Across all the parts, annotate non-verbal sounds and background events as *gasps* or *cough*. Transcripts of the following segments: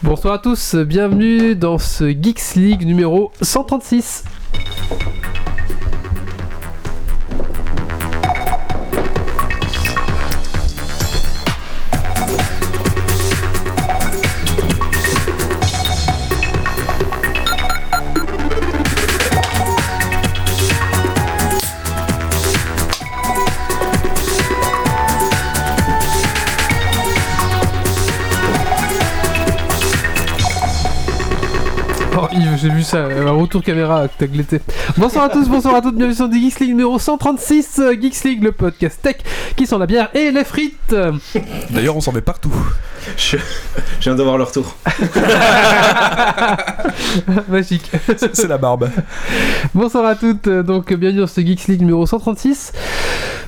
Bonsoir à tous, bienvenue dans ce Geeks League numéro 136. Ça, un retour caméra que t'as glété. Bonsoir à tous, bonsoir à toutes, bienvenue sur Geeks League numéro 136, euh, Geeks League, le podcast tech qui sent la bière et les frites. D'ailleurs, on s'en met partout. Je, je viens de voir le retour. *laughs* Magique. C'est la barbe. Bonsoir à toutes, euh, donc bienvenue dans ce Geeks League numéro 136.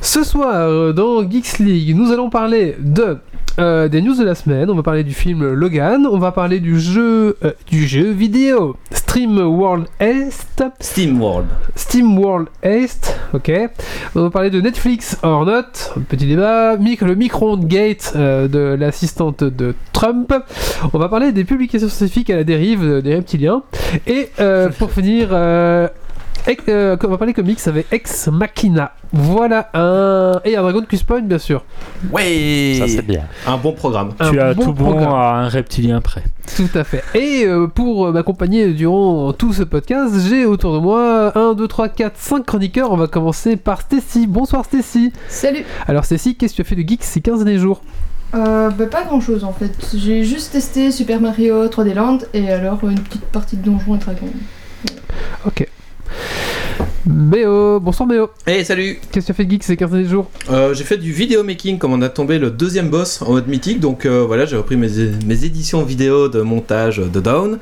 Ce soir, euh, dans Geeks League, nous allons parler de euh, des news de la semaine. On va parler du film Logan. On va parler du jeu, euh, du jeu vidéo Stream World Est. Steam World. Steam World Est, ok. On va parler de Netflix or not, petit débat. Le micro-ondes gate euh, de l'assistante de Trump. On va parler des publications scientifiques à la dérive des reptiliens. Et pour finir, euh, on va parler comics avec Ex Machina. Voilà un. Et un Dragon Quest Point, bien sûr. Ouais Ça c'est bien. Un bon programme. Un tu as bon tout bon à un reptilien près. Tout à fait. Et euh, pour euh, m'accompagner durant tout ce podcast, j'ai autour de moi 1, 2, 3, 4, 5 chroniqueurs. On va commencer par Stacy. Bonsoir Stacy. Salut Alors Stacy, qu'est-ce que tu as fait de geek ces 15 derniers jours? Euh, bah, Pas grand chose en fait. J'ai juste testé Super Mario 3D Land et alors une petite partie de Donjons et Dragons. Ok. Méo, bonsoir Méo. Hey, salut Qu'est-ce que tu as fait de geek ces 15 derniers jours? Euh, J'ai fait du vidéo making comme on a tombé le deuxième boss en mode mythique, donc euh, voilà, j'ai repris mes, mes éditions vidéo de montage de Down.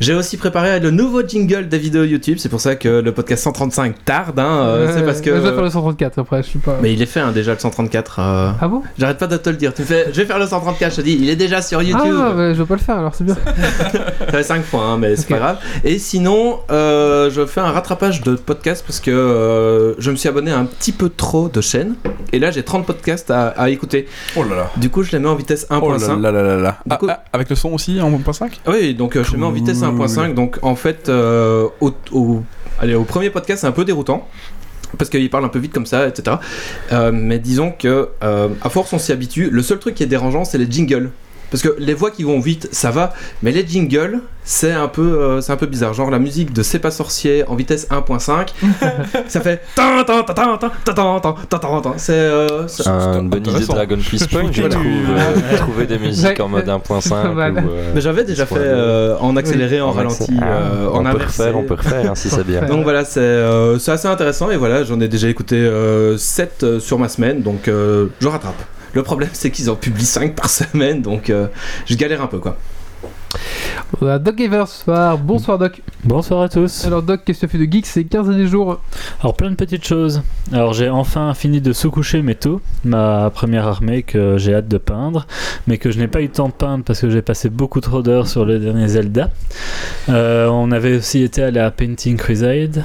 J'ai aussi préparé le nouveau jingle des vidéos YouTube, c'est pour ça que le podcast 135 tarde, hein, euh, c'est parce que... Je vais faire le 134 après, je suis pas. Mais il est fait hein, déjà le 134. euh, Ah bon? J'arrête pas de te le dire. Tu fais, je vais faire le 134. Je te dis, il est déjà sur YouTube. Ah, ouais, je vais pas le faire alors, c'est bien. Ça fait 5 points, *laughs* hein, mais c'est Ok. pas grave. Et sinon, euh, je fais un rattrapage de podcasts parce que euh, je me suis abonné à un petit peu trop de chaînes. Et là, j'ai 30 podcasts à, à écouter. Oh là là. Du coup, je les mets en vitesse 1.5. Oh là là là là là. Ah, coup- ah, avec le son aussi en 1.5 Oui, donc euh, je les mets en vitesse Cool. 1.5. Donc en fait, euh, au premier podcast, c'est un peu déroutant. Parce qu'il parle un peu vite comme ça, etc. Euh, mais disons que, euh, à force, on s'y habitue. Le seul truc qui est dérangeant, c'est les jingles. Parce que les voix qui vont vite, ça va. Mais les jingles, c'est un peu, euh, c'est un peu bizarre. Genre la musique de C'est pas sorcier en vitesse 1.5, ça fait. tan, tan, tan, tan, tan, tan, tan, tan, tan, tan, tan. C'est. euh, c'est- Une bonne idée de. Dragon Quest Point, je trouve. euh, trouver des musiques en mode Ouais, 1.5 voilà. ou, euh, Mais j'avais déjà fait euh, en accéléré, en en ralenti, Ah, euh, on peut inversé. refaire, on peut refaire hein, si c'est bien. Donc voilà, c'est euh, assez intéressant et voilà, j'en ai déjà écouté 7 sur ma semaine, donc euh, je rattrape. Le problème, c'est qu'ils en publient 5 par semaine, donc euh, je galère un peu quoi. On a Doc Gaver ce soir. Bonsoir Doc. Bonsoir à tous. Alors Doc, qu'est-ce que tu as fait de geek ces 15 derniers jours? Alors plein de petites choses. Alors j'ai enfin fini de sous-coucher Meto, ma première armée que j'ai hâte de peindre, mais que je n'ai pas eu le temps de peindre parce que j'ai passé beaucoup trop d'heures sur le dernier Zelda. Euh, on avait aussi été à la Painting Crusade.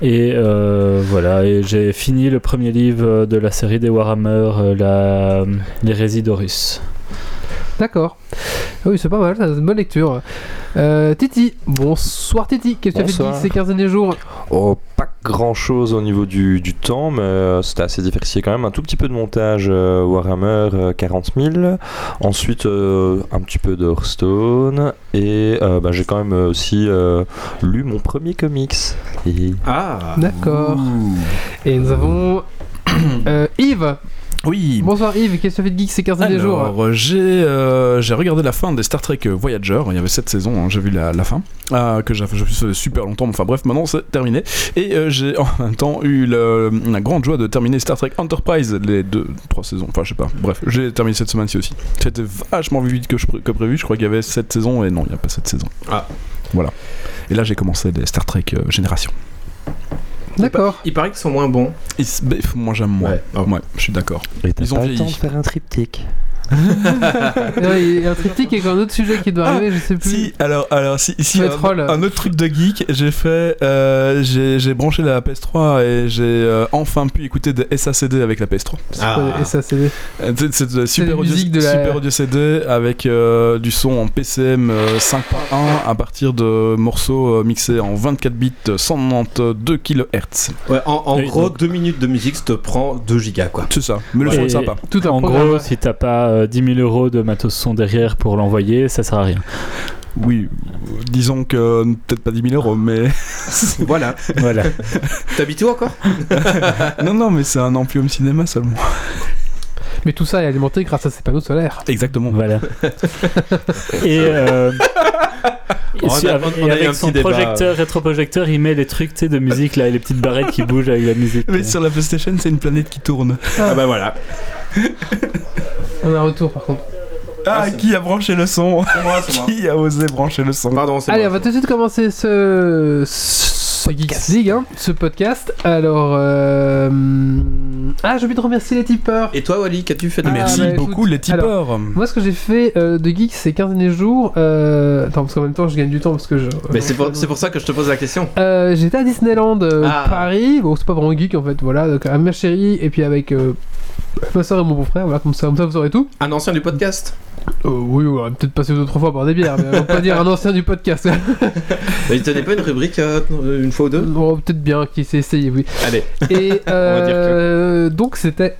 Et euh, voilà, et j'ai fini le premier livre de la série des Warhammer, euh, la... l'hérésie d'Horus. D'accord. Ah Oui, c'est pas mal, ça, c'est une bonne lecture. Euh, Titi, bonsoir Titi, qu'est-ce que tu as fait ces 15 derniers jours? Oh, pas grand chose au niveau du, du temps, mais euh, c'était assez diversifié quand même. Un tout petit peu de montage euh, Warhammer euh, 40 000. Ensuite, euh, un petit peu de Hearthstone. Et euh, bah, j'ai quand même aussi euh, lu mon premier comics. Et... Ah D'accord. Et nous avons euh, *coughs* Yves. Oui. Bonsoir Yves, qu'est-ce que fait de geek ces 15 derniers jours? Alors, euh, j'ai euh, j'ai regardé la fin des Star Trek Voyager. Il y avait 7 saisons, hein, j'ai vu la, la fin. euh, que j'ai ça super longtemps. Enfin bref, maintenant c'est terminé. Et euh, j'ai en même temps eu le- la grande joie de terminer Star Trek Enterprise, les deux, trois saisons. Enfin, je sais pas. Bref, j'ai terminé cette semaine-ci aussi. C'était vachement plus vite que, je, que prévu. Je crois qu'il y avait 7 saisons et non, il n'y a pas 7 saisons. Ah. Voilà. Et là, j'ai commencé les Star Trek euh, Génération. D'accord. Il paraît qu'ils sont moins bons. Bah, moi, j'aime moins. Ouais. Ouais, je suis d'accord. Ils ont pas le temps de faire un triptyque. *laughs* Il y a un triptyque avec un autre sujet qui doit arriver, je sais plus. Si, alors, alors si, si un, un autre truc de geek, j'ai fait, euh, j'ai branché la PS3 et j'ai euh, enfin pu écouter des SACD avec la PS3. C'est quoi, Ah. et ça, c'est Euh, C'est de super, la audio, musique de la- super audio CD avec euh, du son en PCM euh, 5 par 1 à partir de morceaux euh, mixés en 24 bits euh, 192 kHz. Ouais, en, en gros, donc- 2 minutes de musique, ça te prend 2 gigas quoi. C'est ça, mais le son est sympa. tout en gros, si t'as pas euh, 10 000 euros de matos son derrière pour l'envoyer, ça sert à rien. Oui, disons que euh, peut-être pas 10 000 euros, mais. *laughs* voilà. Voilà. T'habites où encore? *laughs* Non, non, mais c'est un ampli home cinéma seulement. Mais tout ça est alimenté grâce à ces panneaux solaires. Exactement. Voilà. *laughs* et euh, et On a- avec, on eu avec un son petit débat. projecteur, rétroprojecteur, il met les trucs tu sais, de musique là, et les petites barrettes qui bougent avec la musique. Mais sur la PlayStation, c'est une planète qui tourne. Ah bah voilà. On a un retour par contre. Ah, c'est- qui a branché le son moi. *laughs* Qui a osé brancher le son Pardon, c'est Allez, moi. on va tout de suite commencer ce, ce Geeks League, hein, ce podcast. Alors, euh... ah, j'ai oublié de remercier les tipeurs. Et toi, Wally, qu'as-tu fait de Ah, Merci bah, beaucoup écoute, les tipeurs. Moi, ce que j'ai fait euh, de Geeks ces 15 derniers jours, euh... attends, parce qu'en même temps, je gagne du temps parce que je. Mais c'est pour, c'est pour ça que je te pose la question. Euh, J'étais à Disneyland euh, Ah. Paris, bon c'est pas vraiment geek en fait, voilà, donc avec ma chérie et puis avec euh, *laughs* ma soeur et mon beau-frère, voilà, comme ça, comme ça vous saurez tout. Un ancien du podcast Euh, oui, on va peut-être passer deux trois fois par des bières, mais on va pas dire un ancien du podcast. *laughs* Mais il tenait pas une rubrique euh, une fois ou deux? Bon, peut-être bien qu'il s'est essayé, oui. Allez. Et *laughs* va dire euh, donc c'était.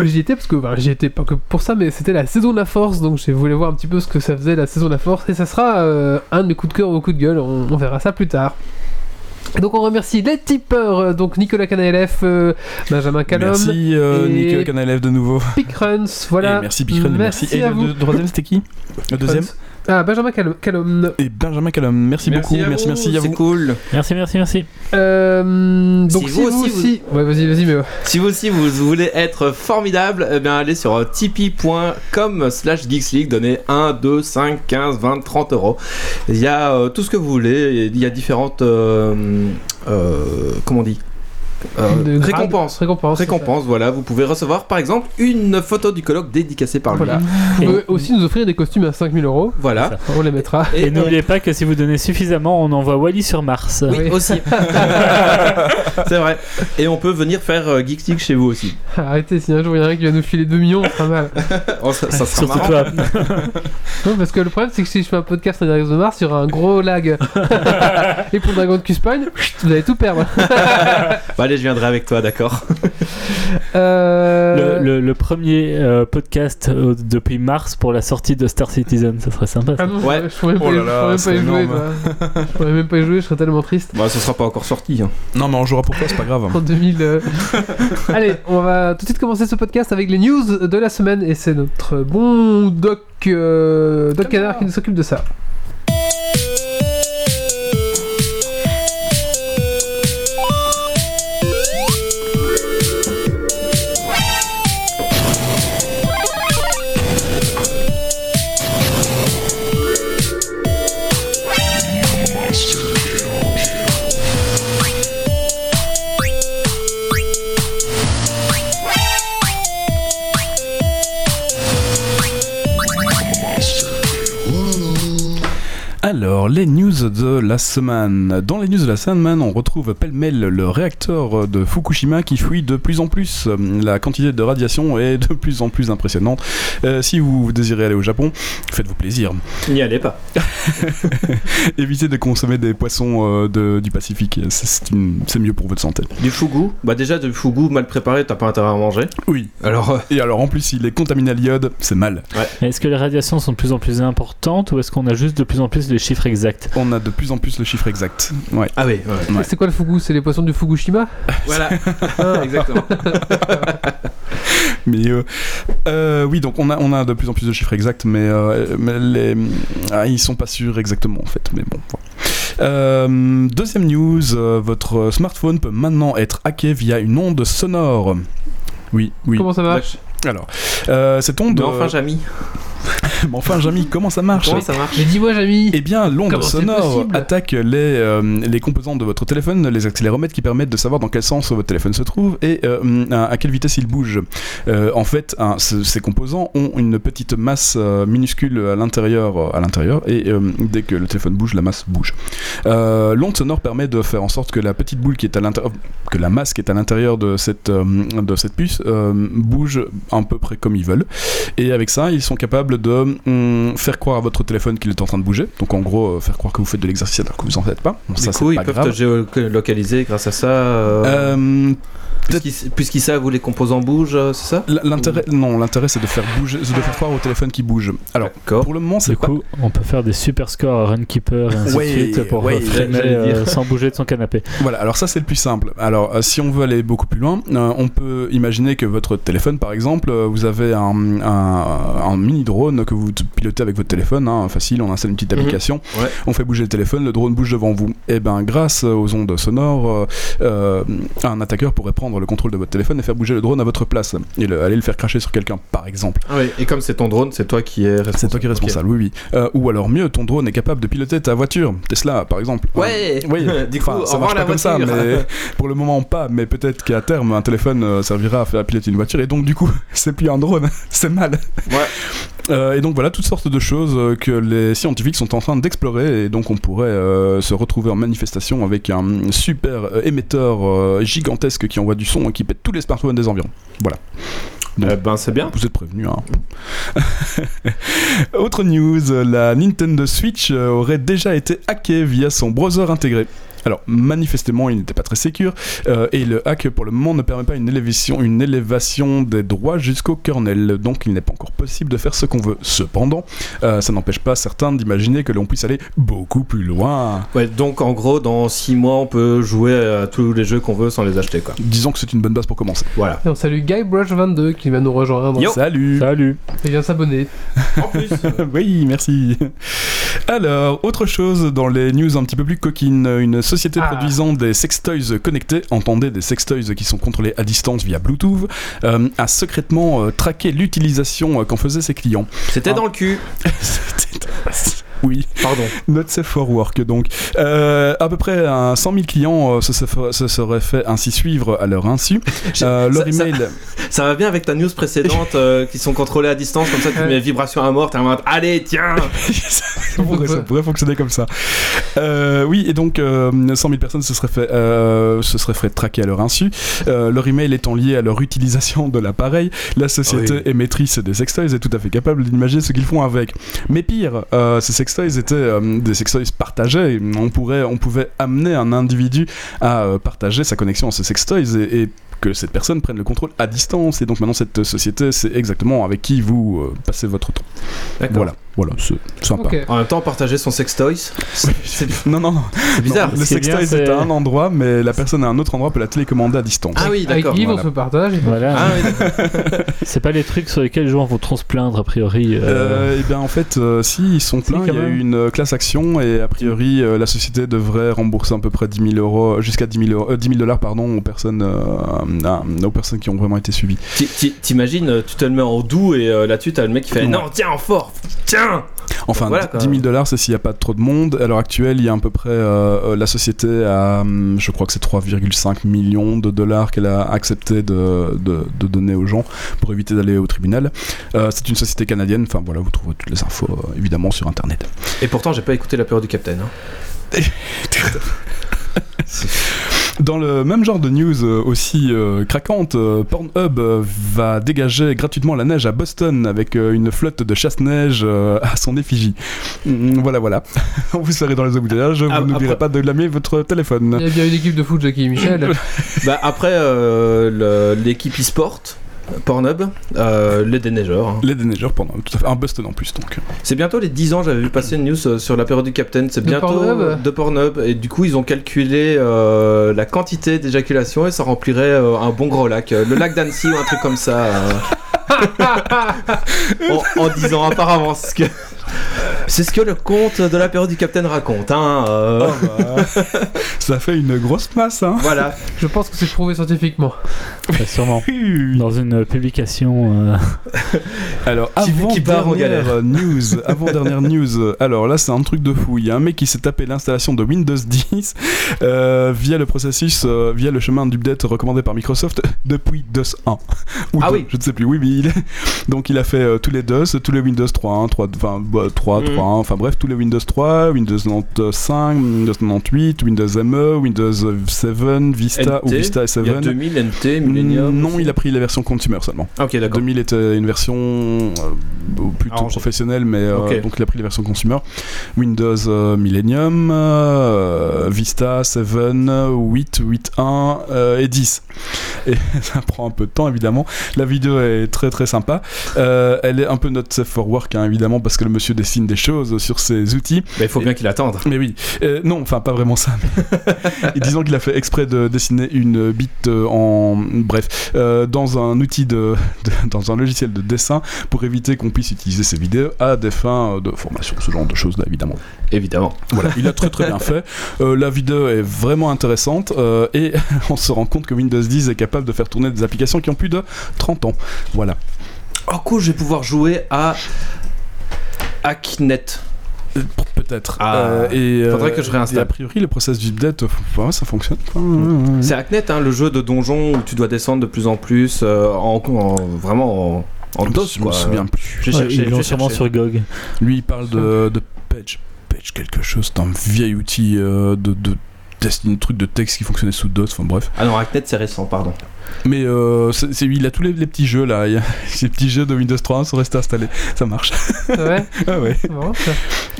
J'y étais parce que enfin, j'y étais pas que pour ça, mais c'était la saison de la force, donc je voulais voir un petit peu ce que ça faisait la saison de la force, et ça sera euh, un de mes coups de cœur ou coups de gueule, on, on verra ça plus tard. Donc on remercie les tipeurs, euh, donc Nicolas Canalef, euh, Benjamin Callum, Merci euh, Nicolas Canalev de nouveau. Pickruns, voilà. Et merci Pichrun, merci. Merci Et à le, vous. le troisième c'était qui? Le deuxième? Ah, Benjamin Callum. Callum. Et Benjamin Callum. Merci, beaucoup, à merci, vous, merci à C'est vous. cool. Merci, merci, merci. Euh, donc Si si, vous vous aussi, aussi, ouais vas-y vas-y mais Si vous aussi vous voulez être formidable, eh bien allez sur euh, tipeee.com slash geeksleague, donnez 1, 2, 5, 15, 20, 30 euros. Il y a euh, tout ce que vous voulez, il y a différentes... euh, euh, comment on dit? De. Récompenses. c'est ça. Récompenses, voilà, vous pouvez recevoir par exemple une photo du colloque dédicacée par lui. Voilà. Vous pouvez aussi nous offrir des costumes à 5000 euros. Voilà. On les mettra. Et, n'oubliez pas que si vous donnez suffisamment, on envoie Wally sur Mars. Oui, Oui. aussi. *laughs* C'est vrai. Et on peut venir faire euh, Geek Stick chez vous aussi. Arrêtez, si un jour il y en a un qui va nous filer 2 millions, on sera mal. *laughs* Oh, ça, ça sera Surtout toi. *laughs* Non, parce que le problème c'est que si je fais un podcast en direct de Mars, il y aura un gros lag. Et pour Dragon Q Spawn, vous allez tout perdre. Bah, allez, je viendrai avec toi, d'accord. *laughs* Euh... Le, le- le premier euh, podcast euh, depuis mars pour la sortie de Star Citizen, ça serait sympa. ça. Ah non, Ouais. je pourrais Oh pas, là là, pourrais même pas y jouer. Je pourrais même pas y jouer, je serais tellement triste. Bah, ce sera pas encore sorti. hein. Non, mais on jouera pour toi, c'est pas grave. En 2000. euh. *laughs* Allez, on va tout de suite commencer ce podcast avec les news de la semaine et c'est notre bon Doc, euh, Doc Canard qui nous s'occupe de ça. Alors, les news de la semaine. Dans les news de la semaine, on retrouve pêle-mêle le réacteur de Fukushima qui fuit de plus en plus. La quantité de radiation est de plus en plus impressionnante. Euh, si vous désirez aller au Japon, faites-vous plaisir. N'y allez pas. *laughs* Évitez de consommer des poissons euh, de- du Pacifique, c'est c'est une- c'est mieux pour votre santé. Du fugu? Bah, déjà, du fugu mal préparé, t'as pas intérêt à manger. Oui. Alors, euh, Et alors, en plus, il est contaminé à l'iode, c'est mal. Est-ce que les radiations sont de plus en plus importantes ou est-ce qu'on a juste de plus en plus les chiffres exacts On a de plus en plus le chiffre exact. Ouais. ah oui, ouais. Ouais. C'est quoi le fugu? C'est les poissons du Fukushima? Voilà. *laughs* Exactement. *laughs* Mais euh, euh, oui, donc on a, on a de plus en plus de chiffres exacts, mais, euh, mais les, ah, ils sont pas sûrs exactement en fait. Mais bon. voilà. Euh, deuxième news, euh, votre smartphone peut maintenant être hacké via une onde sonore. Oui, oui. Comment ça marche? Alors, euh, cette onde. Mais enfin, Jamy, *laughs* Mais enfin, Jamy, comment ça marche comment ça marche Mais dis-moi, Jamy Eh bien, l'onde sonore attaque les, euh, les composants de votre téléphone, les accéléromètres qui permettent de savoir dans quel sens votre téléphone se trouve et euh, à, à quelle vitesse il bouge. Euh, en fait, hein, ce- ces composants ont une petite masse euh, minuscule à l'intérieur, euh, à l'intérieur, et euh, dès que le téléphone bouge, la masse bouge. Euh, L'onde sonore permet de faire en sorte que la petite boule qui est à l'intérieur, que la masse qui est à l'intérieur de cette euh, de cette puce euh, bouge à peu près comme ils veulent. Et avec ça, ils sont capables de hum, faire croire à votre téléphone qu'il est en train de bouger. Donc en gros, euh, faire croire que vous faites de l'exercice alors que vous en faites pas. Bon, Du ça, coup, ils pas peuvent grave. te géolocaliser grâce à ça. euh, Euh, puisqu'ils puisqu'ils savent où les composants bougent, euh, c'est ça? L'intérêt, non, l'intérêt c'est de faire bouger, c'est de faire croire au téléphone qui bouge. Alors, pour le moment, c'est Du pas. coup, on peut faire des super scores à Runkeeper et ainsi Ouais, de suite pour ouais, euh, freiner euh, sans bouger de son canapé. Voilà, alors ça c'est le plus simple. Alors euh, si on veut aller beaucoup plus loin, euh, on peut imaginer que votre téléphone par exemple, euh, vous avez un, un- un mini drone que vous pilotez avec votre téléphone, hein, facile, on installe une petite Mhm. application, Ouais. on fait bouger le téléphone, le drone bouge devant vous. Et ben grâce aux ondes sonores, un attaqueur pourrait prendre le contrôle de votre téléphone et faire bouger le drone à votre place et le- aller le faire cracher sur quelqu'un par exemple. Ah oui, et comme c'est ton drone, c'est toi qui es responsable. C'est toi qui es responsable, oui oui. Euh, ou alors mieux, ton drone est capable de piloter ta voiture, Tesla par exemple. Ouais Oui, *laughs* Du coup, enfin, ça marche pas comme ça, mais *laughs* pour le moment pas. Mais peut-être qu'à terme, un téléphone euh, servira à faire piloter une voiture, et donc du coup, *laughs* c'est plus un drone, c'est mal. Ouais. Euh, et donc voilà, toutes sortes de choses euh, que les scientifiques sont en train d'explorer, et donc on pourrait euh, se retrouver en manifestation avec un super euh, émetteur euh, gigantesque qui envoie du son et qui pète tous les smartphones des environs. Voilà. Eh ben, c'est bien. Vous êtes prévenus, hein. *laughs* Autre news, la Nintendo Switch euh, aurait déjà été hackée via son browser intégré. Alors, manifestement, il n'était pas très sécure, euh, et le hack, pour le moment, ne permet pas une élévation, une élévation des droits jusqu'au kernel, donc il n'est pas encore possible de faire ce qu'on veut. Cependant, euh, ça n'empêche pas certains d'imaginer que l'on puisse aller beaucoup plus loin. Ouais, donc en gros, dans 6 mois, on peut jouer à tous les jeux qu'on veut sans les acheter, quoi. Disons que c'est une bonne base pour commencer. Voilà. Et on salue GuyBrush22 qui va nous rejoindre. Yo. Salut Salut Il vient s'abonner. En plus. *laughs* oui, merci. Alors, autre chose dans les news un petit peu plus coquines, une société Ah. produisant des sextoys connectés, entendez des sextoys qui sont contrôlés à distance via Bluetooth, euh, a secrètement euh, traqué l'utilisation euh, qu'en faisaient ses clients. C'était Ah. dans le cul. *laughs* *laughs* C'était- oui, Pardon. *laughs* not safe for work donc. Euh, à peu près un 100 000 clients euh, se, se seraient fait ainsi suivre à leur insu. *laughs* Euh, leur Ça- email. *laughs* Ça va bien avec ta news précédente euh, qui sont contrôlées à distance, comme ça tu mets vibration à mort, t'es en mode allez, tiens ça, pourrait, ça pourrait fonctionner comme ça. Euh, oui, et donc euh, 100 000 personnes se seraient fait, euh, se seraient fait traquer à leur insu. Euh, leur email étant lié à leur utilisation de l'appareil, la société Oui. émettrice des sextoys est tout à fait capable d'imaginer ce qu'ils font avec. Mais pire, euh, ces sextoys étaient euh, des sextoys partagés. On, pourrait, on pouvait amener un individu à euh, partager sa connexion à ces sextoys et, et que cette personne prenne le contrôle à distance. Et donc maintenant, cette société sait exactement avec qui vous euh, passez votre temps. Voilà, voilà, c'est sympa. En même temps, partager son sextoys, *laughs* c'est Non, non, non. bizarre. Non, le qui est est à un endroit, mais la personne à un autre endroit peut la télécommander à distance. Ah oui, Avec d'accord. Yves, on voilà. se partage. Voilà. Ah oui. *laughs* C'est pas les trucs sur lesquels les gens vont trop se plaindre a priori. euh, Euh, et bien en fait, euh, si ils sont pleins, il y a eu une classe action et a priori euh, la société devrait rembourser à peu près 10 000 euros, jusqu'à 10 000 euros- euh, 10 000 dollars pardon aux personnes, euh, à- aux personnes qui ont vraiment été suivies. Ti- ti- T'imagines, tu te le mets en doux et euh, là-dessus t'as le mec qui fait Ouais. non, tiens, en fort, tiens Enfin, Voilà, quoi. 10 000 dollars, c'est s'il n'y a pas trop de monde. À l'heure actuelle, il y a à peu près euh, euh, la société a, hum, je crois que c'est 3,5 millions de dollars qu'elle a accepté de, de, de donner aux gens pour éviter d'aller au tribunal. Euh, c'est une société canadienne. Enfin voilà, vous trouverez toutes les infos euh, évidemment sur internet. Et pourtant, j'ai pas écouté la peur du Capitaine. hein. *laughs* Dans le même genre de news euh, aussi euh, craquante, euh, Pornhub euh, va dégager gratuitement la neige à Boston avec euh, une flotte de chasse-neige euh, à son effigie. Mm, Voilà, voilà. On *laughs* vous serez dans les embouteillages, vous Ah, n'oublierez après- pas de lamer votre téléphone. Il y a bien une équipe de foot, Jackie et Michel. *laughs* bah après, euh, l'équipe e-sport, Pornhub, euh, les déneigeurs. hein. Les déneigeurs pendant tout à fait un Boston en plus donc. C'est bientôt les 10 ans, j'avais vu passer une news euh, sur la période du Capitaine. C'est bientôt Pornhub de Pornhub. Et du coup, ils ont calculé euh, la quantité d'éjaculation et ça remplirait euh, un bon gros lac. Le lac d'Annecy *laughs* ou un truc comme ça. euh. *laughs* en, en 10 ans, apparemment. c'est ce que... C'est ce que le conte de la période du Capitaine raconte. Hein, euh, Oh, bah, *laughs* ça fait une grosse masse, hein. Voilà. Je pense que c'est prouvé scientifiquement. Ouais, sûrement. Dans une publication. euh, Alors, Qui- avant qui part en dernière *laughs* news, avant dernière news. Alors là, c'est un truc de fou. Il y a un mec qui s'est tapé l'installation de Windows 10 euh, via le processus, euh, via le chemin d'update recommandé par Microsoft depuis DOS 1 ou Ah 2, oui. je ne sais plus. Oui, mais il donc il a fait euh, tous les DOS, tous les Windows 3, 3, enfin bah, 3, 3, enfin bref, tous les Windows 3, Windows 95, Windows 98, Windows ME, Windows 7, Vista ou Vista Il y a 7. 2000 NT, Millennium. non, aussi. il a pris la version consumer seulement. Ah, Ok, d'accord. 2000 était une version euh, plutôt professionnelle, mais euh, donc il a pris les versions consumer. Windows euh, Millennium, euh, Vista 7, 8, 8.1 euh, et 10. Et *laughs* ça prend un peu de temps évidemment. La vidéo est très très sympa. Elle est un peu not safe for work hein, évidemment parce que le monsieur dessine des choses sur ses outils. Bah, il faut bien qu'il attende. Mais oui, Euh, non, enfin pas vraiment ça. Mais... *laughs* Disons qu'il a fait exprès de dessiner une bite euh, en, bref, euh, dans un outil de, de- dans un logiciel de dessin pour éviter qu'on puisse utiliser ces vidéos à des fins de formation, ce genre de choses là évidemment. Évidemment. Voilà, il a très très bien fait. *laughs* Euh, la vidéo est vraiment intéressante et *laughs* on se rend compte que Windows 10 est capable de faire tourner des applications qui ont plus de 30 ans. Voilà. Oh cool, je vais pouvoir jouer à Hacknet. Euh, Peut-être. Ah, Euh, et, faudrait que je réinstalle. et a priori, le process d'update, euh, ouais, ça fonctionne. quoi. Ouais, ouais. C'est Hacknet, hein, le jeu de donjon où tu dois descendre de plus en plus, euh, en, en- vraiment en, en Je DOS me souviens plus. J'ai ouais, cherché, ils l'ont j'ai sûrement cherché. sur GOG. Lui, il parle de, de Page. Page quelque chose. C'est un vieil outil euh, de, de test- un truc de texte qui fonctionnait sous DOS. Enfin bref. Ah non, Hacknet c'est récent, pardon. Mais euh, c'est, c'est- il a tous les, les petits jeux là. Il y a- *laughs* ces petits jeux de Windows 3 sont restés installés. Ça marche. Ouais, ah ouais. *laughs* marrant ça.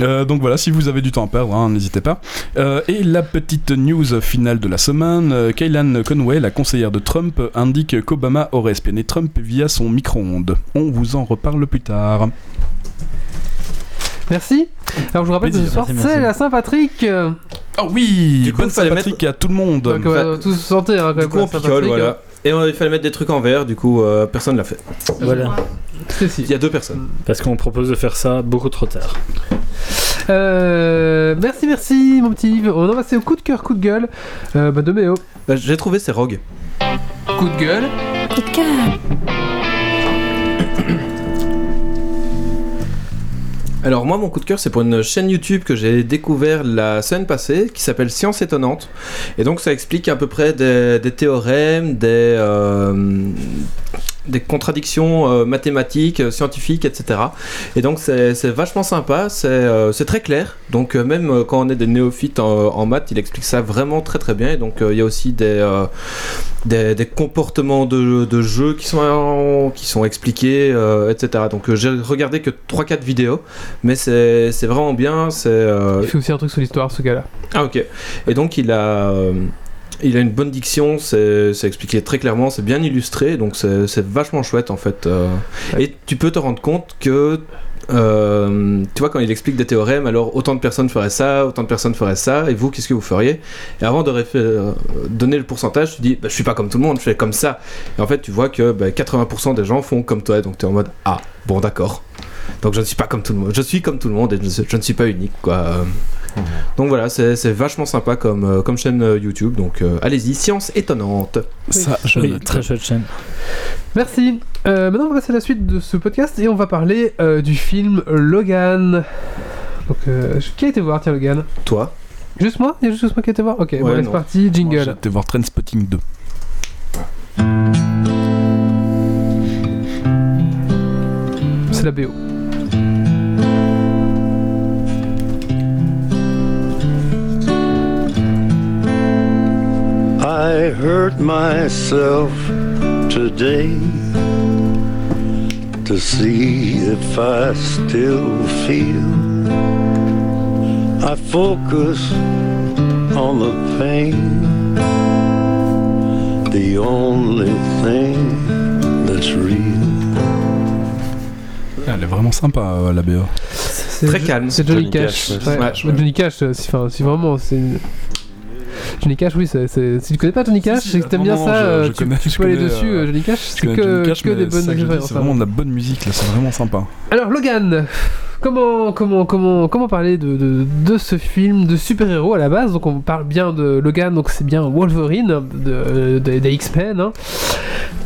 Euh, donc voilà, si vous avez du temps à perdre, hein, n'hésitez pas. Euh, et la petite news finale de la semaine, euh, Kaylan Conway, la conseillère de Trump, indique qu'Obama aurait espionné Trump via son micro-ondes. On vous en reparle plus tard. Merci. Alors je vous rappelle que ce soir c'est la Saint-Patrick. euh, Oh oui Du coup, Bonne Saint-Patrick à tout le monde Donc on va tous se sentir hein, quand Du même coup on picole, voilà. Et euh, il fallait mettre des trucs en verre, du coup euh, personne l'a fait. Voilà. hein. Il y a deux personnes. Parce qu'on propose de faire ça beaucoup trop tard. Euh, merci, merci mon petit Yves. On va passer au coup de cœur, coup de gueule euh, bah, de Méo. Bah, J'ai trouvé c'est Rogue. Coup de gueule. Coup de cœur. Alors moi mon coup de cœur c'est pour une chaîne YouTube que j'ai découvert la semaine passée qui s'appelle Science étonnante. Et donc ça explique à peu près des, théorèmes, des, euh, des contradictions euh, mathématiques, euh, scientifiques, etc. Et donc c'est vachement sympa, c'est euh, très clair, donc euh, même quand on est des néophytes en, en maths, il explique ça vraiment très très bien et donc il y a aussi des, des, des comportements de, de jeu qui sont, qui sont expliqués, etc. Donc j'ai regardé que 3-4 vidéos, mais c'est vraiment bien. Il fait aussi un truc sur l'histoire, ce gars-là. ah ok. Et donc il a il a une bonne diction, c'est expliqué très clairement, c'est bien illustré, donc c'est vachement chouette en fait. euh. Ouais. Et tu peux te rendre compte que euh, tu vois quand il explique des théorèmes, alors autant de personnes feraient ça, autant de personnes feraient ça, et vous qu'est-ce que vous feriez? Et avant de euh, donner le pourcentage, tu dis bah, je suis pas comme tout le monde, je fais comme ça. Et en fait tu vois que bah, 80% des gens font comme toi, donc tu es en mode ah bon d'accord. Donc je ne suis pas comme tout le monde, je suis comme tout le monde et je, je ne suis pas unique quoi. *laughs* Donc voilà, c'est vachement sympa comme, euh, comme chaîne euh, YouTube. Donc euh, allez-y, science étonnante. Ça, je Oui, très chouette chaîne. Merci. Euh, maintenant, on va passer à la suite de ce podcast et on va parler euh, du film Logan. Donc, euh, qui a été voir, tiens, Logan Toi Juste moi? Il y a juste moi qui a été voir? Ok, bon, Ouais, allez, non. c'est parti, Moi, J'ai jingle. été voir Trainspotting 2. C'est la BO. I hurt myself today to see if I still feel. I focus on the pain, the only thing that's real. Elle est vraiment sympa, euh, la BO. C'est Très calme. C'est Johnny, Johnny Cash. Cash, Ouais, ouais. ouais, Johnny Cash, euh, si, enfin, si vraiment, c'est. une- Johnny Cash, oui, c'est, c'est- si tu connais pas Johnny Cash, si, c'est que t'aimes bien non, ça, je- je tu, connais- tu je peux aller dessus, Johnny Cash, c'est que, Johnny Cash, que mais des bonnes ça références. C'est vraiment de la bonne musique, là, c'est vraiment sympa. Alors, Logan, comment, comment, comment, comment parler de, de, de ce film de super-héros à la base? Donc on parle bien de Logan, donc c'est bien Wolverine de, de- des X-Men. hein.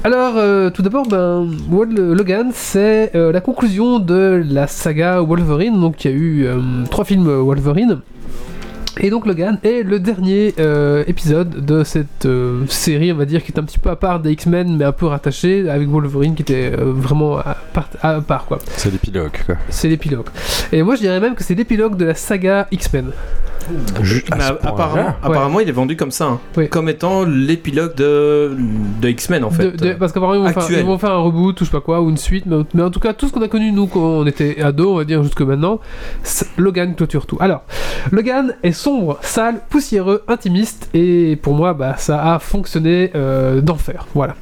Alors, euh, tout d'abord, ben, Logan, c'est euh, la conclusion de la saga Wolverine. Donc, il y a eu euh, trois films Wolverine. Et donc Logan est le dernier euh, épisode de cette euh, série, on va dire, qui est un petit peu à part des X-Men, mais un peu rattaché, avec Wolverine qui était euh, vraiment à part, à part, quoi. C'est l'épilogue, quoi. C'est l'épilogue. Et moi je dirais même que c'est l'épilogue de la saga X-Men. À ce apparemment, apparemment, il est vendu comme ça, hein. Oui. comme étant l'épilogue de, de X-Men en fait. De- de- parce qu'apparemment ils, vont faire- actuel. ils vont faire un reboot ou je sais pas quoi, ou une suite, mais, mais en tout cas tout ce qu'on a connu nous quand on était ados, on va dire jusque maintenant, Logan clôture tout. Alors, Logan est sombre, sale, poussiéreux, intimiste, et pour moi bah, ça a fonctionné euh, d'enfer. Voilà.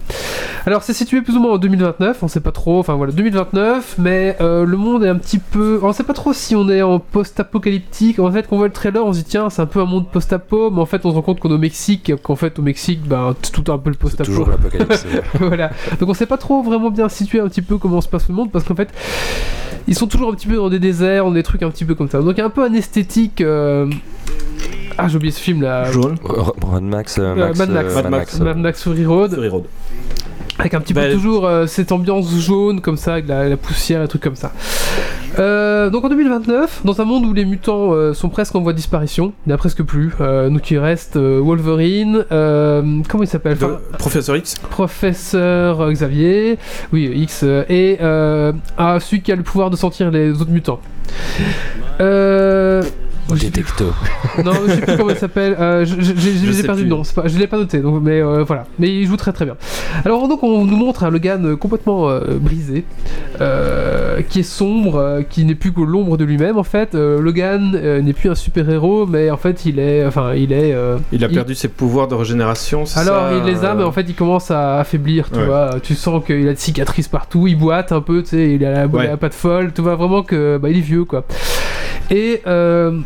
Alors c'est situé plus ou moins en 2029, on sait pas trop, enfin voilà 2029, mais euh, le monde est un petit peu, on sait pas trop si on est en post-apocalyptique. En fait, quand on voit le trailer, on se dit tiens c'est un peu un monde post-apo, mais en fait on se rend compte qu'on est au Mexique, qu'en fait au Mexique, bah, c'est tout un peu le post-apo. toujours l'apocalypse. *laughs* voilà. Donc on sait pas trop vraiment bien situer un petit peu comment se passe le monde parce qu'en fait ils sont toujours un petit peu dans des déserts, dans des trucs un petit peu comme ça. Donc il y a un peu un esthétique. euh, Ah j'ai oublié ce film là. Jaune. Mad Max, euh, Euh, Max, Mad Max. Mad Max. euh, Mad Max Fury Road Fury Road. Avec un petit Bah, peu toujours euh, cette ambiance jaune comme ça avec la, la poussière et trucs comme ça. Euh, donc en 2029, dans un monde où les mutants euh, sont presque en voie de disparition, il n'y en a presque plus. Donc il reste Wolverine, comment il s'appelle? Enfin, Professeur X. professeur Xavier, oui, X, et ah, celui qui a le pouvoir de sentir les autres mutants. Euh... plus- Détecto. *laughs* Non, je sais plus comment il s'appelle. euh, je je- je- je Je ai perdu le nom. Pas, je l'ai pas noté, donc, mais euh, voilà. Mais il joue très très bien. Alors donc on nous montre un Logan euh, complètement euh, brisé, euh, qui est sombre, euh, qui n'est plus que l'ombre de lui-même en fait. Euh, Logan euh, n'est plus un super héros, mais en fait il est, enfin il est. euh, Il a perdu ses pouvoirs de régénération. c'est alors ça, il les a, mais en fait il commence à affaiblir, tu Ouais. vois. Tu sens qu'il a des cicatrices partout, il boite un peu, tu sais, il a la, Ouais. la patte folle, tu vois vraiment que bah, il est vieux quoi. Et euh,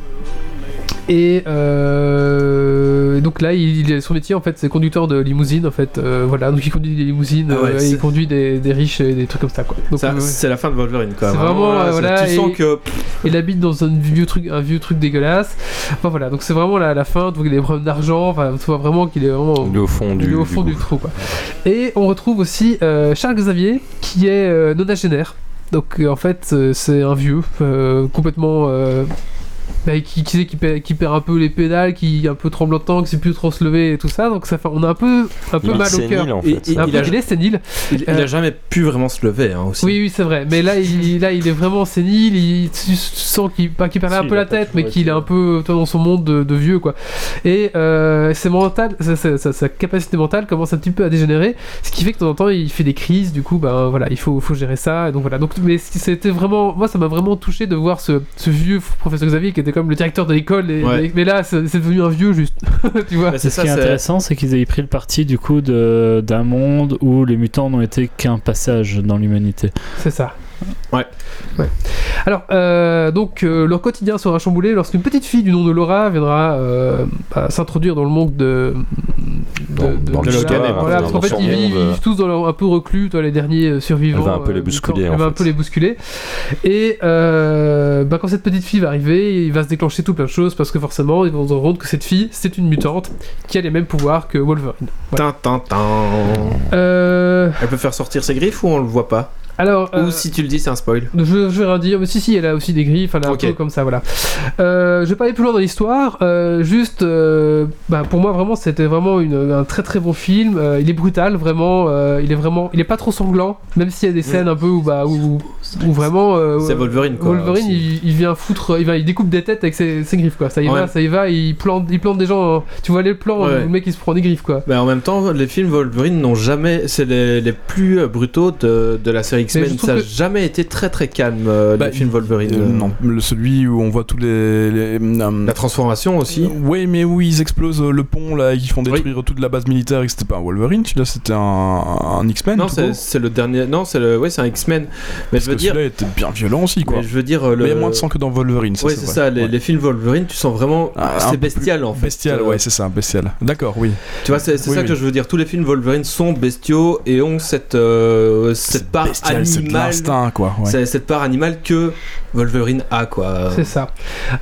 et euh, donc là, il, il- son métier en fait, c'est conducteur de limousine en fait. euh, voilà, donc il conduit des limousines, Ah ouais, euh, il conduit des, des riches et des trucs comme ça quoi. Euh, C'est la fin de Wolverine quoi. C'est vraiment, là, euh, voilà, Tu sens et- que. il habite dans un vieux truc, un vieux truc dégueulasse. Enfin voilà, donc c'est vraiment la, la fin. Donc il a des problèmes d'argent. Enfin, tu vois vraiment qu'il est vraiment Il est au fond du. au fond du, gouffre. trou quoi. Et on retrouve aussi euh, Charles Xavier qui est euh, nonagénaire. Donc euh, en fait euh, c'est un vieux euh, complètement bah, qui, qui, sait, qui, perd, qui perd un peu les pédales, qui est un peu tremblotant, qui sait plus trop se lever et tout ça. Donc ça fait, on a un peu un peu Il est mal au cœur. sénile, en fait. il a- il est sénile. Il, il Euh, a jamais pu vraiment se lever hein, aussi. Oui, oui, c'est vrai. Mais là, il, *laughs* là, il est vraiment sénile. Il, tu sens qu'il pas qu'il perd Si, un peu la tête, mais qu'il est un peu toi, dans son monde de, de vieux, quoi. Et euh, ses mental, sa, sa- sa- sa capacité mentale commence un petit peu à dégénérer, ce qui fait que de temps en temps, il fait des crises. Du coup, ben voilà, il faut, faut gérer ça. Et donc voilà. Donc, mais c'était vraiment, moi, ça m'a vraiment touché de voir ce, ce vieux professeur Xavier qui était comme le directeur de l'école. et- Ouais. Mais là, c'est devenu un vieux juste. *laughs* tu vois. Bah, c'est Ce ça, qui est c'est- intéressant, c'est qu'ils aient pris le parti du coup de- d'un monde où les mutants n'ont été qu'un passage dans l'humanité. C'est ça. Ouais. Ouais. Alors, euh, donc, euh, leur quotidien sera chamboulé lorsqu'une petite fille du nom de Laura viendra euh, bah, s'introduire dans le monde de. Dans- dans le Logan. Logan, Voilà, dans parce qu'en fait, ils vivent, monde, ils vivent tous dans leur, un peu reclus, toi, les derniers survivants. Elle va un peu les bousculer, en Elle va un peu les bousculer. Et euh, bah, quand cette petite fille va arriver, il va se déclencher tout plein de choses parce que forcément, ils vont se rendre compte que cette fille, c'est une mutante qui a les mêmes pouvoirs que Wolverine. Voilà. Tin, tin, tin. Euh, Elle peut faire sortir ses griffes ou on le voit pas? Alors. euh, Ou si tu le dis, c'est un spoil. Je, je vais rien dire, mais si, si, elle a aussi des griffes, elle a un peu comme ça, voilà. Euh, je vais pas aller plus loin dans l'histoire, euh, juste, euh, bah, pour moi, vraiment, c'était vraiment une- un très très bon film. Euh, il est brutal, vraiment, euh, il est vraiment, il est pas trop sanglant, même s'il y a des scènes un peu où, bah, où, où vraiment. euh, C'est Wolverine quoi. Wolverine, il, il vient foutre, il, va, il découpe des têtes avec ses, ses griffes, quoi. Ça y Ouais. va, ça y va, il plante, il plante des gens. hein. Tu vois les plans, Ouais. le mec il se prend des griffes, quoi. Mais en même temps, les films Wolverine n'ont jamais. C'est les, les plus euh, brutaux de, de la série X-Men. Ça n'a que- jamais été très très calme, euh, Bah, les films Wolverine. Euh, Euh, non, le- celui où on voit tous les. les, euh, La transformation aussi. Oui, mais où ils explosent euh, le pont là, et qu'ils font détruire toute la base militaire et que c'était pas un Wolverine, celui-là c'était un, un X-Men. Non, c'est le dernier. Non, c'est le. Ouais, c'est un X-Men. Mais Parce je veux que dire. celui-là était bien violent aussi quoi. Mais je veux dire. euh, Mais il y a le- moins de sang que dans Wolverine, ça Ouais, c'est ça. Les, Ouais. les films Wolverine, tu sens vraiment. Ah, c'est bestial en fait. Bestial, Euh, ouais, c'est ça, bestial. D'accord, oui. Tu vois, c'est Oui, ça oui. que je veux dire. Tous les films Wolverine sont bestiaux et ont cette, euh, cette part bestial, animale. quoi. ouais. Cette part animale que Wolverine a quoi. C'est ça.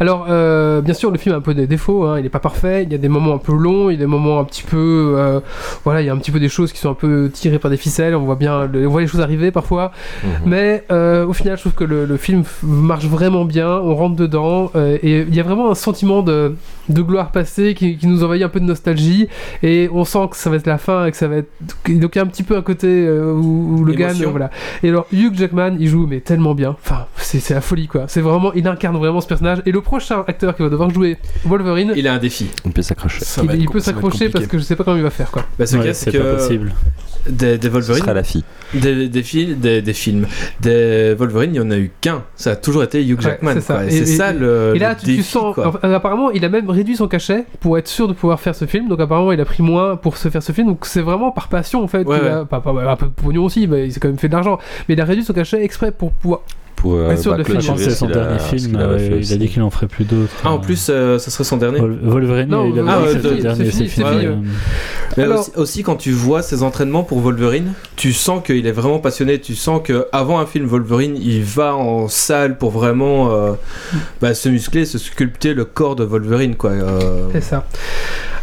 Alors, euh, bien sûr, le film a un peu des défauts. hein, Il n'est pas parfait. Il y a des moments un peu longs. Il y a des moments un petit peu. euh, voilà, il y a un petit peu des choses qui sont un peu tirées par des ficelles. On voit bien, le- on voit les choses arriver parfois. Mhm. Mais euh, au final, je trouve que le, le film marche vraiment bien. On rentre dedans euh, et il y a vraiment un sentiment de, de gloire passée qui, qui nous envahit un peu de nostalgie. Et on sent que ça va être la fin et que ça va être. Donc il y a un petit peu un côté euh, où. Émotion. euh, voilà. Et alors Hugh Jackman, il joue mais tellement bien. Enfin, c'est c'est la folie quoi. C'est vraiment, il incarne vraiment ce personnage. Et le prochain acteur qui va devoir jouer Wolverine, Il a un défi. On peut s'accrocher. Il, il peut s'accrocher parce que je sais pas comment il va faire quoi. Bah, ce Ouais, c'est c'est pas que possible. des, des Ce Wolverine, sera la fille. des, des, fil- des, des films, des Wolverine, il y en a eu qu'un. Ça a toujours été Hugh Ouais, Jackman. c'est ça. Et ça le. Et là, le tu, tu défi, sens. quoi. apparemment, il a même réduit son cachet pour être sûr de pouvoir faire ce film. Donc, apparemment, il a pris moins pour se faire ce film. Donc, c'est vraiment par passion, en fait. Ouais, ouais. a- pas, pas- un peu de pognon aussi, mais il s'est quand même fait de l'argent. Mais il a réduit son cachet exprès pour pouvoir. Pour euh, Bien sûr, le film, Je pense que clôturer c'est son dernier film. euh, il a dit qu'il en ferait plus d'autres. Ah, en euh, plus, euh, ça serait son dernier. Wol- Wolverine, Non, il a ah, dit que dernier, fini, c'est c'est fini. fini. euh, Mais Alors- aussi, aussi, quand tu vois ses entraînements pour Wolverine, tu sens qu'il est vraiment passionné. Tu sens que avant un film Wolverine, il va en salle pour vraiment euh, bah, se muscler, se sculpter le corps de Wolverine, quoi. euh. C'est ça.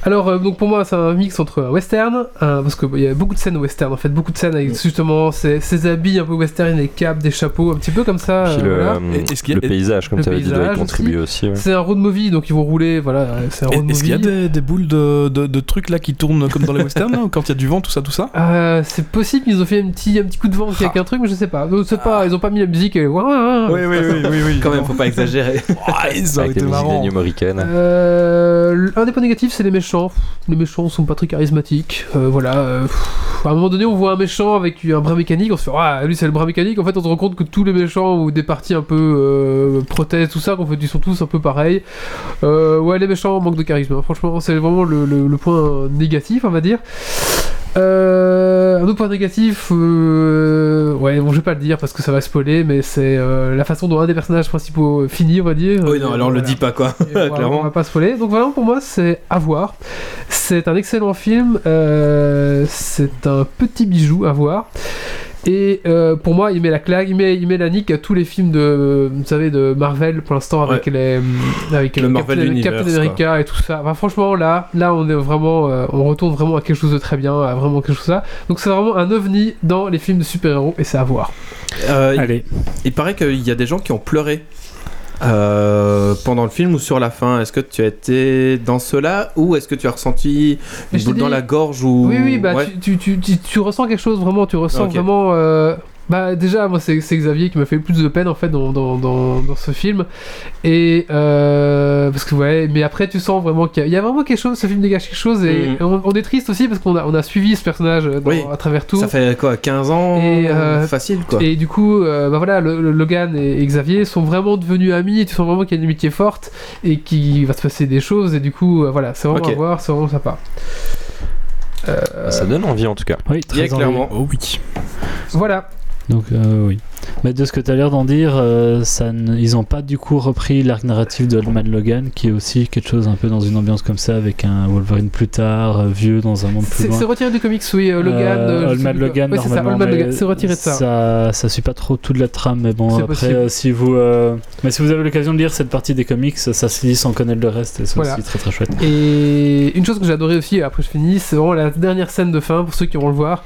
Alors, euh, donc pour moi, c'est un mix entre un western, un- parce qu'il y a beaucoup de scènes western, en fait, beaucoup de scènes avec Mm. justement ces, ces habits un peu western, des capes, des chapeaux, un petit peu comme ça. Puis euh, le, voilà. euh, Et- est-ce qu'il y a- le paysage, comme tu avais dit, doit y contribuer aussi. ouais. C'est un road movie, donc ils vont rouler, voilà, c'est un road Est-ce qu'il y a movie. des, des boules de, de, de trucs là qui tournent comme dans les westerns *laughs* quand il y a du vent, tout ça, tout ça? Euh, c'est possible qu'ils ont fait un petit, un petit coup de vent avec un truc, mais je sais pas. Donc, c'est pas ils ont pas mis la musique et. oui, oui, oui. Quand même, faut pas exagérer. *laughs* Ah, Avec les été musiques marrant. d'Ennio Morricone. Euh, un des points négatifs, c'est les méchants. Les méchants sont pas très charismatiques. Euh, voilà. euh, à un moment donné, on voit un méchant avec un bras mécanique. On se fait Ah, lui, c'est le bras mécanique. En fait, on se rend compte que tous les méchants ou des parties un peu euh, prothèses, tout ça, qu'en fait, ils sont tous un peu pareils. Ouais, les méchants manquent de charisme. hein. Franchement, c'est vraiment le point négatif, on va dire. Euh, un autre point négatif, euh, ouais, bon, je vais pas le dire parce que ça va spoiler, mais c'est euh, la façon dont un des personnages principaux finit, on va dire. oui, non, Euh, alors on le voilà. dit pas, quoi. Voilà, *laughs* Clairement. On va pas spoiler. Donc vraiment pour moi c'est à voir. C'est un excellent film. euh, c'est un petit bijou à voir. Et euh, pour moi, il met la claque, il met, il met la nique à tous les films de, vous savez, de Marvel pour l'instant avec les, avec Le Marvel Captain, America et tout ça. Enfin, franchement, là, là, on est vraiment, euh, on retourne vraiment à quelque chose de très bien, à vraiment quelque chose de ça. Donc c'est vraiment un ovni dans les films de super-héros et c'est à voir. Euh, il- Allez, il paraît qu'il y a des gens qui ont pleuré. Euh, pendant le film ou sur la fin, est-ce que tu as été dans cela ou est-ce que tu as ressenti une boule dans la gorge ou Oui, oui, bah Ouais. tu, tu, tu, ressens quelque chose vraiment, tu ressens Ok. vraiment. euh, Bah déjà, moi c'est c'est Xavier qui m'a fait le plus de peine en fait dans, dans, dans, dans ce film. Et euh, parce que ouais, mais après tu sens vraiment qu'il y, a- il y a vraiment quelque chose, ce film dégage quelque chose et Mhm. on, on est triste aussi parce qu'on a, on a suivi ce personnage dans- Oui. à travers tout. Ça fait quoi 15 ans Et, euh, Facile quoi. Et du coup, euh, bah voilà, le- le Logan et, et Xavier sont vraiment devenus amis, et tu sens vraiment qu'il y a une amitié forte et qu'il va se passer des choses et du coup, euh, voilà, c'est vraiment Ok. à voir, c'est vraiment sympa. Euh, Ça donne envie en tout cas. oui, Il y a très clairement. Oh oui. voilà. Donc euh, oui. Mais de ce que tu as l'air d'en dire, euh, ça ils n'ont pas du coup repris l'arc narratif de Old Man Logan, qui est aussi quelque chose un peu dans une ambiance comme ça, avec un Wolverine plus tard, euh, vieux dans un monde plus loin. c'est retiré du comics, oui, euh, Logan. Euh, euh, Old Man. Logan, c'est ça, normalement, Old Man mais Logan, c'est retiré de ça. ça. Ça suit pas trop toute la trame, mais bon, après, si vous, mais si vous avez l'occasion de lire cette partie des comics, ça se lit sans connaître le reste, et c'est Voilà. aussi très très chouette. Et une chose que j'ai adoré aussi, et après je finis, c'est vraiment la dernière scène de fin, pour ceux qui vont le voir.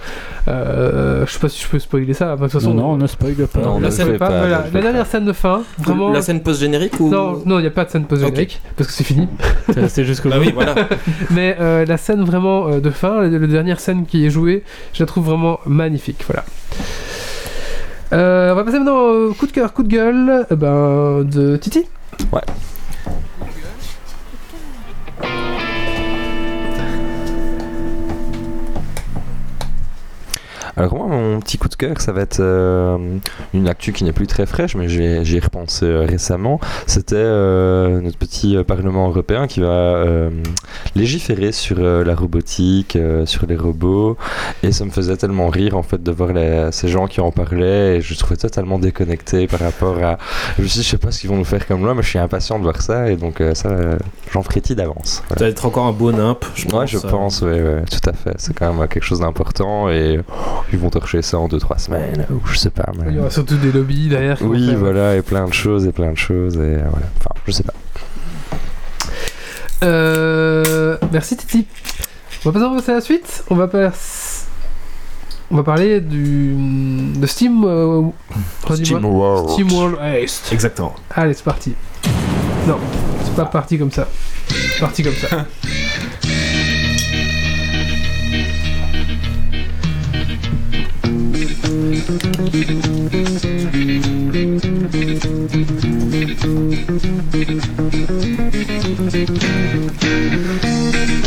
Je sais pas si je peux spoiler ça, de toute façon. non, non, on ne spoil pas. Non, on ne pas, pas, voilà, ne la dernière scène de fin, vraiment. La scène post-générique ou Non, non, il n'y a pas de scène post-générique, parce que c'est fini. *laughs* C'est jusqu'au Bah bout. oui, voilà. *laughs* Mais euh, la scène vraiment euh, de fin, la, la dernière scène qui est jouée, je la trouve vraiment magnifique. Voilà. Euh, on va passer maintenant au coup de cœur, coup de gueule euh, ben, de Titi. Ouais. Alors moi, mon petit coup de cœur, ça va être euh, une actu qui n'est plus très fraîche, mais j'ai- j'y ai repensé euh, récemment. C'était euh, notre petit Parlement européen qui va... légiférer sur la robotique, sur les robots, et ça me faisait tellement rire en fait de voir les- ces gens qui en parlaient, et je trouvais totalement déconnecté par rapport à. Je me suis dit, je sais pas ce qu'ils vont nous faire comme loi, mais je suis impatient de voir ça, et donc ça, j'en frétille d'avance. Voilà. Ça va être encore un beau nimp, je pense. Ouais, je pense, ouais, ouais, tout à fait. C'est quand même quelque chose d'important et ils vont torcher ça en 2-3 semaines, ou je sais pas. mais- Il y aura surtout des lobbies derrière. Oui, faire- voilà, et plein de choses, et plein de choses, et euh, voilà. Enfin, je sais pas. Euh, merci Titi. On va passer à la suite. On va pas- On va parler du de Steam. euh. Steam World. Steam World East. Exactement. Allez, c'est parti. Non, c'est pas parti comme ça. C'est parti comme ça. *laughs* thank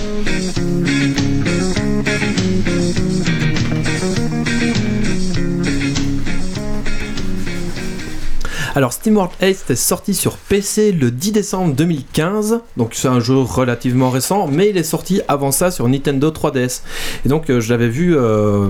you Alors SteamWorld Ace est sorti sur PC le 10 décembre 2015, donc c'est un jeu relativement récent, mais il est sorti avant ça sur Nintendo 3DS. Et donc euh, je l'avais vu euh,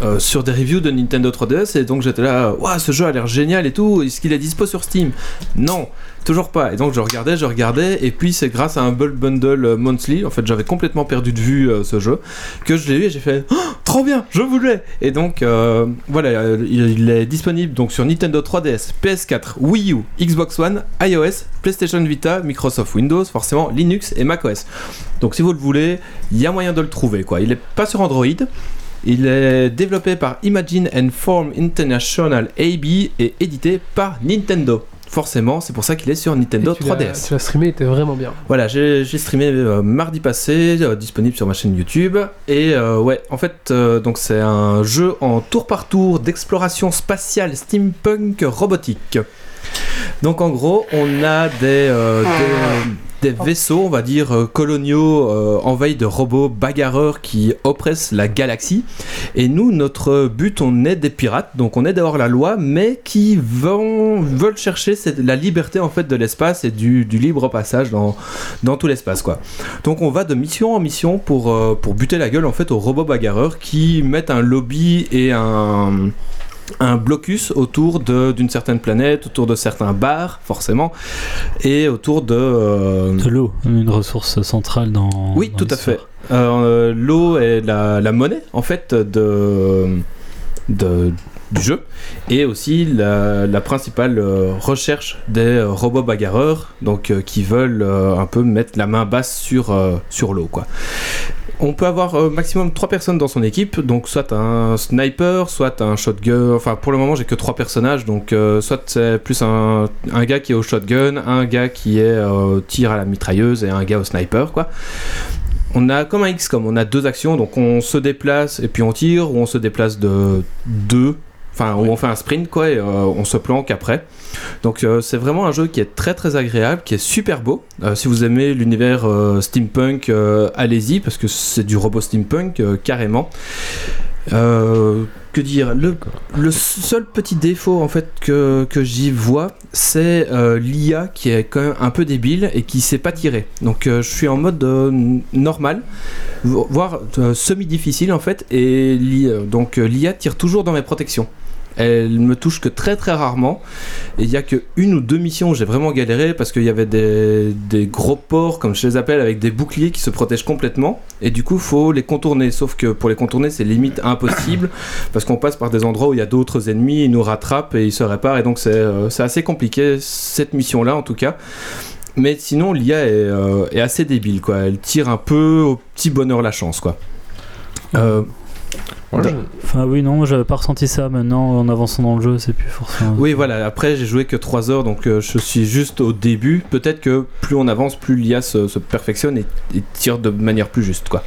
euh, sur des reviews de Nintendo 3DS, et donc j'étais là, waouh, ce jeu a l'air génial et tout, est-ce qu'il est dispo sur Steam? Non, toujours pas. Et donc je regardais, je regardais, et puis c'est grâce à un Bundle euh, Monthly, en fait j'avais complètement perdu de vue euh, ce jeu, que je l'ai eu et j'ai fait, *gasps* Oh, trop bien, je voulais Et donc euh, voilà, il est disponible donc sur Nintendo 3DS, PS4, Wii U, Xbox One, iOS, PlayStation Vita, Microsoft Windows, forcément Linux et macOS. Donc si vous le voulez, il y a moyen de le trouver quoi. Il est pas sur Android. Il est développé par Imagine and Form International AB et édité par Nintendo. Forcément, c'est pour ça qu'il est sur Nintendo Et tu l'as- 3DS. Tu l'as streamé, il était vraiment bien. Voilà, j'ai streamé euh, mardi passé, euh, disponible sur ma chaîne YouTube. Et euh, ouais, en fait, euh, donc c'est un jeu en tour par tour d'exploration spatiale steampunk robotique. Donc en gros, on a des, euh, des, des vaisseaux, on va dire, euh, coloniaux euh, envahis de robots bagarreurs qui oppressent la galaxie. Et nous, notre but, on est des pirates, donc on est dehors la loi, mais qui vont, veulent chercher cette- la liberté en fait de l'espace et du, du libre passage dans, dans tout l'espace quoi. Donc on va de mission en mission pour, euh, pour buter la gueule en fait aux robots bagarreurs qui mettent un lobby et un un blocus autour de- d'une certaine planète, autour de certains bars, forcément, et autour de... euh, De l'eau, une ressource centrale dans. oui, dans tout à fait. Euh, L'eau est la, la monnaie, en fait, de, de- du jeu, et aussi la, la principale euh, recherche des robots bagarreurs, donc euh, qui veulent un peu mettre la main basse sur, sur l'eau, quoi. On peut avoir euh, maximum 3 personnes dans son équipe, donc soit un sniper, soit un shotgun. Enfin, pour le moment, j'ai que 3 personnages, donc euh, soit c'est plus un, gars qui est au shotgun, un gars qui est euh, tir à la mitrailleuse et un gars au sniper, quoi. On a comme un XCOM, on a deux actions, donc on se déplace et puis on tire, ou on se déplace de deux, enfin, où on fait un sprint, quoi, et euh, on se planque après. Donc euh, c'est vraiment un jeu qui est très très agréable, qui est super beau. Euh, si vous aimez l'univers steampunk, allez-y parce que c'est du robot steampunk carrément. Que dire? Le, le seul petit défaut en fait que, que j'y vois, c'est l'IA qui est quand même un peu débile et qui sait pas tirer. Donc je suis en mode normal, vo- voire semi-difficile en fait, et donc l'IA tire toujours dans mes protections. Elle me touche que très très rarement. Et il y a que une ou deux missions où j'ai vraiment galéré parce qu'il y avait des, gros ports, comme je les appelle, avec des boucliers qui se protègent complètement. Et du coup, faut les contourner. Sauf que pour les contourner, c'est limite impossible *clears throat* parce qu'on passe par des endroits où il y a d'autres ennemis, ils nous rattrapent et ils se réparent. Et donc, c'est euh, assez compliqué cette mission-là en tout cas. Mais sinon, l'IA est, euh, est assez débile, quoi. Elle tire un peu au petit bonheur la chance, quoi. Euh, Enfin, oui, non, j'avais pas ressenti ça. Maintenant, en avançant dans le jeu, c'est plus forcément. Oui, voilà. Après, j'ai joué que 3 heures, donc euh, je suis juste au début. Peut-être que plus on avance, plus l'IA se, se perfectionne et, et tire de manière plus juste, quoi.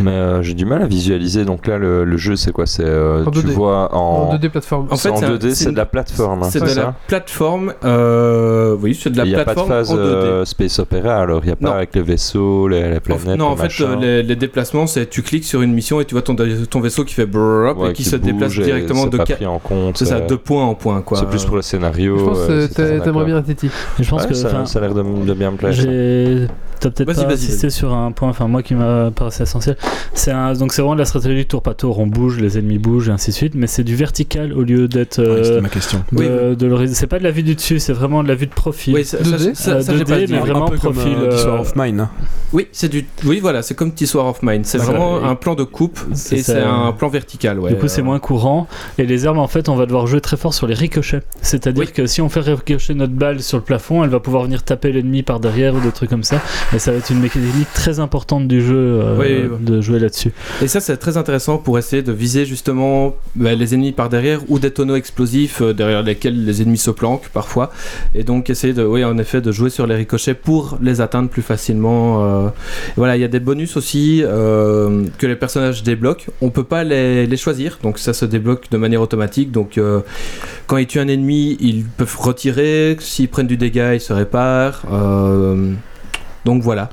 Mais euh, j'ai du mal à visualiser. Donc là, le, le jeu, c'est quoi? C'est euh, En tu 2D. vois En en, 2D plateforme. En c'est fait, en un- 2D, c'est c'est une- de la plateforme. hein, C'est de ça? la plateforme. euh, oui, c'est de la Il n'y a pas de plateforme phase en 2D. euh, space opéra alors. Il n'y a pas Non. avec les vaisseaux, les, les planètes. non, en fait, les déplacements, c'est tu cliques sur une mission et tu vois ton, ton vaisseau qui fait brrrr Ouais, et qui, se déplace directement de pris en compte. C'est ça, euh, de point en point, quoi. C'est plus pour le scénario. Je pense euh, que t'aimerais bien Titi. Je pense Ouais, que. ça, a l'air de, de bien me plaire. t'as peut-être pas insisté sur un point, enfin moi qui m'a paraissé essentiel. C'est un, donc c'est vraiment de la stratégie tour par tour, on bouge, les ennemis bougent et ainsi de suite, mais c'est du vertical au lieu d'être. Euh, C'était ma question. de, Oui. de c'est pas de la vue du dessus, c'est vraiment de la vue de profil. Oui, ça, 2D, ça, ça, ça, euh, j'ai pas 2D, mais vraiment un peu profil, comme euh, euh, of Mine. Oui, c'est du. Oui, voilà, c'est comme Tissoir of Mine. C'est vraiment un plan de coupe et c'est un plan vertical. Ouais. Du coup, c'est Euh, moins courant. Et les armes, en fait, on va devoir jouer très fort sur les ricochets. C'est-à-dire Oui. que si on fait ricocher notre balle sur le plafond, elle va pouvoir venir taper l'ennemi par derrière ou des trucs comme ça. Et ça va être une mécanique très importante du jeu euh, Oui, oui, oui. de jouer là-dessus. Et ça, c'est très intéressant pour essayer de viser justement bah, les ennemis par derrière ou des tonneaux explosifs euh, derrière lesquels les ennemis se planquent parfois. Et donc, essayer de, oui, en effet, de jouer sur les ricochets pour les atteindre plus facilement. euh. Voilà, il y a des bonus aussi que les personnages débloquent. On peut pas les, les choisir, donc ça se débloque de manière automatique. Donc, euh, quand ils tuent un ennemi, ils peuvent retirer. S'ils prennent du dégât, ils se réparent. Euh, donc voilà.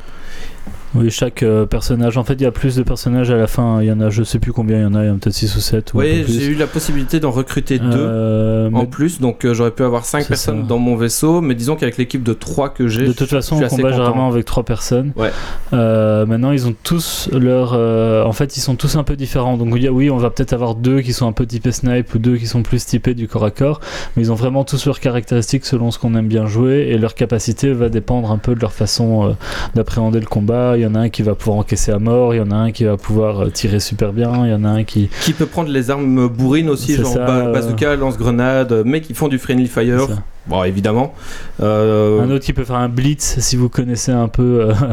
Oui, chaque euh, personnage. En fait, il y a plus de personnages à la fin. Il y en a, je sais plus combien il y en a, il y en a peut-être 6 ou 7. Ou un Oui, j'ai eu la possibilité d'en recruter deux. Euh, en mais plus, donc euh, j'aurais pu avoir 5 C'est personnes ça. dans mon vaisseau, mais disons qu'avec l'équipe de 3 que j'ai, de toute façon, je on combat généralement avec trois personnes. Ouais. Euh, maintenant, ils ont tous leur. euh, en fait, ils sont tous un peu différents. Donc, oui, on va peut-être avoir deux qui sont un peu typés snipe ou deux qui sont plus typés du corps à corps. Mais ils ont vraiment tous leurs caractéristiques selon ce qu'on aime bien jouer. Et leur capacité va dépendre un peu de leur façon d'appréhender le combat. Il y en a un qui va pouvoir encaisser à mort. Il y en a un qui va pouvoir euh, tirer super bien. Il y en a un qui. qui peut prendre les armes bourrines aussi, genre ça, euh. bazooka, lance-grenade, mais qui font du friendly fire. Bon, évidemment. Euh, Un autre qui peut faire un blitz si vous connaissez un peu. euh, *laughs*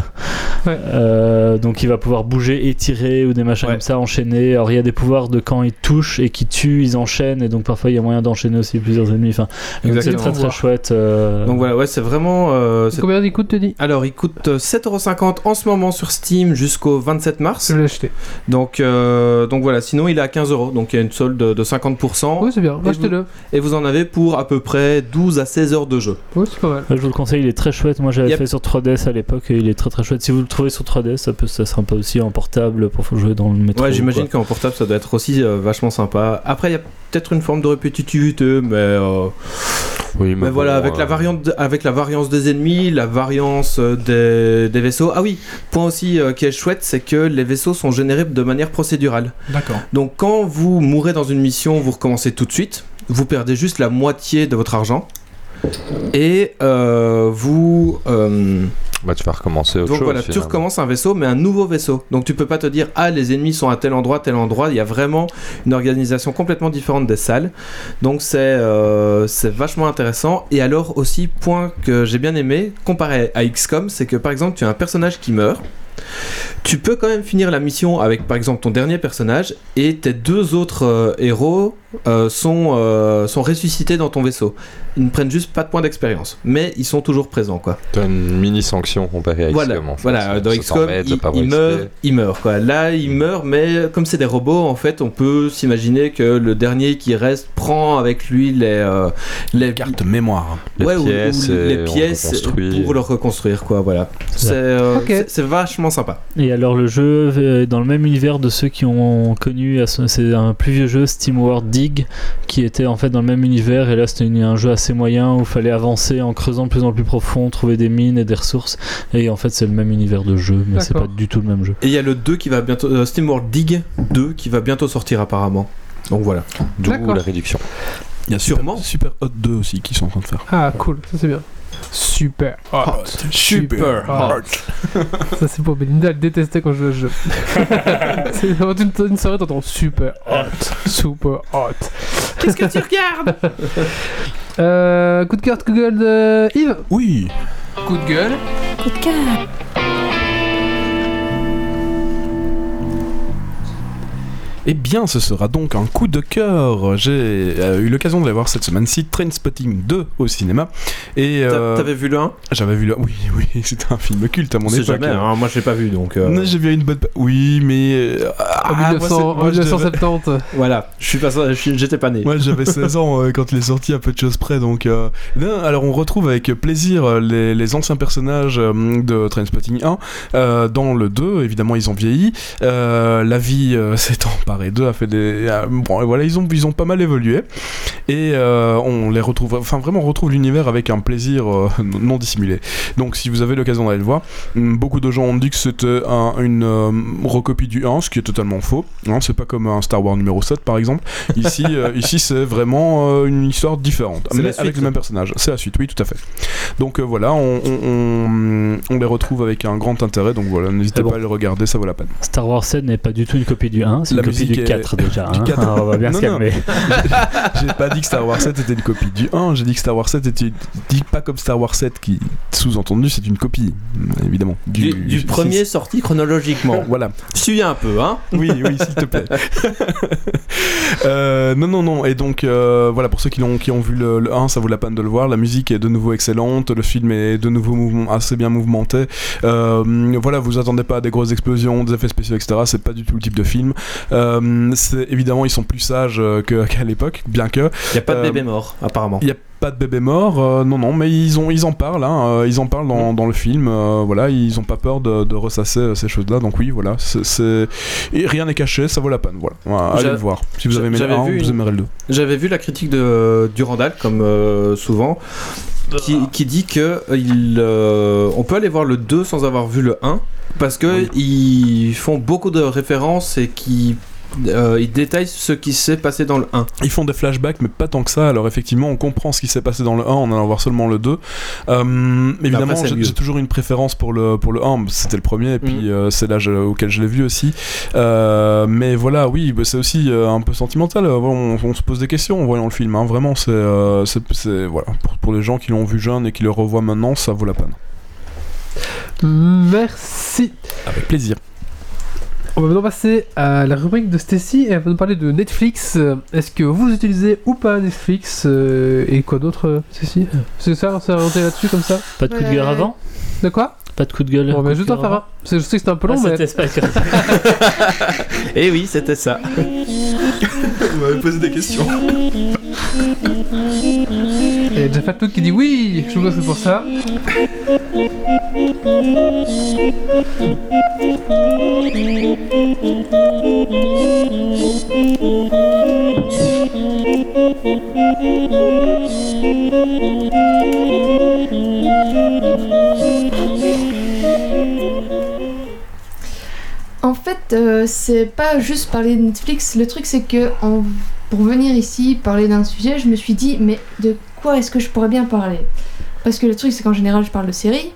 Ouais. euh, donc il va pouvoir bouger et tirer ou des machins Ouais. comme ça, enchaîner. Alors il y a des pouvoirs de quand ils touchent et qui tuent, ils enchaînent et donc parfois il y a moyen d'enchaîner aussi plusieurs ennemis. Enfin, donc c'est très très chouette. euh, Donc voilà, ouais, c'est vraiment. euh, Combien il coûte, tu dis Alors, il coûte euh, 7,50€ en ce moment sur Steam jusqu'au 27 mars. Je l'ai acheté. Donc, euh, donc voilà, sinon il est à 15€, donc il y a une solde de, de 50%. Oui, c'est bien. Et Achetez-le. Et vous en avez pour à peu près 12 à 16 heures de jeu. Oui, c'est pas mal. je vous le conseille, il est très chouette. Moi j'avais Yep. fait sur 3DS à l'époque et il est très très chouette. Si vous le trouvez sur 3DS, ça, peut, ça peu aussi en portable pour jouer dans le métro. Ouais, j'imagine qu'en portable ça doit être aussi euh, vachement sympa. Après, il y a peut-être une forme de répétitivité, mais. euh, Oui, Mais voilà, bon, avec la euh, variante, de- avec la variance des ennemis, la variance des, des vaisseaux. Ah oui, point aussi euh, qui est chouette, c'est que les vaisseaux sont générés de manière procédurale. D'accord. Donc quand vous mourrez dans une mission, vous recommencez tout de suite. Vous perdez juste la moitié de votre argent. Et euh, vous. euh, Bah, tu vas recommencer autre donc chose. voilà, tu recommences un vaisseau, mais un nouveau vaisseau. Donc tu peux pas te dire, ah, les ennemis sont à tel endroit, tel endroit. Il y a vraiment une organisation complètement différente des salles. Donc c'est euh, c'est vachement intéressant. Et alors aussi, point que j'ai bien aimé, comparé à XCOM, c'est que par exemple, tu as un personnage qui meurt. Tu peux quand même finir la mission avec par exemple ton dernier personnage et tes deux autres euh, héros euh, sont, euh, sont ressuscités dans ton vaisseau. Ils ne prennent juste pas de points d'expérience, mais ils sont toujours présents quoi. T'as une mini sanction comparée à Voilà, XCOM en fait. voilà dans XCOM, de il, avoir il meurt, il meurt quoi. Là, il meurt, mais comme c'est des robots, en fait, on peut s'imaginer que le dernier qui reste prend avec lui les euh, les Carte mémoire. Les ouais, ou- ou pièces les pièces pour le reconstruire quoi. Voilà, c'est euh, Ok. Sympa. Et alors le jeu est dans le même univers de ceux qui ont connu, ce- c'est un plus vieux jeu, SteamWorld Dig, qui était en fait dans le même univers. Et là c'était un jeu assez moyen où il fallait avancer en creusant de plus en plus profond, trouver des mines et des ressources. Et en fait c'est le même univers de jeu, mais c'est pas du tout le même jeu. Et il y a le 2 qui va bientôt, euh, SteamWorld Dig 2 qui va bientôt sortir apparemment. Donc voilà. D'où la réduction. Il y a Sûrement. Super, Super Hot 2 aussi qui sont en train de faire. Ah, cool. Ça, c'est bien. Super hot. Super hot. *laughs* Ça, c'est pour Belinda. Elle détestait quand je jouais ce jeu. *laughs* c'est une, une soirée, t'entends super hot. Super hot. Qu'est-ce que tu regardes? Euh, coup de cœur, coup de gueule de Yves? Oui. Coup de gueule. Coup de cœur. Eh bien, ce sera donc un coup de cœur. J'ai euh, eu l'occasion de la voir cette semaine-ci, Trainspotting 2 au cinéma. Et euh, T'avais vu le 1 j'avais vu le. Oui, *laughs* oui, c'était un film culte à mon époque. jamais, hein, moi je l'ai pas vu donc. euh, J'ai vu une bonne. Oui, mais. euh, En ah, moi, 1900 c'est- en moi, je devais- 1970. *laughs* Voilà, je suis pas, j'étais pas né. Moi j'avais *laughs* 16 ans euh, quand il est sorti à peu de choses près donc euh, non, alors on retrouve avec plaisir les, les anciens personnages euh, de Trainspotting 1 euh, dans le 2 évidemment ils ont vieilli Euh, la vie euh, Paré 2 a fait des. a- bon, et voilà, ils ont, ils ont pas mal évolué. Et euh, on les retrouve. Enfin, vraiment, on retrouve l'univers avec un plaisir euh, *laughs* non dissimulé. Donc, si vous avez l'occasion d'aller le voir, hum, beaucoup de gens ont dit que c'était un- une euh, recopie du 1, ce qui est totalement faux. Hein, c'est pas comme un Star Wars numéro 7, par exemple. Ici, *laughs* ici c'est vraiment une histoire différente. Mais suite. avec le même personnage. C'est la suite, oui, tout à fait. Donc voilà, on, on- on- on les retrouve avec un grand intérêt. Donc voilà, n'hésitez bon. pas à les regarder, ça vaut la peine. Star Wars 7 n'est pas du tout une copie du 1, c'est La une copie musique du est- 4 déjà. du hein. 4. Ah, on va bien se Non, non. calmer. J'ai pas dit que Star Wars 7 était une copie du 1, j'ai dit que Star Wars 7 était dit pas comme Star Wars 7 qui sous-entendu c'est une copie évidemment Du, du premier sorti chronologiquement. *laughs* Voilà. Suis un peu, hein Oui, oui, s'il te plaît. *laughs* Euh, non, non, non. Et donc, euh, voilà, pour ceux qui, l'ont, qui ont vu le, le 1, ça vaut la peine de le voir. La musique est de nouveau excellente. Le film est de nouveau mouvement- assez bien mouvementé. Euh, voilà, vous attendez pas à des grosses explosions, des effets spéciaux, etc. C'est pas du tout le type de film. Euh, c'est, évidemment, ils sont plus sages euh, *laughs* qu'à l'époque, bien que. Il a pas de Euh, bébé mort, apparemment. Il y a pas de bébé mort, euh, non, non, mais ils, ont, ils en parlent, hein, euh, ils en parlent dans, dans le film, euh, voilà, ils ont pas peur de, de ressasser euh, ces choses-là, donc oui, voilà, c'est, rien n'est caché, ça vaut la peine, voilà, Voilà, allez le voir. Si vous avez aimé le j'avais 1, vu vous aimerez le 2. J'avais vu la critique de Durandal, comme euh, souvent, qui, qui dit que euh, il, euh, on peut aller voir le 2 sans avoir vu le 1, parce que ils font beaucoup de références et qui euh, ils détaillent ce qui s'est passé dans le 1. Ils font des flashbacks, mais pas tant que ça, alors effectivement, on comprend ce qui s'est passé dans le 1 en allant voir seulement le 2. Euh, évidemment, c'est j'ai, toujours une préférence pour le, pour le 1, c'était le premier, et puis euh, c'est l'âge auquel je l'ai vu aussi. Euh, mais voilà, oui, bah, c'est aussi euh, un peu sentimental, euh, on, on se pose des questions en voyant le film, hein, vraiment, c'est, euh, c'est, c'est- voilà, pour, pour les gens qui l'ont vu jeune et qui le revoient maintenant, ça vaut la peine. Merci. Avec plaisir. On va maintenant passer à la rubrique de Stacy et elle va nous parler de Netflix. Euh, Est-ce que vous utilisez ou pas Netflix euh, et quoi d'autre, euh, Stacy? C'est ça, on s'est orienté là-dessus comme ça? Pas de coup de gueule Ouais. avant? De quoi? Pas de coup de gueule On va coup de juste en faire un. C'est- Je sais que c'était un peu long, Ah, mais. c'était Spike. Et *laughs* Eh oui, c'était ça. *laughs* Vous m'avez posé des questions. Il y a déjà Fatou qui dit oui, je que c'est pour ça. *laughs* En fait, euh, c'est pas juste parler de Netflix. Le truc, c'est que en- pour venir ici parler d'un sujet, je me suis dit, mais de quoi est-ce que je pourrais bien parler? Parce que le truc, c'est qu'en général, je parle de séries.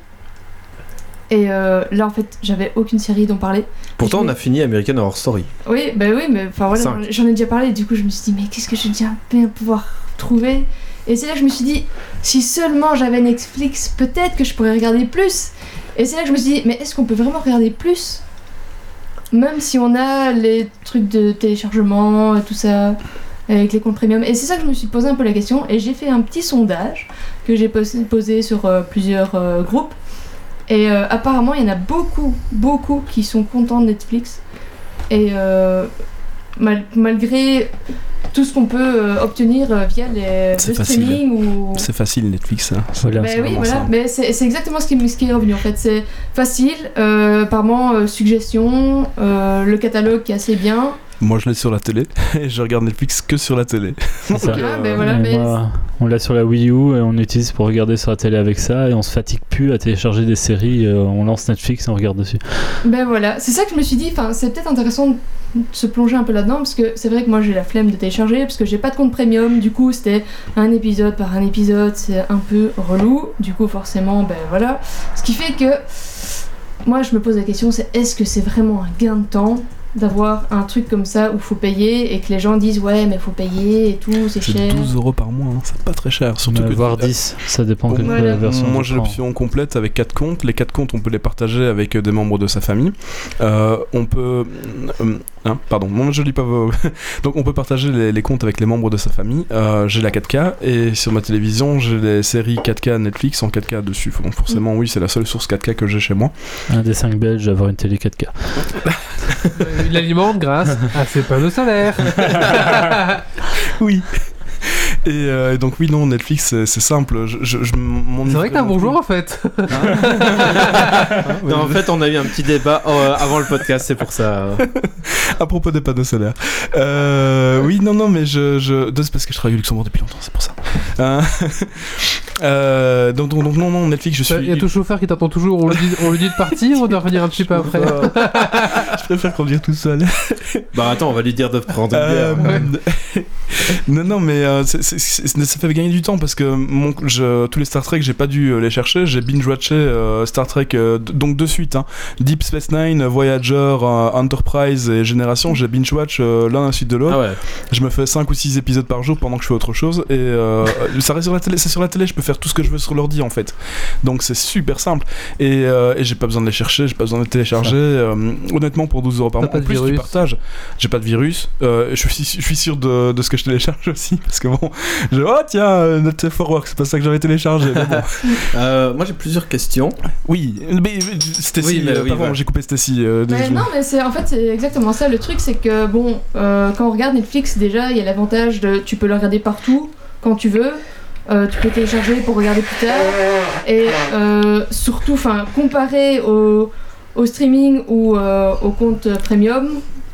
Et euh, là, en fait, j'avais aucune série dont parler. Pourtant, on a fini American Horror Story. Oui, bah oui, mais enfin voilà, j'en ai déjà parlé. Du coup, je me suis dit, mais qu'est-ce que je vais bien pouvoir trouver? Et c'est là que je me suis dit, si seulement j'avais Netflix, peut-être que je pourrais regarder plus. Et c'est là que je me suis dit, mais est-ce qu'on peut vraiment regarder plus? Même si on a les trucs de téléchargement et tout ça, avec les comptes premium. Et c'est ça que je me suis posé un peu la question. Et j'ai fait un petit sondage que j'ai posé, sur euh, plusieurs euh, groupes. Et euh, apparemment, il y en a beaucoup, beaucoup qui sont contents de Netflix. Et euh, mal- malgré tout ce qu'on peut euh, obtenir euh, via les, C'est le facile. streaming ou. C'est facile Netflix. Hein. Voilà. Ben c'est oui, vraiment voilà, ça. mais c'est exactement ce qui, ce qui est revenu en fait. C'est facile, euh, apparemment euh, suggestion, euh, le catalogue qui est assez bien. Moi je l'ai sur la télé *laughs* et je regarde Netflix que sur la télé. Ça. Ah, ben voilà, Et mais moi, on l'a sur la Wii U et on utilise pour regarder sur la télé avec ça et on se fatigue plus à télécharger des séries. euh, on lance Netflix et on regarde dessus. Ben voilà, c'est ça que je me suis dit, enfin c'est peut-être intéressant de se plonger un peu là-dedans parce que c'est vrai que moi j'ai la flemme de télécharger parce que j'ai pas de compte premium, du coup c'était un épisode par un épisode, c'est un peu relou, du coup forcément ben voilà. Ce qui fait que moi je me pose la question c'est est-ce que c'est vraiment un gain de temps d'avoir un truc comme ça où faut payer et que les gens disent ouais mais faut payer et tout, c'est C'est cher. 12 euros par mois, hein. c'est pas très cher. Surtout que voire 10, ça dépend Bon, quelle voilà. version. Moi j'ai l'option complète avec 4 comptes. Les 4 comptes on peut les partager avec des membres de sa famille. Euh, on peut... euh, hein, pardon, moi je lis pas vos... *laughs* Donc on peut partager les, les comptes avec les membres de sa famille. Euh, j'ai la 4K et sur ma télévision j'ai les séries 4K Netflix en 4K dessus. Donc forcément oui c'est la seule source 4K que j'ai chez moi. Un des 5 belges, avoir une télé 4K. Euh, *laughs* il alimente grâce à ses panneaux solaires. *laughs* Oui. *laughs* Et, euh, et donc oui, non, Netflix, c'est simple. Je, je, je m'en C'est vrai que t'es un bourgeois en fait. *laughs* Non, en fait, on a eu un petit débat euh, avant le podcast, c'est pour ça. *laughs* à propos des panneaux solaires. Euh, oui, non, non, mais je, je... c'est parce que je travaille au Luxembourg depuis longtemps, c'est pour ça. Euh, euh, donc, donc, donc, non, non, Netflix, je suis. Il y a ton chauffeur qui t'attend toujours, on lui dit, on lui dit de partir, on doit revenir un petit peu après. *laughs* je préfère conduire tout seul. Bah attends, on va lui dire de prendre une Euh, bière. *laughs* non, non, mais euh, ça fait gagner du temps parce que mon, je, tous les Star Trek, j'ai pas dû euh, les chercher. J'ai binge-watché euh, Star Trek, euh, donc de suite. hein. Deep Space Nine, Voyager, euh, Enterprise et Génération, j'ai binge-watch euh, l'un à la suite de l'autre. Ah ouais. Je me fais 5 ou 6 épisodes par jour pendant que je fais autre chose. Et euh, ça reste sur la télé, c'est sur la télé, je peux faire tout ce que je veux sur l'ordi en fait. Donc c'est super simple. Et, euh, et j'ai pas besoin de les chercher, j'ai pas besoin de les télécharger. Euh, honnêtement, pour 12 euros par mois, pas en de plus du virus. partage, j'ai pas de virus. Euh, je, suis, je suis sûr de, de ce que je télécharge *laughs* aussi. Parce que bon, je, oh tiens, euh, Not for Work, c'est pas ça que j'avais téléchargé. mais bon. *laughs* Euh, moi j'ai plusieurs questions. Oui, mais Stacy, Oui, j'ai coupé Stacy. euh, Mais non, mais c'est en fait c'est exactement ça. Le truc c'est que bon, euh, quand on regarde Netflix, déjà il y a l'avantage de tu peux le regarder partout quand tu veux. Euh, tu peux télécharger pour regarder plus tard. Et euh, surtout, enfin, comparé au, au streaming ou euh, au compte premium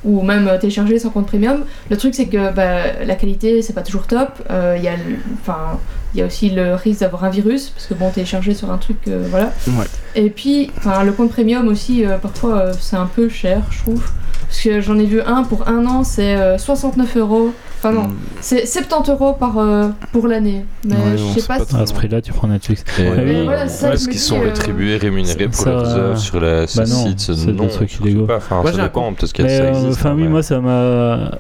ou même euh, télécharger sans compte premium, le truc c'est que bah, la qualité c'est pas toujours top. Euh, Il y a, enfin, il y a aussi le risque d'avoir un virus parce que bon, télécharger sur un truc, euh, voilà. Ouais. Et puis, enfin, le compte premium aussi, euh, parfois euh, c'est un peu cher, je trouve. Parce que j'en ai vu un pour un an, c'est euh, 69 euros. Enfin non, Mm. c'est 70 euros par, euh, pour l'année. Mais Ouais, je sais pas, pas si- À ce prix-là, tu prends Netflix. Et, Ah oui. euh, Voilà, c'est ça est-ce qu'ils sont euh, rétribués, rémunérés pour ça- leurs œuvres sur les Bah non, c'est Non, des trucs je sais illégaux. pas. Enfin, Moi, ça j'ai un dépend, peut-être que ça existe. Enfin, hein, oui, moi, ça m'a.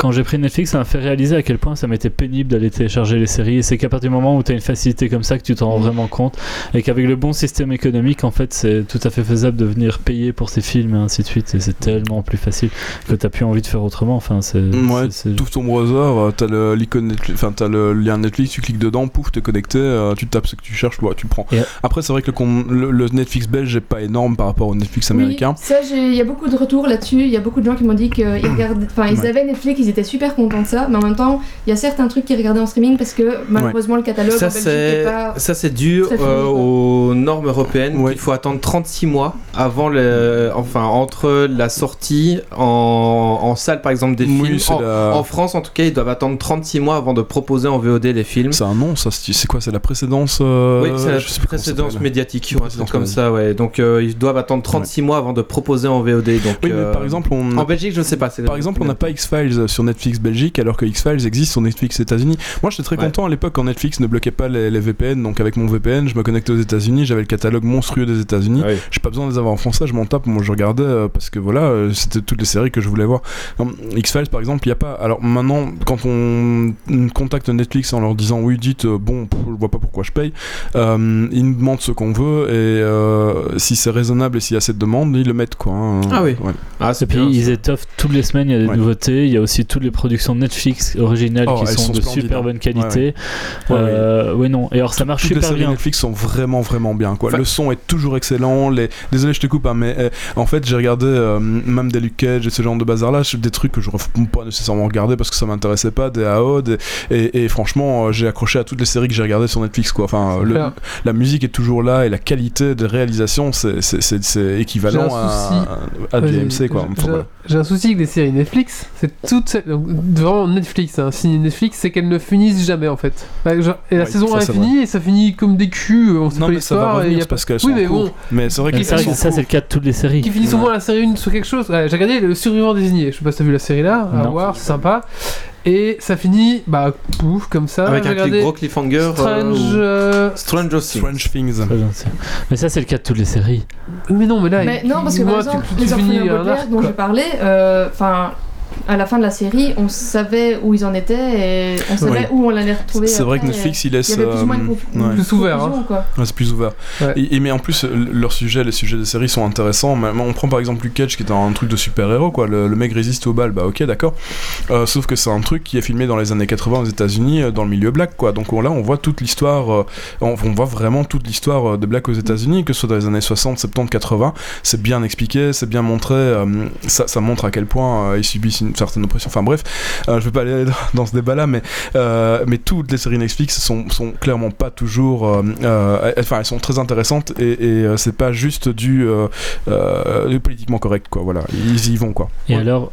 Quand j'ai pris Netflix, ça m'a fait réaliser à quel point ça m'était pénible d'aller télécharger les séries. Et c'est qu'à partir du moment où tu as une facilité comme ça, que tu t'en rends vraiment compte, et qu'avec le bon système économique, en fait, c'est tout à fait faisable de venir payer pour ces films et ainsi de suite. Et c'est tellement plus facile que tu plus envie de faire autrement. Enfin, c'est. Ouais, c'est- c'est- Tu ouvres ton browser, euh, t'as le, l'icône Netflix- enfin t'as le lien Netflix, tu cliques dedans, pouf, t'es connecté, euh, tu tapes ce que tu cherches, ouais, tu prends. Après, c'est vrai que le, con- le, le Netflix belge est pas énorme par rapport au Netflix américain. Oui, ça, il y a beaucoup de retours là-dessus. Il y a beaucoup de gens qui m'ont dit qu'ils *clears throat* regardaient, enfin, ils Ouais. avaient Netflix, ils étaient super contents de ça, mais en même temps, il y a certains trucs qu'ils regardaient en streaming parce que malheureusement le catalogue Ça en Belgique est c'est pas. ça c'est dû euh, aux normes européennes Ouais. qu'il faut attendre 36 mois avant le enfin entre la sortie en, en salle par exemple des Oui, films en, la- en France en tout cas ils doivent attendre 36 mois avant de proposer en VOD les films. C'est un nom, ça, c'est quoi C'est la précédence euh, oui, c'est la je précédence médiatique, ou un truc Précédence comme ça, ouais. Donc euh, ils doivent attendre 36 mois avant de proposer en VOD. Donc, Oui, mais euh, par exemple, on. en Belgique, je sais pas. c'est- Par exemple, on n'a pas X-Files sur Netflix Belgique alors que X-Files existe sur Netflix États-Unis. Moi, j'étais très Ouais. content à l'époque quand Netflix ne bloquait pas les, les VPN. Donc, avec mon VPN, je me connectais aux États-Unis, j'avais le catalogue monstrueux des États-Unis. Ouais. J'ai pas besoin de les avoir en français, je m'en tape. Moi, je regardais euh, parce que voilà, euh, c'était toutes les séries que je voulais voir. X-Files, par exemple, il y a pas. Alors maintenant, quand on contacte Netflix en leur disant oui, dites euh, bon, pff, je vois pas pourquoi je paye, euh, ils nous demandent ce qu'on veut et euh, si c'est raisonnable et s'il y a assez de demandes, ils le mettent quoi. hein. Ah oui. Ouais. Ah, Et c'est puis bien, ils étoffent toutes les semaines, il y a des Ouais. nouveautés, il y a aussi toutes les productions Netflix originales Oh, qui sont, sont de splendides, super hein. bonne qualité. Ouais, Euh, ouais, non, et alors ça marche Toutes les super séries bien. Netflix sont vraiment vraiment bien quoi. Enfin- Le son est toujours excellent. Les... Désolé je te coupe hein, mais euh, en fait j'ai regardé euh, même des Luke Cage et ce genre de bazar là, des trucs que j'aurais pas nécessairement regardé parce que ça m'intéressait pas, des AO, des- et, et franchement euh, j'ai accroché à toutes les séries que j'ai regardées sur Netflix quoi. Enfin le- la musique est toujours là et la qualité de réalisation c'est- c'est c'est- c'est équivalent à, à du Ouais, AMC quoi. j'ai- Enfin, voilà. Un souci avec les séries Netflix, c'est toutes celles- donc, vraiment Netflix, hein, signé Netflix, c'est qu'elles ne finissent jamais en fait. Bah, genre, et la saison ça, 1 est finie et ça finit comme des culs, on sait Non pas mais ça va l'histoire. y a parce qu'elles sont Oui mais bon, Mais c'est vrai qu'elles ça, ça, c'est le cas de toutes les séries. qui finissent au moins la série 1 sur quelque chose. Ouais, J'ai regardé Le Survivant désigné, je sais pas si t'as vu la série là, à voir, c'est sympa. Et ça finit, bah pouf, comme ça. Avec J'ai un gros cliffhanger. euh, Strange. ou- euh, Things. Strange Things. Mais ça, c'est le cas de toutes les séries. Mais non, mais là. Mais il- non, parce que moi, par exemple, tu, tu les finis orphelins Baudelaire dont je parlais, euh, enfin, à la fin de la série, on savait où ils en étaient et on savait Oui. où on allait retrouver. C'est vrai que Netflix il Il laisse. y avait plus ou moins euh, une ouais. Plus ouvert. Ouais, c'est plus ouvert. Ouais. Et, et mais en plus, euh, leurs sujets, les sujets des séries sont intéressants. On prend par exemple Luke Cage qui est un, truc de super-héros, quoi. Le, le mec résiste au bal, bah ok, d'accord. Euh, sauf que c'est un truc qui est filmé dans les années 80 aux États-Unis, euh, dans le milieu black, quoi. Donc on- là, on voit toute l'histoire, euh, on, on voit vraiment toute l'histoire euh, de black aux États-Unis, que ce soit dans les années 60, 70, 80. C'est bien expliqué, c'est bien montré. euh, ça, ça montre à quel point euh, ils subissent une, une certaine oppression. Enfin bref, euh, je vais pas aller dans, *laughs* dans ce débat-là, mais euh, mais toutes les séries Netflix sont sont clairement pas toujours, euh, euh, enfin elles sont très intéressantes et, et euh, c'est pas juste du, euh, euh, du politiquement correct quoi. Voilà, ils y vont quoi. Et alors,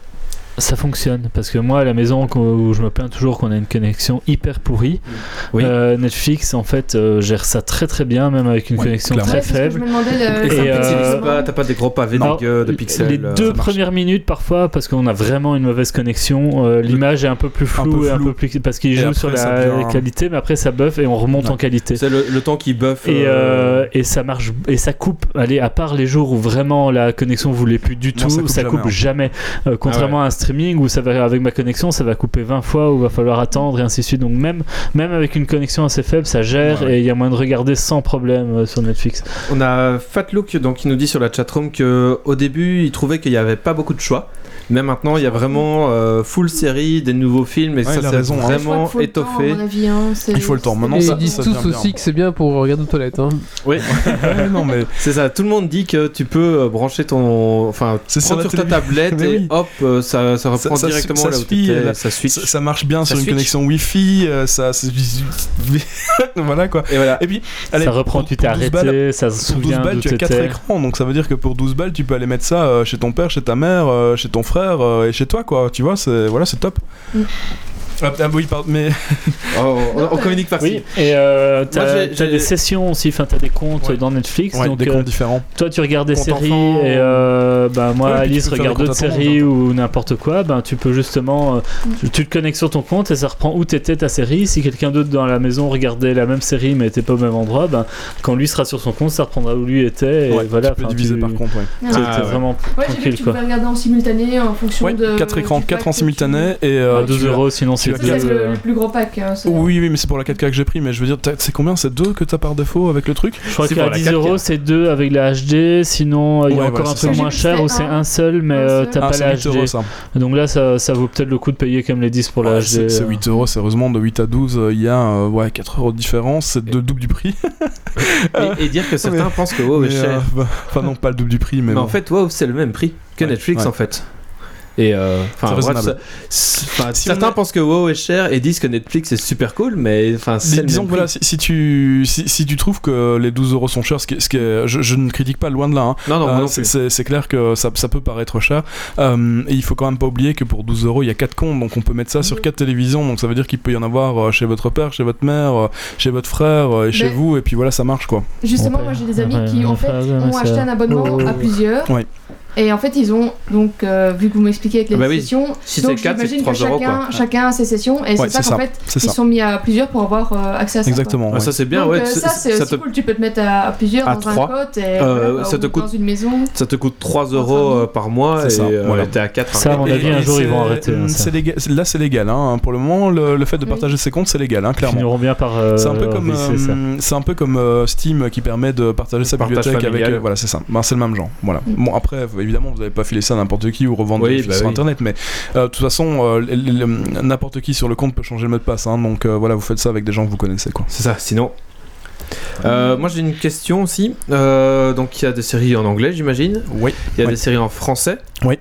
ça fonctionne parce que moi à la maison où je me plains toujours qu'on a une connexion hyper pourrie, Oui. euh, Netflix en fait euh, gère ça très très bien même avec une Ouais, connexion clairement. très Ouais, faible. le- Et euh, pas, t'as pas des gros pavés dégueux de pixels. Les euh, deux premières minutes parfois parce qu'on a vraiment une mauvaise connexion, euh, l'image est un peu plus floue peu et un flou. peu plus parce qu'il Et joue après, sur la devient- qualité, mais après ça buff et on remonte Ouais. en qualité. C'est le, le temps qui buff. Et, euh, euh, et ça marche et ça coupe allez à part les jours où vraiment la connexion voulait plus du Non, tout ça coupe ça jamais, coupe hein. jamais Euh, contrairement à un streaming où ça va avec ma connexion ça va couper 20 fois où va falloir attendre et ainsi de suite donc même même avec une connexion assez faible ça gère Ouais. et il y a moyen de regarder sans problème euh, sur Netflix On a Fatlook donc, qui nous dit sur la chatroom que au début il trouvait qu'il n'y avait pas beaucoup de choix. Mais maintenant il y a vraiment euh, full série, des nouveaux films et Ouais, ça c'est raison, hein. Vraiment étoffé. hein, Il faut le temps. Maintenant, Et ça, ils disent ça tous aussi bien. que c'est bien pour regarder aux toilettes. Hein. Oui, *laughs* non mais c'est ça. Tout le monde dit que tu peux euh, brancher ton, enfin, C'est sur prendre sur ta tablette *laughs* et oui. hop, euh, ça, ça reprend Ça- ça- directement ça là où suit, ça switch. ça, ça marche bien Ça sur une switch. connexion Wi-Fi, euh, ça, *laughs* voilà quoi. Et voilà. Et puis, allez, ça reprend pour- tu t'es pour 12 arrêté balles- ça se Pour 12 souvient balles, tu as 4 t'étais écrans, donc ça veut dire que pour 12 balles, tu peux aller mettre ça chez ton père, chez ta mère, chez ton frère euh, et chez toi, quoi. Tu vois, c'est voilà, c'est top. Mm. Ah, ah, oui, pardon, mais Oh, on, on communique par oui et euh, t'as Moi, j'ai- t'as j'ai- des sessions aussi enfin t'as des comptes Ouais. dans Netflix ouais, donc des euh, comptes différents. Toi, tu regardes des Compte séries enfant, et euh, bah, moi, Ouais, Alice peux regarde d'autres séries ou n'importe quoi. Ben, tu peux justement, euh, tu, tu te connectes sur ton compte et ça reprend où t'étais ta série. Si quelqu'un d'autre dans la maison regardait la même série mais était pas au même endroit, ben, quand lui sera sur son compte, ça reprendra où lui était. Et Ouais, voilà, tu peux diviser tu- par contre, ouais. Ah. vraiment vu que tranquille tu quoi. pouvais regarder en simultané en fonction de. 4 écrans, du 4 en simultané et tu- euh, à 12 tu as- euros sinon c'est deux, le, euh, le plus gros pack. hein, c'est- Oui, oui, mais c'est pour la 4K que j'ai pris, mais je veux dire, c'est combien C'est 2 que t'as par défaut avec le truc Je crois C'est qu'à pour la 10 4K. euros c'est deux avec la HD, sinon euh, il y a Ouais, encore un ça. moins cher c'était c'est un- seul mais euh, t'as Ah, pas c'est la 8 euros HD. ça. Donc là ça, ça vaut peut-être le coup de payer comme les 10 pour la HD. c'est c'est euh. 8 euros, sérieusement, de 8 à 12, euh, il y a euh, ouais, 4 euros de différence, c'est le double du prix. *laughs* Et, et dire que *laughs* certains Mais- pensent que WoW est cher. bah, Enfin, non, pas le double du prix, mais, en fait, WoW c'est le même prix que Netflix en fait. Et euh, bref, ça- Si certains on pensent que WoW est cher et disent que Netflix est super cool, mais enfin, c'est disons que voilà, si, si tu, si, si tu trouves que les 12 euros sont chers, ce qui, est- ce qui est- je, je ne critique pas loin de là, hein. Non, non, Euh, non c'est- plus. c'est c'est clair que ça, ça peut paraître cher. Euh, et il faut quand même pas oublier que pour 12 euros, il y a 4 comptes, donc on peut mettre ça sur 4 télévisions, donc ça veut dire qu'il peut y en avoir euh, chez votre père, chez votre mère, chez votre frère et chez Mais- vous, et puis voilà, ça marche quoi. Justement, moi j'ai des amis qui en fait ont acheté un abonnement Oh. à plusieurs. Et en fait, ils ont donc, euh, vu que vous m'expliquez avec les Ah bah oui. sessions, Si donc c'est 4, c'est j'imagine 3 que euros chacun, quoi. chacun a ses sessions et Ouais, c'est ça qu'en fait ils ça. sont mis à plusieurs pour avoir euh, accès à ça. Exactement. Ouais. ça c'est bien, Donc, ouais. euh, c'est- ça c'est te, cool, tu peux te mettre à, à plusieurs À dans trois. un pote et Euh, voilà, ça ou te coûte- dans une maison. ça te coûte 3 Entre euros par mois et euh, t'es à 4. Ça, à mon Et- avis, un jour, ils vont arrêter, hein, Là, c'est légal. Hein. Pour le moment, le, fait de partager ses comptes, c'est légal, hein, Ils clairement. bien par. C'est un peu comme, visser ça. c'est un peu comme Steam qui permet de partager sa bibliothèque avec. voilà, c'est ça. Ben, c'est le même genre. Voilà. Mm. Bon, après, évidemment, vous n'avez pas filé ça à n'importe qui ou revendre Oui, bah sur oui. internet, mais euh, de toute façon, euh, n'importe qui sur le compte peut changer le mot de passe. Hein, donc euh, voilà, vous faites ça avec des gens que vous connaissez, quoi. C'est ça, sinon. Euh, moi j'ai une question aussi. Euh, donc il y a des séries en anglais, j'imagine. Oui. Il y a des séries en français. Oui.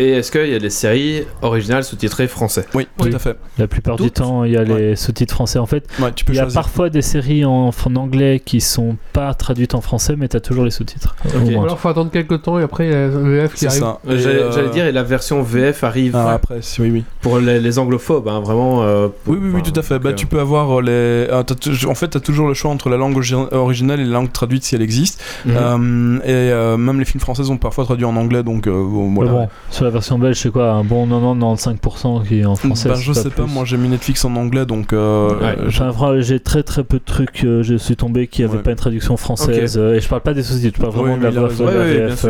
Et est-ce qu'il y a des séries originales sous-titrées français Oui, Oui. tout à fait. La plupart du temps, il y a les sous-titres français. En fait, Ouais, tu peux il y a parfois des séries en, en anglais qui sont pas traduites en français, mais tu as toujours les sous-titres. Au Ok. moins. Ou alors faut attendre quelques temps et après il y a VF qui C'est arrive. ça. Euh, J'allais euh, j'allais dire, et la version VF arrive ah, après, si- oui, oui. pour les, les anglophobes, hein, vraiment. euh, pour- Oui, oui, oui, tout à fait. donc, Bah, euh, tu peux avoir les. ah, en fait, tu as toujours le choix entre la langue origi- originale et la langue traduite si elle existe. mhm. Euh, et euh, même les films français sont parfois traduits en anglais, donc euh, voilà. bon, sur la version belge, c'est quoi Un bon 90-95% qui est en français c'est je sais pas, moi j'ai mis Netflix en anglais, donc. euh, Ouais. Enfin, j'ai très très peu de trucs, euh, je suis tombé qui n'avaient Ouais. pas une traduction française. euh, et je parle pas des sous-titres, je parle vraiment de la voix de la VF,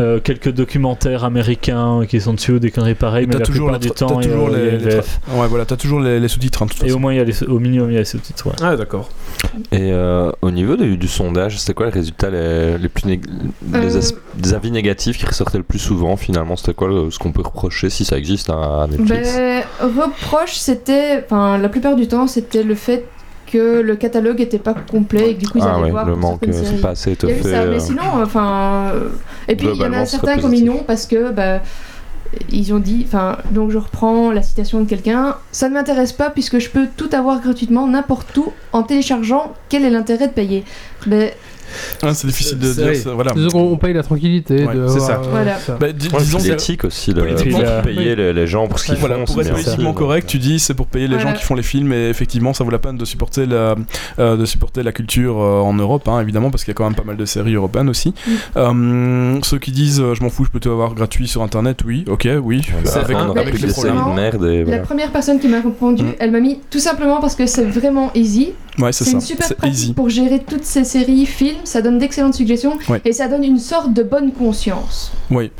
euh, quelques documentaires américains qui sont dessus ou des conneries pareilles, mais la toujours plupart les du temps, il y a- les- VF. Ouais, voilà, t'as toujours les, les sous-titres, hein, Et au moins, il y a les, au minimum, il y a les sous-titres. ouais. Ah, d'accord. Et euh, au niveau du, du sondage, c'était quoi les résultats les, les plus Euh, des avis négatifs qui ressortaient le plus souvent finalement C'était quoi le- ce qu'on peut reprocher si ça existe à, Netflix Ben, reproche, c'était, enfin, la plupart du temps, c'était le fait que le catalogue était pas complet et que du coup ils Ah allaient ouais, voir le manque, euh, c'est pas assez étoffé. ça, mais euh. sinon, enfin. euh, Et puis il y en a certains comme ils positif. non parce que bah, ils ont dit, enfin, donc je reprends la citation de quelqu'un, ça ne m'intéresse pas puisque je peux tout avoir gratuitement n'importe où en téléchargeant. Quel est l'intérêt de payer? Ben, Ah, c'est difficile de dire ça. Voilà. Disons qu'on on paye la tranquillité. Ouais, de c'est ça. euh, Voilà. Bah, dis- Ouais, disons c'est que- l'éthique aussi, le, Politiquement, pour oui. payer les, les gens pour ce qu'ils Voilà, font. pour être politiquement correct, tu dis c'est pour payer les gens qui font les films et effectivement ça vaut la peine de supporter la, euh, de supporter la culture euh, en Europe, hein, évidemment, parce qu'il y a quand même pas mal de séries européennes aussi. Mm. Euh, ceux qui disent je m'en fous, je peux tout avoir gratuit sur internet, oui, ok, oui, Bah, avec, avec plus les des séries problèmes. de merde et La première personne qui m'a répondu, Mm. elle m'a mis tout simplement parce que c'est vraiment easy. Ouais, c'est une super pratique easy. pour gérer toutes ces séries, films. Ça donne d'excellentes suggestions Ouais. et ça donne une sorte de bonne conscience. Oui,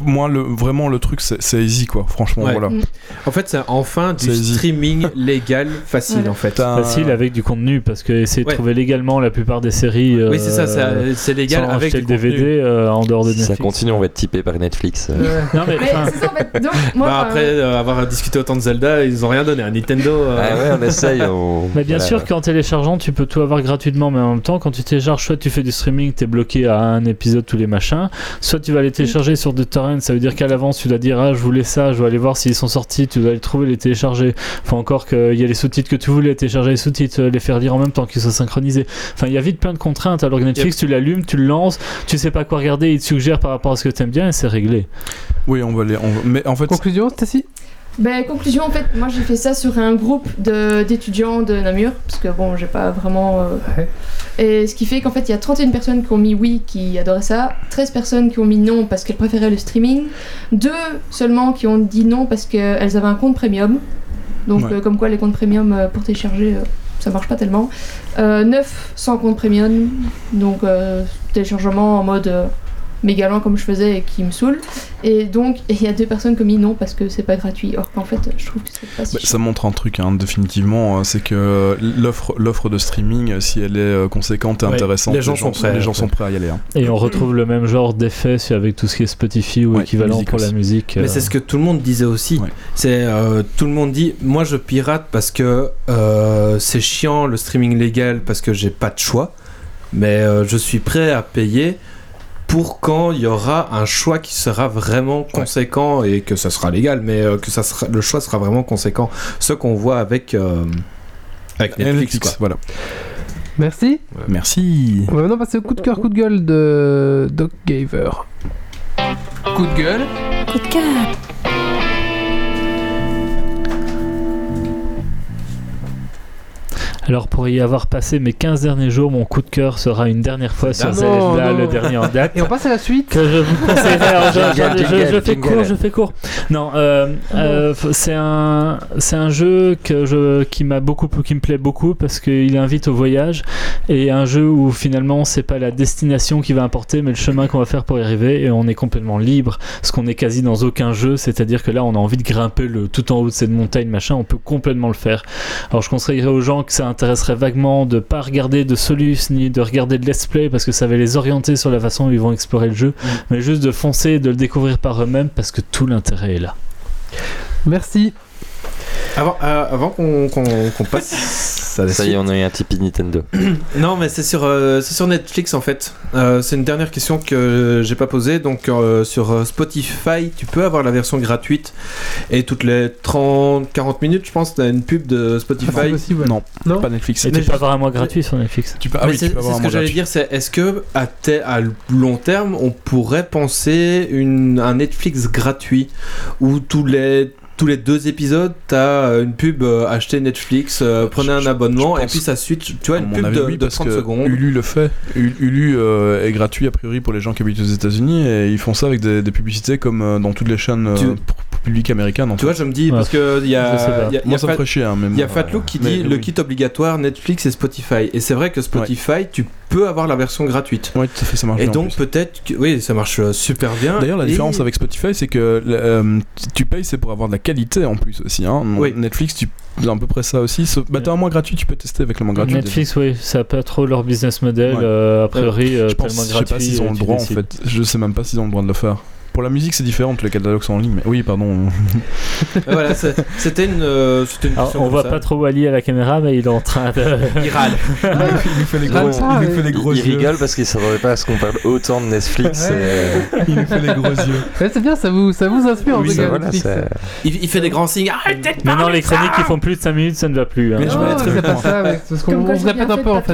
moi le, vraiment le truc c'est easy quoi, franchement, Ouais. voilà. Mm. En fait, c'est enfin du streaming *laughs* légal facile en fait. Facile avec du contenu parce que essayer de trouver légalement la plupart des séries. Oui, c'est ça, euh, c'est- légal avec du le DVD euh, en dehors de Netflix. ça continue, on va être typé par Netflix. euh. Non mais, Mais enfin, c'est ça en fait. Donc, *laughs* moi, Bah, enfin, après euh, avoir discuté autant de Zelda, ils ont rien donné. à Nintendo. euh, Ah ouais, on essaye. on- Mais bien voilà. sûr qu'en téléchargeant, tu peux tout avoir gratuitement, mais en même temps, quand tu télécharges, soit tu fais du streaming, t'es bloqué à un épisode tous les machins, soit tu vas les télécharger sur des torrents, ça veut dire qu'à l'avance, tu dois dire, ah, je voulais ça, je dois aller voir s'ils sont sortis, tu dois les trouver, les télécharger. Enfin, encore qu'il y a les sous-titres que tu voulais, télécharger les sous-titres, euh, les faire lire en même temps, qu'ils soient synchronisés. Enfin, il y a vite plein de contraintes, alors que Netflix, tu l'allumes, tu le lances, tu sais pas quoi regarder, il te suggère par rapport à ce que t'aimes bien et c'est réglé. Oui, on va les. on va- Mais en fait, Conclusion, Stacy Ben, conclusion, en fait, moi j'ai fait ça sur un groupe de- d'étudiants de, Namur, parce que bon, j'ai pas vraiment. euh, Ouais. Et ce qui fait qu'en fait, il y a 31 personnes qui ont mis oui, qui adoraient ça, 13 personnes qui ont mis non parce qu'elles préféraient le streaming, 2 seulement qui ont dit non parce qu'elles avaient un compte premium. Donc, Ouais. euh, comme quoi, les comptes premium euh, pour télécharger, ça marche pas tellement. 9 sans compte premium, donc téléchargement en mode. Méga lent comme je faisais et qui me saoule et donc *laughs* il y a deux personnes qui ont mis non parce que c'est pas gratuit or qu'en fait je trouve que c'est pas si Bah, ça montre un truc, hein, définitivement, euh, c'est que l'offre, l'offre de streaming, euh, si elle est euh, conséquente et Ouais, intéressante, les gens sont prêts, les gens ouais. sont prêts à y aller. hein. Et on retrouve le même genre d'effet avec tout ce qui est Spotify ou Ouais, équivalent pour la musique. Mais euh. c'est ce que tout le monde disait aussi. Ouais. C'est euh, tout le monde dit, moi je pirate parce que euh, c'est chiant le streaming légal parce que j'ai pas de choix, mais euh, je suis prêt à payer pour quand il y aura un choix qui sera vraiment conséquent et que ça sera légal, mais euh, que ça sera, le choix sera vraiment conséquent. Ce qu'on voit avec euh, avec Et Netflix. quoi. voilà. Merci. Merci. On va maintenant passer au coup de cœur, coup de gueule de Doc Gaver. Coup de gueule. Coup de cœur. Alors pour y avoir passé mes 15 derniers jours, mon coup de cœur sera une dernière fois sur non, Zelda, non. le dernier en date. Et on passe à la suite. que je vous conseillerais. *laughs* Alors, je, Jingle, je- je- je jingle, fais court, je fais court. Non, euh, euh, f- c'est un, c'est un jeu que je, qui m'a beaucoup, qui me plaît beaucoup parce qu'il invite au voyage et un jeu où finalement c'est pas la destination qui va importer, mais le chemin qu'on va faire pour y arriver et on est complètement libre, ce qu'on est quasi dans aucun jeu. C'est-à-dire que là, on a envie de grimper le tout en haut de cette montagne, machin, on peut complètement le faire. Alors, je conseillerais aux gens que ça intéresserait vaguement de pas regarder de Solus ni de regarder de Let's Play parce que ça va les orienter sur la façon dont ils vont explorer le jeu, mais juste de foncer et de le découvrir par eux-mêmes parce que tout l'intérêt est là. Merci. Avant, euh, avant qu'on qu'on- qu'on passe à la Ça y est, on a eu un Tipeee Nintendo. *clears throat* Non, mais c'est sur, euh, c'est sur Netflix en fait. Euh, c'est une dernière question que j'ai pas posée. Donc euh, sur Spotify, tu peux avoir la version gratuite et toutes les 30-40 minutes, je pense, t'as une pub de C'est Spotify. possible. Non, Non. pas Netflix. Et tu peux avoir un mois gratuit sur Netflix. Tu peux, ah oui, c'est tu peux c'est avoir ce que j'allais dire, c'est est-ce que à long terme, on pourrait penser une, un Netflix gratuit où tous les tous les deux épisodes, t'as euh, une pub euh, acheter Netflix, euh, prenez un abonnement et puis ça suite, tu vois, une pub avis, de, oui, de parce 30 que secondes. Ulu le fait. Ulu, Ulu, euh, est gratuit a priori pour les gens qui habitent aux États-Unis et ils font ça avec des, des publicités comme euh, dans toutes les chaînes euh, Tu- p- publiques américaines. En Tu vois, je me dis, Ouais. parce que il y a, y a- y Moi a ça me Fat- ferait chier. Hein, y a bon, Fatlook qui mais dit le oui. kit obligatoire Netflix et Spotify. Et c'est vrai que Spotify, tu peux avoir la version gratuite. Ouais, tout à fait, ça marche Et bien donc peut-être que oui, ça marche euh, super bien. D'ailleurs, la Et- différence avec Spotify, c'est que euh, tu payes, c'est pour avoir de la qualité en plus aussi. Hein. Oui. Netflix, tu c'est à peu près ça aussi. sauf- Bah, t'as un mois gratuit, tu peux tester avec le mois gratuit. Netflix, oui, ça pas trop leur business model. Ouais. euh, a priori, Je pense, tellement je sais pas gratuit. s'ils ont le droit en fait. Je sais même pas s'ils ont le droit de le faire. Pour la musique, c'est différent, tous les catalogues sont en ligne. Mais oui, pardon. Euh, voilà, c'était une, euh, une Alors, on voit ça. pas trop Wally à la caméra, mais il est en train de. Il râle. il nous fait les gros- ça, il nous fait les il, il rigole parce qu'il s'attendait pas à ce qu'on parle autant de Netflix. Ouais. et- Il nous fait les gros yeux. Ouais, c'est bien, ça vous, ça vous inspire en Oui, tout ça, cas. voilà, Netflix. c'est- Il, il fait des grands signes. Arrêtez de Maintenant, les chroniques qui font plus de 5 minutes, ça ne va plus. hein. Mais je Non, c'est pas ça, c'est parce qu'on se répète un peu en fait.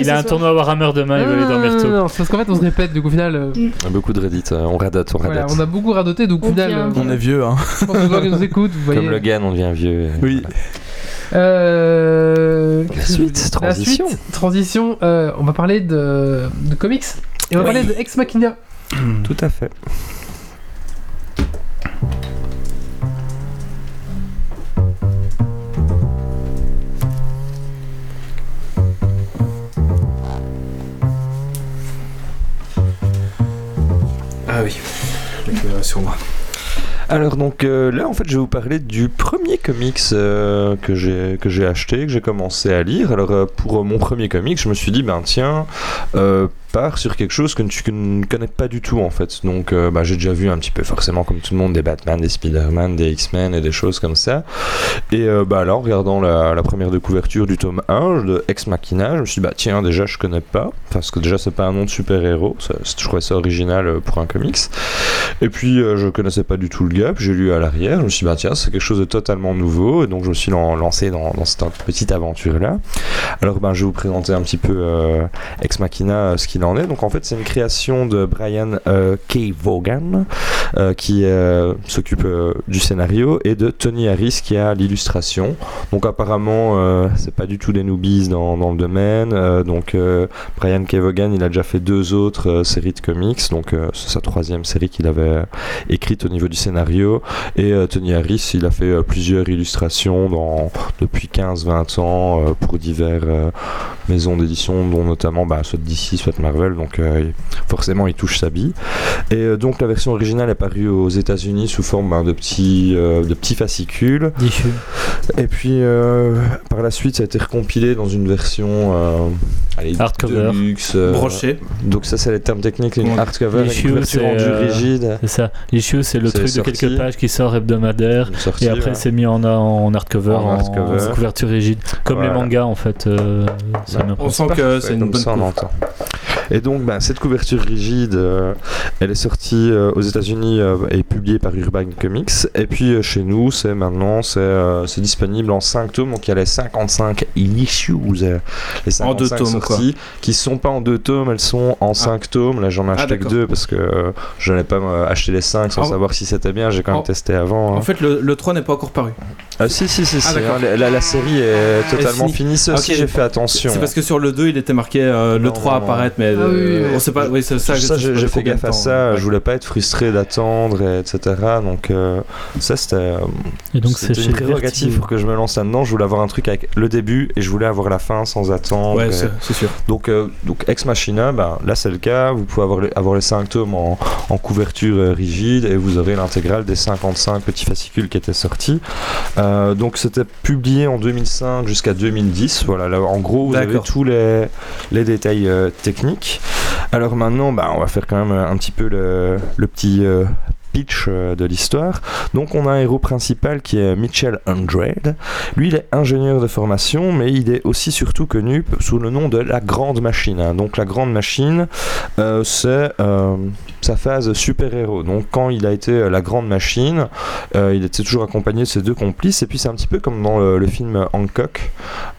il, a un tournoi Warhammer demain, il veut aller dormir non, tôt. non, parce qu'en fait on se répète, donc au final, euh, Beaucoup de Reddit, euh, on radote, on voilà, radote. on a beaucoup radoté, donc au On final, euh, On est vieux, hein. je pense que les gens qui nous écoutent, vous voyez. Comme Logan, on devient vieux. et Oui. voilà. Euh, La suite, transition. La suite, transition, euh, on va parler de, de comics. Et on va Oui. parler de Ex Machina. Tout à fait. Sur moi. Alors donc euh, là en fait je vais vous parler du premier comics euh, que j'ai acheté que j'ai commencé à lire. Alors euh, pour euh, mon premier comics je me suis dit ben tiens sur quelque chose que tu ne connais pas du tout en fait. Donc euh, bah, j'ai déjà vu un petit peu forcément comme tout le monde des Batman, des Spider-Man, des X-Men et des choses comme ça. Et euh, bah là regardant la, première de couverture du tome 1 de Ex Machina je me suis dit bah tiens déjà je connais pas parce que déjà c'est pas un nom de super-héros. Je trouvais ça original euh, pour un comics. Et puis euh, je connaissais pas du tout le gap, j'ai lu à l'arrière, je me suis dit bah tiens c'est quelque chose de totalement nouveau et donc je me suis lan- lancé dans, cette petite aventure là. Alors ben je vais vous présenter un petit peu Ex Machina ce qu'il en est. Donc en fait c'est une création de Brian euh, K. Vaughan euh, qui euh, s'occupe du scénario et de Tony Harris qui a l'illustration. Donc apparemment c'est pas du tout des newbies dans, dans le domaine. Donc Brian K. Vaughan il a déjà fait deux autres séries de comics. Donc c'est sa troisième série qu'il avait écrite au niveau du scénario. Et Tony Harris, il a fait plusieurs illustrations dans, depuis 15-20 ans pour divers maisons d'édition, dont notamment bah, soit DC, soit Marvel. Donc euh, forcément, il touche sa bille. Et euh, donc la version originale est parue aux États-Unis sous forme bah, de, petits, euh, de petits fascicules. Dischu. Et puis euh, par la suite, ça a été recompilé dans une version euh, allez, Hardcover. deluxe, euh, Broché. donc ça, c'est les termes techniques. Une hardcover, Les une c'est, rendue euh, rigide. C'est ça. L'issue, c'est le truc de sorti. quelques pages qui sort hebdomadaire. sortie, Et après, ouais. c'est mis en, en hardcover, En en, hardcover. en couverture rigide. Comme Voilà. les mangas, en fait. euh, On sent que c'est une bonne ça. Et donc, bah, cette couverture rigide, euh, elle est sortie euh, aux États-Unis euh, et publiée par Urban Comics. Et puis euh, chez nous, c'est maintenant, c'est euh, disponible en 5 tomes. Donc il y a les 55 issues, euh, les 55 En deux tomes, quoi. sorties, qui sont pas en deux tomes, elles sont en 5 tomes. Là, j'en ai Ah, acheté que deux parce que euh, je n'allais pas euh, acheter les 5 sans savoir si c'était bien. J'ai quand même testé avant. hein. En fait, le, le 3 n'est pas encore paru. Ah, si, si, si, si, Ah, d'accord. hein, la, série est totalement finie. finie. Ça Ah, aussi, ok. j'ai fait attention. C'est parce que sur le 2, il était marqué euh, le Non, 3 non, non. apparaître, mais Ah euh, oui, oui. on sait pas. Oui, c'est ça. Ça, j'ai fait gaffe à ça. ouais. Je voulais pas être frustré d'attendre, et etc. Donc, euh, ça, c'était euh, Et donc, c'est une prérogative pour que je me lance là-dedans. Je voulais avoir un truc avec le début et je voulais avoir la fin sans attendre. Ouais, c'est sûr. donc, euh, donc Ex Machina, ben, là c'est le cas. Vous pouvez avoir les, avoir les 5 tomes en, en couverture rigide et vous aurez l'intégrale des 55 petits fascicules qui étaient sortis. Euh, donc c'était publié en 2005 jusqu'à 2010. Voilà, là, en gros, vous avez tous les, les détails euh, Alors maintenant, bah, on va faire quand même euh, un petit peu le, le petit euh, euh, de l'histoire. Donc on a un héros principal qui est Mitchell Andrade. Lui, il est ingénieur de formation, mais il est aussi surtout connu sous le nom de la Grande Machine. hein. Donc la Grande Machine, euh, c'est euh, sa phase super-héros. Donc quand il a été la Grande Machine, il était toujours accompagné de ses deux complices. Et puis c'est un petit peu comme dans le, le film Hancock,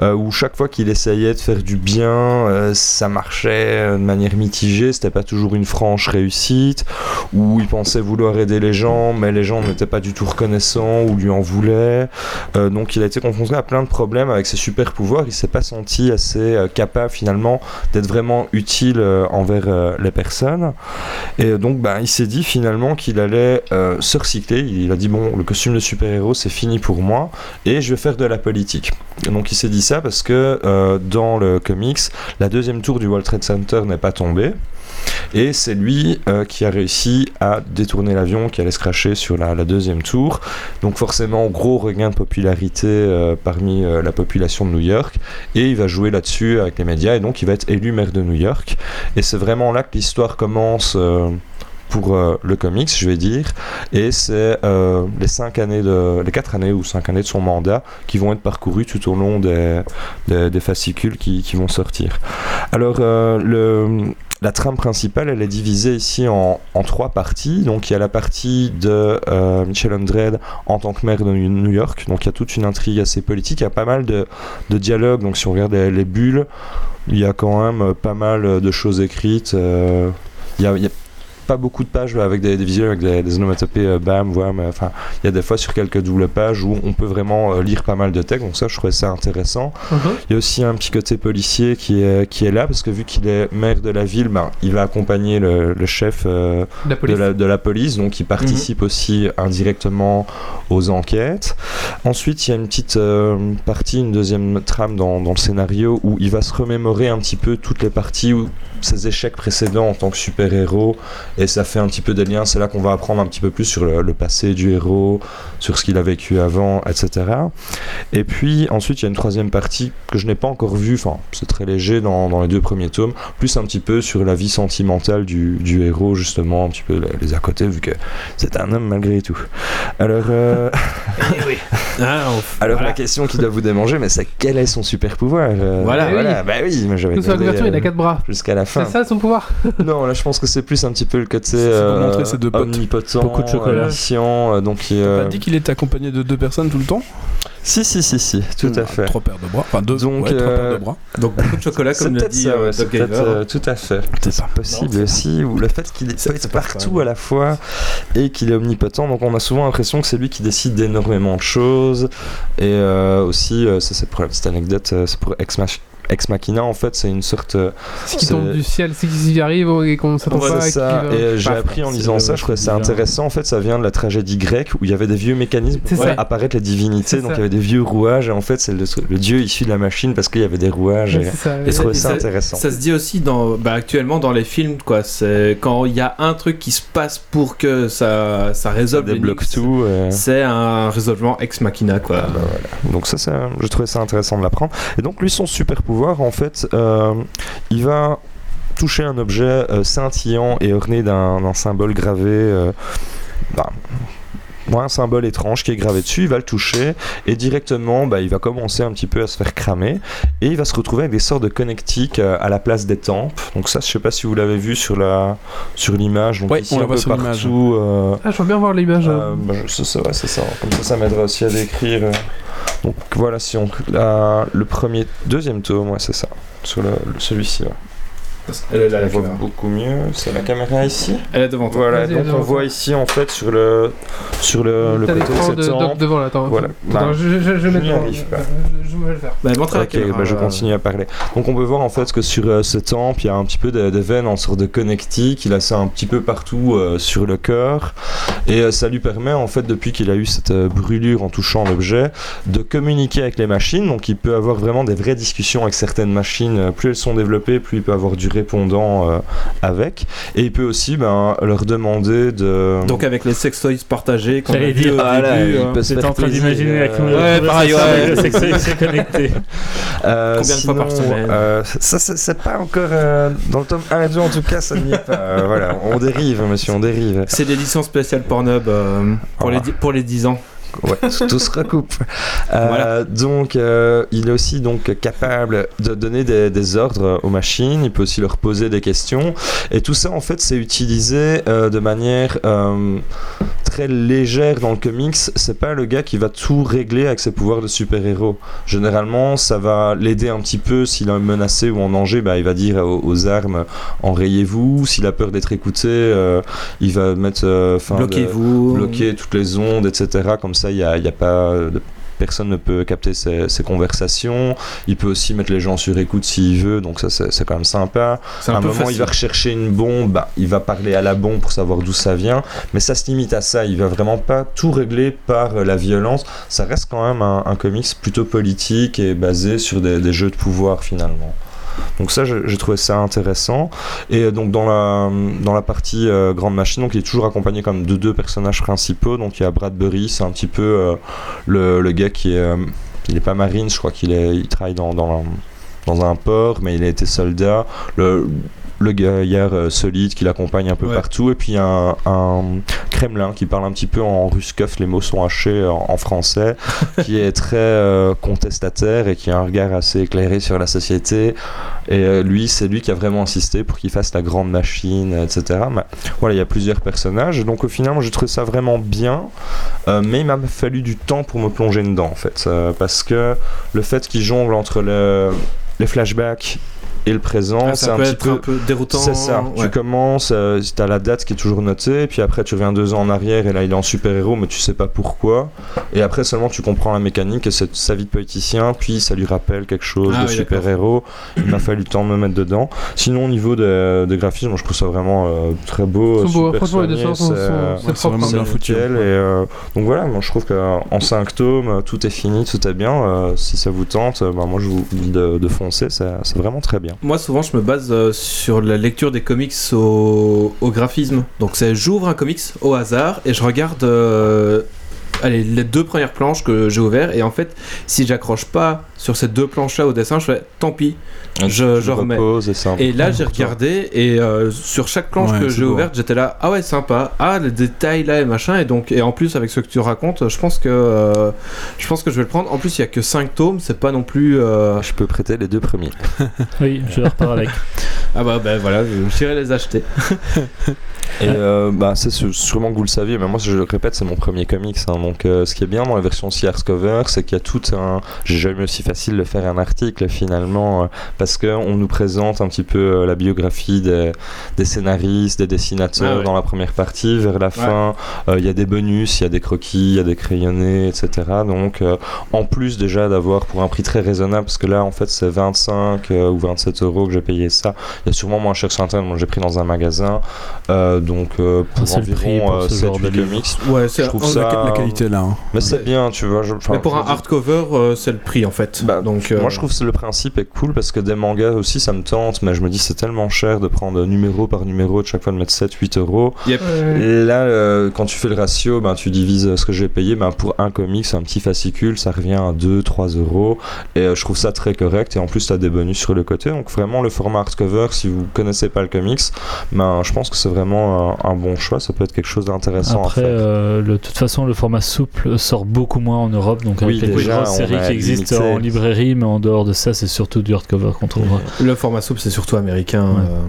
où chaque fois qu'il essayait de faire du bien, ça marchait de manière mitigée. C'était pas toujours une franche réussite, où il pensait vouloir aider les gens, mais les gens n'étaient pas du tout reconnaissants ou lui en voulaient. Euh, donc il a été confronté à plein de problèmes avec ses super pouvoirs. Il s'est pas senti assez euh, capable finalement d'être vraiment utile euh, envers les personnes. Et donc bah, il s'est dit finalement qu'il allait se recycler. Il a dit bon le costume de super-héros c'est fini pour moi et je vais faire de la politique. Et donc il s'est dit ça parce que dans le comics la deuxième tour du World Trade Center n'est pas tombée. Et c'est lui euh, qui a réussi à détourner l'avion qui allait se cracher sur la, deuxième tour. Donc forcément, gros regain de popularité euh, parmi euh, la population de New York. Et il va jouer là-dessus avec les médias. Et donc il va être élu maire de New York. Et c'est vraiment là que l'histoire commence. pour le comics, je vais dire, et c'est les cinq années de, les quatre années ou cinq années de son mandat qui vont être parcourues tout au long des, fascicules qui, vont sortir. Alors le la trame principale, elle est divisée ici en, en trois parties. Donc il y a la partie de euh, Michel Ondred en tant que maire de New York. Donc il y a toute une intrigue assez politique. Il y a pas mal de, de dialogues. Donc si on regarde les, les bulles, il y a quand même pas mal de choses écrites. Euh, il y a pas beaucoup de pages avec des, des visuels, avec des, des onomatopées, euh, bam, wham. euh, Enfin, il y a des fois sur quelques doubles pages où on peut vraiment euh, lire pas mal de textes. Donc ça, je trouvais ça intéressant. Mhm. Il y a aussi un petit côté policier qui est, qui est là, parce que vu qu'il est maire de la ville, ben, il va accompagner le, le chef euh, La de, police. la, de la police, donc il participe aussi indirectement aux enquêtes. Ensuite, il y a une petite euh, partie, une deuxième trame dans, dans le scénario où il va se remémorer un petit peu toutes les parties où ses échecs précédents en tant que super-héros et ça fait un petit peu des liens. C'est là qu'on va apprendre un petit peu plus sur le, le passé du héros, sur ce qu'il a vécu avant, etc. Et puis ensuite, il y a une troisième partie que je n'ai pas encore vue, enfin, c'est très léger dans, dans les deux premiers tomes, plus un petit peu sur la vie sentimentale du, du héros, justement, un petit peu les, les à côté, vu que c'est un homme malgré tout. Alors, euh, *laughs* Ah, on- alors voilà. la question qui doit vous démanger, mais c'est quel est son super pouvoir euh, Voilà. voilà, bah oui, mais j'avais Tout sur la demandé, couverture, il a euh, quatre bras. jusqu'à la fin. C'est ça son pouvoir Non, là je pense que c'est plus un petit peu le côté C'est pour euh, montrer ses deux potes. omnipotent, Beaucoup de chocolat. omniscient, euh, donc il, T'as euh, pas dit qu'il était accompagné de deux personnes tout le temps si si si si, tout à Ah, fait. Trois paires de bras. Enfin, deux, Donc, ouais, trois euh, paires de bras. Donc beaucoup de chocolat, *laughs* comme l'a dit ça, euh, ouais, Doc euh, tout à fait. C'est ça. Possible aussi, ou le fait qu'il peut être pas partout à la fois et qu'il est omnipotent, donc on a souvent l'impression que c'est lui qui décide d'énormément de choses. Et euh, aussi, euh, ça c'est pour la petite anecdote, euh, c'est pour Ex, Mach- Ex Machina en fait, c'est une sorte. euh, Ce qui C'est- tombe du ciel, c'est qu'ils y arrivent et qu'on s'attend Ouais, pas. c'est ça. Et euh, j'ai appris en c'est lisant ça, je trouvais ça intéressant. En fait, ça vient de la tragédie grecque où il y avait des vieux mécanismes pour C'est faire apparaître les divinités. C'est Donc il y avait des vieux rouages. Et en fait, c'est le, le dieu issu de la machine parce qu'il y avait des rouages. Ouais, Et, c'est ça. et Et je trouvais ça- intéressant. Ça se dit aussi dans, bah, actuellement dans les films, quoi. C'est quand il y a un truc qui se passe pour que ça, ça Ça résolve débloque tout. et- C'est un résolvement ex machina, quoi. Ah bah voilà. Donc ça, ça, je trouvais ça intéressant de l'apprendre. Et donc lui, son super pouvoir, en fait, euh, il va toucher un objet euh, scintillant et orné d'un symbole gravé. euh, bah, ouais, un symbole étrange qui est gravé dessus, il va le toucher et directement bah, il va commencer un petit peu à se faire cramer et il va se retrouver avec des sortes de connectiques euh, à la place des tempes. Donc ça je sais pas si vous l'avez vu sur la sur l'image. Donc Ouais, ici on la un voit peu sur l'image. partout. euh, Ah, je veux bien voir l'image. euh, bah, je- c'est ça, ouais, c'est ça. Comme ça, ça m'aidera aussi à décrire. Donc voilà, si on la- le premier, deuxième tome, ouais, c'est ça. Sur le, le- celui-ci, ouais. Elle est là, on la voit caméra. beaucoup mieux. C'est la caméra ici. Elle est devant toi. Voilà, Vas-y, donc devant on voit toi. ici en fait sur le sur le, le T'as côté l'écran de de cette Doc tempe. devant là, attends. Voilà. Attends, Bah, je, je, je, je je vais n'y mettre- arrive pas. Je, je vais le faire. Bah, montre à la Ok, caméra. bah, je euh, continue à parler. Donc on peut voir en fait que sur euh, ce temple, il y a un petit peu des, des veines en sorte de connectique. Il a ça un petit peu partout euh, sur le corps. Et euh, ça lui permet en fait, depuis qu'il a eu cette euh, brûlure en touchant l'objet, de communiquer avec les machines. Donc il peut avoir vraiment des vraies discussions avec certaines machines. Euh, Plus elles sont développées, plus il peut avoir du répondant euh, avec. Et il peut aussi ben, leur demander de... Donc avec les sextoys partagés qu'on a dire, au voilà, début, hein. J'étais en train d'imaginer avec euh, nous. Ouais, pareil, ouais. C'est que c'est- c'est connecté. Euh, *laughs* Combien de fois par sinon, semaine euh, Ça, c'est pas encore. euh, dans le tome 1 et 2, en tout cas, ça n'y est pas. Euh, voilà, on dérive, monsieur, on dérive. C'est l'édition spéciale Pornhub euh, pour, Ah. les, pour les 10 ans. Ouais, *laughs* tout se recoupe. Euh, Voilà. Donc, euh, il est aussi donc capable de donner des, des ordres aux machines. Il peut aussi leur poser des questions. Et tout ça, en fait, c'est utilisé euh, de manière très légère dans le comics. C'est pas le gars qui va tout régler avec ses pouvoirs de super-héros. Généralement, ça va l'aider un petit peu. S'il est menacé ou en danger, bah, il va dire aux, aux armes enrayez-vous. S'il a peur d'être écouté, il va mettre fin Bloquez-vous. bloquer toutes les ondes, etc. Comme ça, il n'y a, il y a pas de- Personne ne peut capter ces, ces conversations. Il peut aussi mettre les gens sur écoute s'il veut, donc ça c'est quand même sympa. À un moment, il va rechercher une bombe, bah, il va parler à la bombe pour savoir d'où ça vient, mais ça se limite à ça. Il va vraiment pas tout régler par euh, la violence. Ça reste quand même un, un comics plutôt politique et basé sur des, des jeux de pouvoir finalement. Donc ça, j'ai trouvé ça intéressant. Et donc dans la, dans la partie euh, grande machine, donc il est toujours accompagné comme de deux personnages principaux. Donc il y a Bradbury, c'est un petit peu euh, le, le gars qui est, euh, il est pas marine, je crois qu'il il travaille dans, dans, un port, mais il a été soldat. Le gaillard euh, solide qui l'accompagne un peu Ouais. partout, et puis un, un Kremlin qui parle un petit peu en ruskeuf, les mots sont hachés en, en français, *laughs* qui est très euh, contestataire et qui a un regard assez éclairé sur la société. Et euh, lui, c'est lui qui a vraiment insisté pour qu'il fasse la grande machine, etc. Mais, voilà, il y a plusieurs personnages, donc au final, moi j'ai trouvé ça vraiment bien, euh, mais il m'a fallu du temps pour me plonger dedans en fait, euh, parce que le fait qu'il jongle entre le, les flashbacks et le présent, Ah, ça un peut être peu un peu déroutant. c'est ça. ouais. Tu commences, euh, tu as la date qui est toujours notée, puis après tu reviens deux ans en arrière et là il est en super-héros, mais tu sais pas pourquoi. Et après seulement tu comprends la mécanique et c'est sa vie de politicien, puis ça lui rappelle quelque chose Ah de oui, super-héros. Il m'a fallu le temps de me mettre dedans. Sinon, au niveau des des graphismes, moi, je trouve ça vraiment euh, très beau. Ils sont beaux, super franchement, les soigné, dessins sont- c'est- sont- Ouais, c'est c'est propre. vraiment c'est bien foutu. et euh, donc voilà, moi je trouve qu'en 5 tomes, euh, tout est fini, tout est bien. euh, si ça vous tente, bah, moi je vous dis de, de foncer, c'est vraiment très bien. Moi, souvent, je me base euh, sur la lecture des comics au, graphisme. Donc, c'est j'ouvre un comics au hasard et je regarde euh, allez, les deux premières planches que j'ai ouvertes. Et en fait, si j'accroche pas sur ces deux planches-là au dessin, je fais tant pis. Je- Tu je remets. et là, j'ai regardé et euh, sur chaque planche Ouais, que j'ai ouverte, j'étais là, ah ouais, sympa. Ah, le détail là et machin. Et donc, et en plus, avec ce que tu racontes, je pense que euh, je pense que je vais le prendre. En plus, il y a que 5 tomes, c'est pas non plus. euh, Je peux prêter les deux premiers. *laughs* Oui, je repars avec. Ah bah, ben voilà, je- j'irai les acheter. *laughs* Et euh, bah, c'est sû- sûrement que vous le saviez, mais moi, je le répète, c'est mon premier comics. hein. donc, euh, ce qui est bien dans la version aussi hardcover, c'est qu'il y a tout un. J'ai jamais eu aussi facile de faire un article finalement, euh, parce qu'on nous présente un petit peu euh, la biographie des, des scénaristes, des dessinateurs Ah ouais. dans la première partie. Vers la fin, il y a des bonus, il y a des croquis, il y a des crayonnés, etc. Donc, en plus déjà d'avoir pour un prix très raisonnable, parce que là, en fait, c'est 25 euh, ou 27 euros que j'ai payé ça. Il y a sûrement moins cher sur internet, moi j'ai pris dans un magasin. Euh, donc euh, pour c'est le prix environ pour euh, ce 7 genre de 8 livre. comics. Ouais, c'est Je trouve ça- La, la qualité là. hein. Mais c'est bien, tu vois. Je, enfin, Mais pour je un hardcover, euh, c'est le prix en fait. bah, donc, euh, Moi je trouve que le principe est cool parce que des mangas aussi ça me tente, mais je me dis c'est tellement cher de prendre numéro par numéro, de chaque fois de mettre 7-8 euros. Et là, euh, quand tu fais le ratio, ben, tu divises ce que j'ai payé. Ben, pour un comics, un petit fascicule, ça revient à 2-3 euros. Et euh, je trouve ça très correct. Et en plus, tu as des bonus sur le côté. Donc, vraiment, le format hardcover, si vous connaissez pas le comics, ben, je pense que c'est vraiment un, un bon choix. Ça peut être quelque chose d'intéressant Après, à faire. euh, le- de toute façon, le format souple sort beaucoup moins en Europe, donc avec Oui, les déjà, grosses on séries a qui existent limité. en librairie, mais en dehors de ça, c'est surtout du hardcover qu'on trouvera, le format souple, c'est surtout américain. Ouais. euh.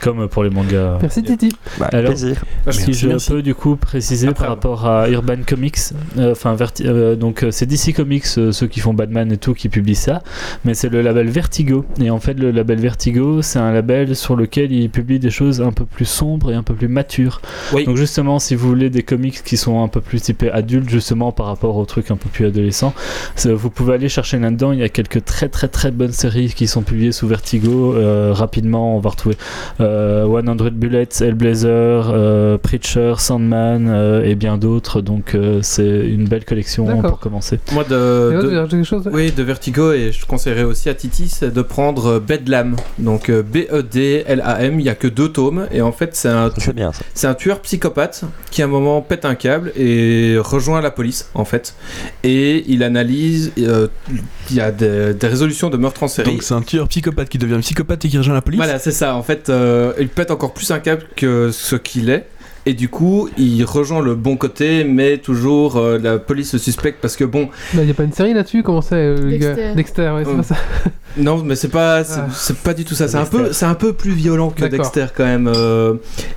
Comme pour les mangas. Merci Titi. Bah, alors- plaisir. Si Merci, je merci. peux du coup préciser Après, par rapport à Urban Comics, euh, enfin Verti- euh, donc euh, c'est DC Comics euh, ceux qui font Batman et tout qui publient ça, mais c'est le label Vertigo et en fait le label Vertigo c'est un label sur lequel ils publient des choses un peu plus sombres et un peu plus matures. Oui. Donc justement si vous voulez des comics qui sont un peu plus typés adultes justement par rapport aux trucs un peu plus adolescents, c'est- vous pouvez aller chercher là-dedans. Il y a quelques très très très bonnes séries qui sont publiées sous Vertigo. Euh, rapidement on va retrouver euh, 100 Bullets, Hellblazer, euh, Preacher, Sandman euh, et bien d'autres. Donc euh, c'est une belle collection pour commencer. Moi, de, toi, tu de- veux rajouter quelque chose oui, de Vertigo, et je conseillerais aussi à Titi, c'est de prendre Bedlam. Donc euh, B-E-D-L-A-M, il n'y a que deux tomes, et en fait, c'est un, Ça, C'est bien ça. c'est un tueur psychopathe qui à un moment pète un câble et rejoint la police, en fait. Et il analyse, euh, il y a des, des résolutions de meurtres en série. Donc c'est un tueur psychopathe qui devient psychopathe et qui rejoint la police? Voilà, c'est ça. En fait, euh, il pète encore plus un câble que ce qu'il est. Et du coup, il rejoint le bon côté, mais toujours euh, la police le suspecte parce que bon, Il n'y a pas une série là-dessus Comment c'est euh, le Dexter. Dexter, ouais, c'est Euh, pas ça. *laughs* non, mais c'est pas, c'est, Ah. c'est pas du tout ça. C'est un peu, c'est un peu plus violent que D'accord. Dexter quand même. euh,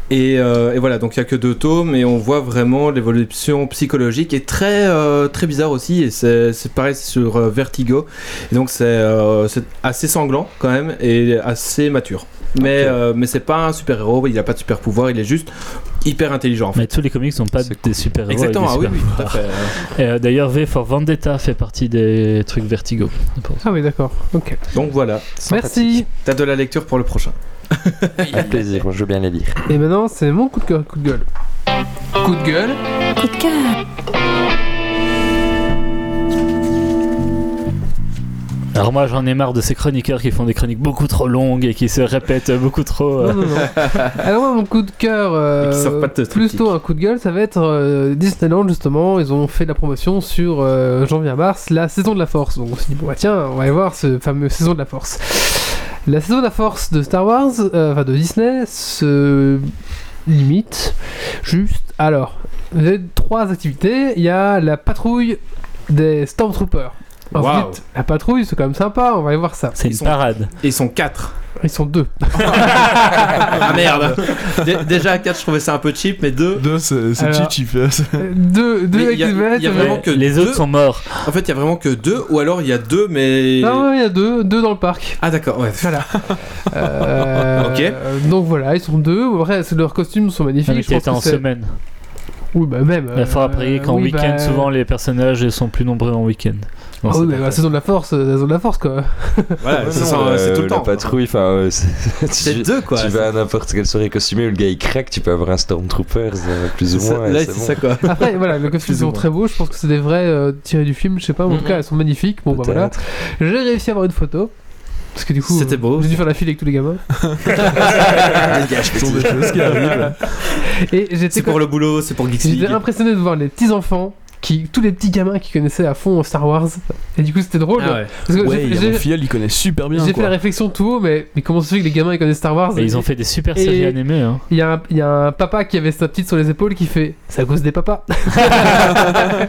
et, euh, et voilà, donc il y a que deux tomes, et on voit vraiment l'évolution psychologique et très, euh, très bizarre aussi. Et c'est, c'est pareil sur euh, Vertigo. Et donc c'est, euh, c'est assez sanglant quand même et assez mature. Mais, euh, mais c'est pas un super héros. Il a pas de super pouvoir. Il est juste hyper intelligent en fait. Mais tous les comics sont pas des cool. super héros. Exactement, ah oui, oui, tout à fait. *laughs* Et, euh, D'ailleurs, V for Vendetta fait partie des trucs Vertigo. Ah oui, d'accord. Ok. Donc voilà, Merci. t'as de la lecture pour le prochain. *laughs* Avec plaisir, moi, je veux bien les lire. Et maintenant, c'est mon coup de cœur, coup de gueule. Coup de gueule. Coup de cœur. Alors moi j'en ai marre de ces chroniqueurs qui font des chroniques beaucoup trop longues et qui se répètent beaucoup trop. euh. Non, non, non. Alors moi, mon coup de cœur, euh, Et qui savent pas de plus triptyque. tôt un coup de gueule, ça va être euh, Disneyland justement. Ils ont fait la promotion sur euh, janvier à mars, la saison de la Force. Donc on s'est dit bon bah tiens, on va aller voir ce fameux saison de la Force. La saison de la force de Star Wars, euh, enfin de Disney, se limite juste. Alors, vous avez trois activités. Il y a la patrouille des Stormtroopers. Ensuite, la patrouille, c'est quand même sympa, on va aller voir ça. C'est une sont- parade. Ils sont 4. Ils sont deux. *laughs* ah merde Dé- Déjà à 4 je trouvais ça un peu cheap, mais 2. Deux, c'est c'est Alors- cheap. Deux deux Mais il y a- activités. il y a mais- vraiment que les deux. autres sont morts. En fait, il y a vraiment que 2, ou alors il y a 2, mais. Non, ouais, il y a deux, deux dans le parc. Ah d'accord, ouais. Voilà. *laughs* Euh, Ok. Donc voilà, ils sont deux. Après, c'est- leurs costumes sont magnifiques. Mais je pense que en semaine. Oui, bah même. Il faut euh, après qu'en oui, week-end, bah, souvent les personnages sont plus nombreux en week-end. Ah Non, oui, c'est mais pas la ça. saison de la force, la saison de la force quoi. Voilà, Ouais, ça euh, c'est tout le la temps. patrouille, enfin, euh, c'est- *laughs* 2 quoi. tu vas à n'importe quelle soirée costumée où le gars il craque, tu peux avoir un Stormtroopers euh, plus ou moins. et Là, c'est bon. ça quoi. *laughs* Après, voilà, les costumes Plus ou sont très beaux. Je pense que c'est des vrais euh, tirés du film. Je sais pas, en tout cas, elles sont magnifiques. Bon, bah voilà. J'ai réussi à avoir une photo. Parce que du coup, C'était euh, beau. J'ai dû faire la file avec tous les gamins. *laughs* Ce des choses qui. Et j'étais C'est pour le boulot, c'est pour Geeks J'étais impressionné de voir les petits enfants. Qui, tous les petits gamins qui connaissaient à fond Star Wars et du coup c'était drôle Ah ouais. parce que Ouais, j'ai- il filleul, connaît super bien. j'ai fait la réflexion tout haut mais, mais comment ça se fait que les gamins ils connaissent Star Wars? Et ils ont fait des super Et- séries animées. Hein. il y, a un- il y a un papa qui avait sa petite sur les épaules qui fait c'est à cause des papas *laughs*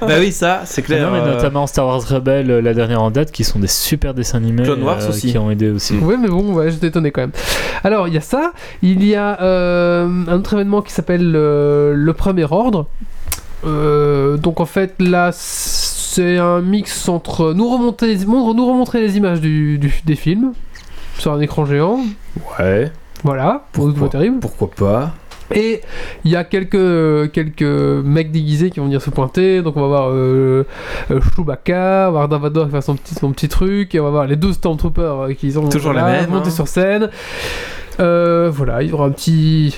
bah oui, ça, c'est clair. Non, mais euh, notamment Star Wars Rebelle, euh, la dernière en date, qui sont des super dessins animés. Clone Wars aussi. Qui ont aidé aussi. Ouais, mais bon, ouais, j'étais étonné quand même. Alors, il y a ça. Il y a euh, un autre événement qui s'appelle euh, le Premier Ordre. Euh, donc, en fait, là, c'est un mix entre nous remonter les, nous remontrer les images du, du- des films sur un écran géant. Ouais. Voilà, pour Pourquoi pas terrible. Pourquoi pas Et il y a quelques, quelques mecs déguisés qui vont venir se pointer. Donc on va voir euh, Chewbacca, on va voir Davador qui va faire son petit, son petit truc. Et on va voir les deux Stormtroopers euh, qui ont Toujours voilà, les mêmes, monter hein. sur scène. Euh, voilà, il y aura un petit.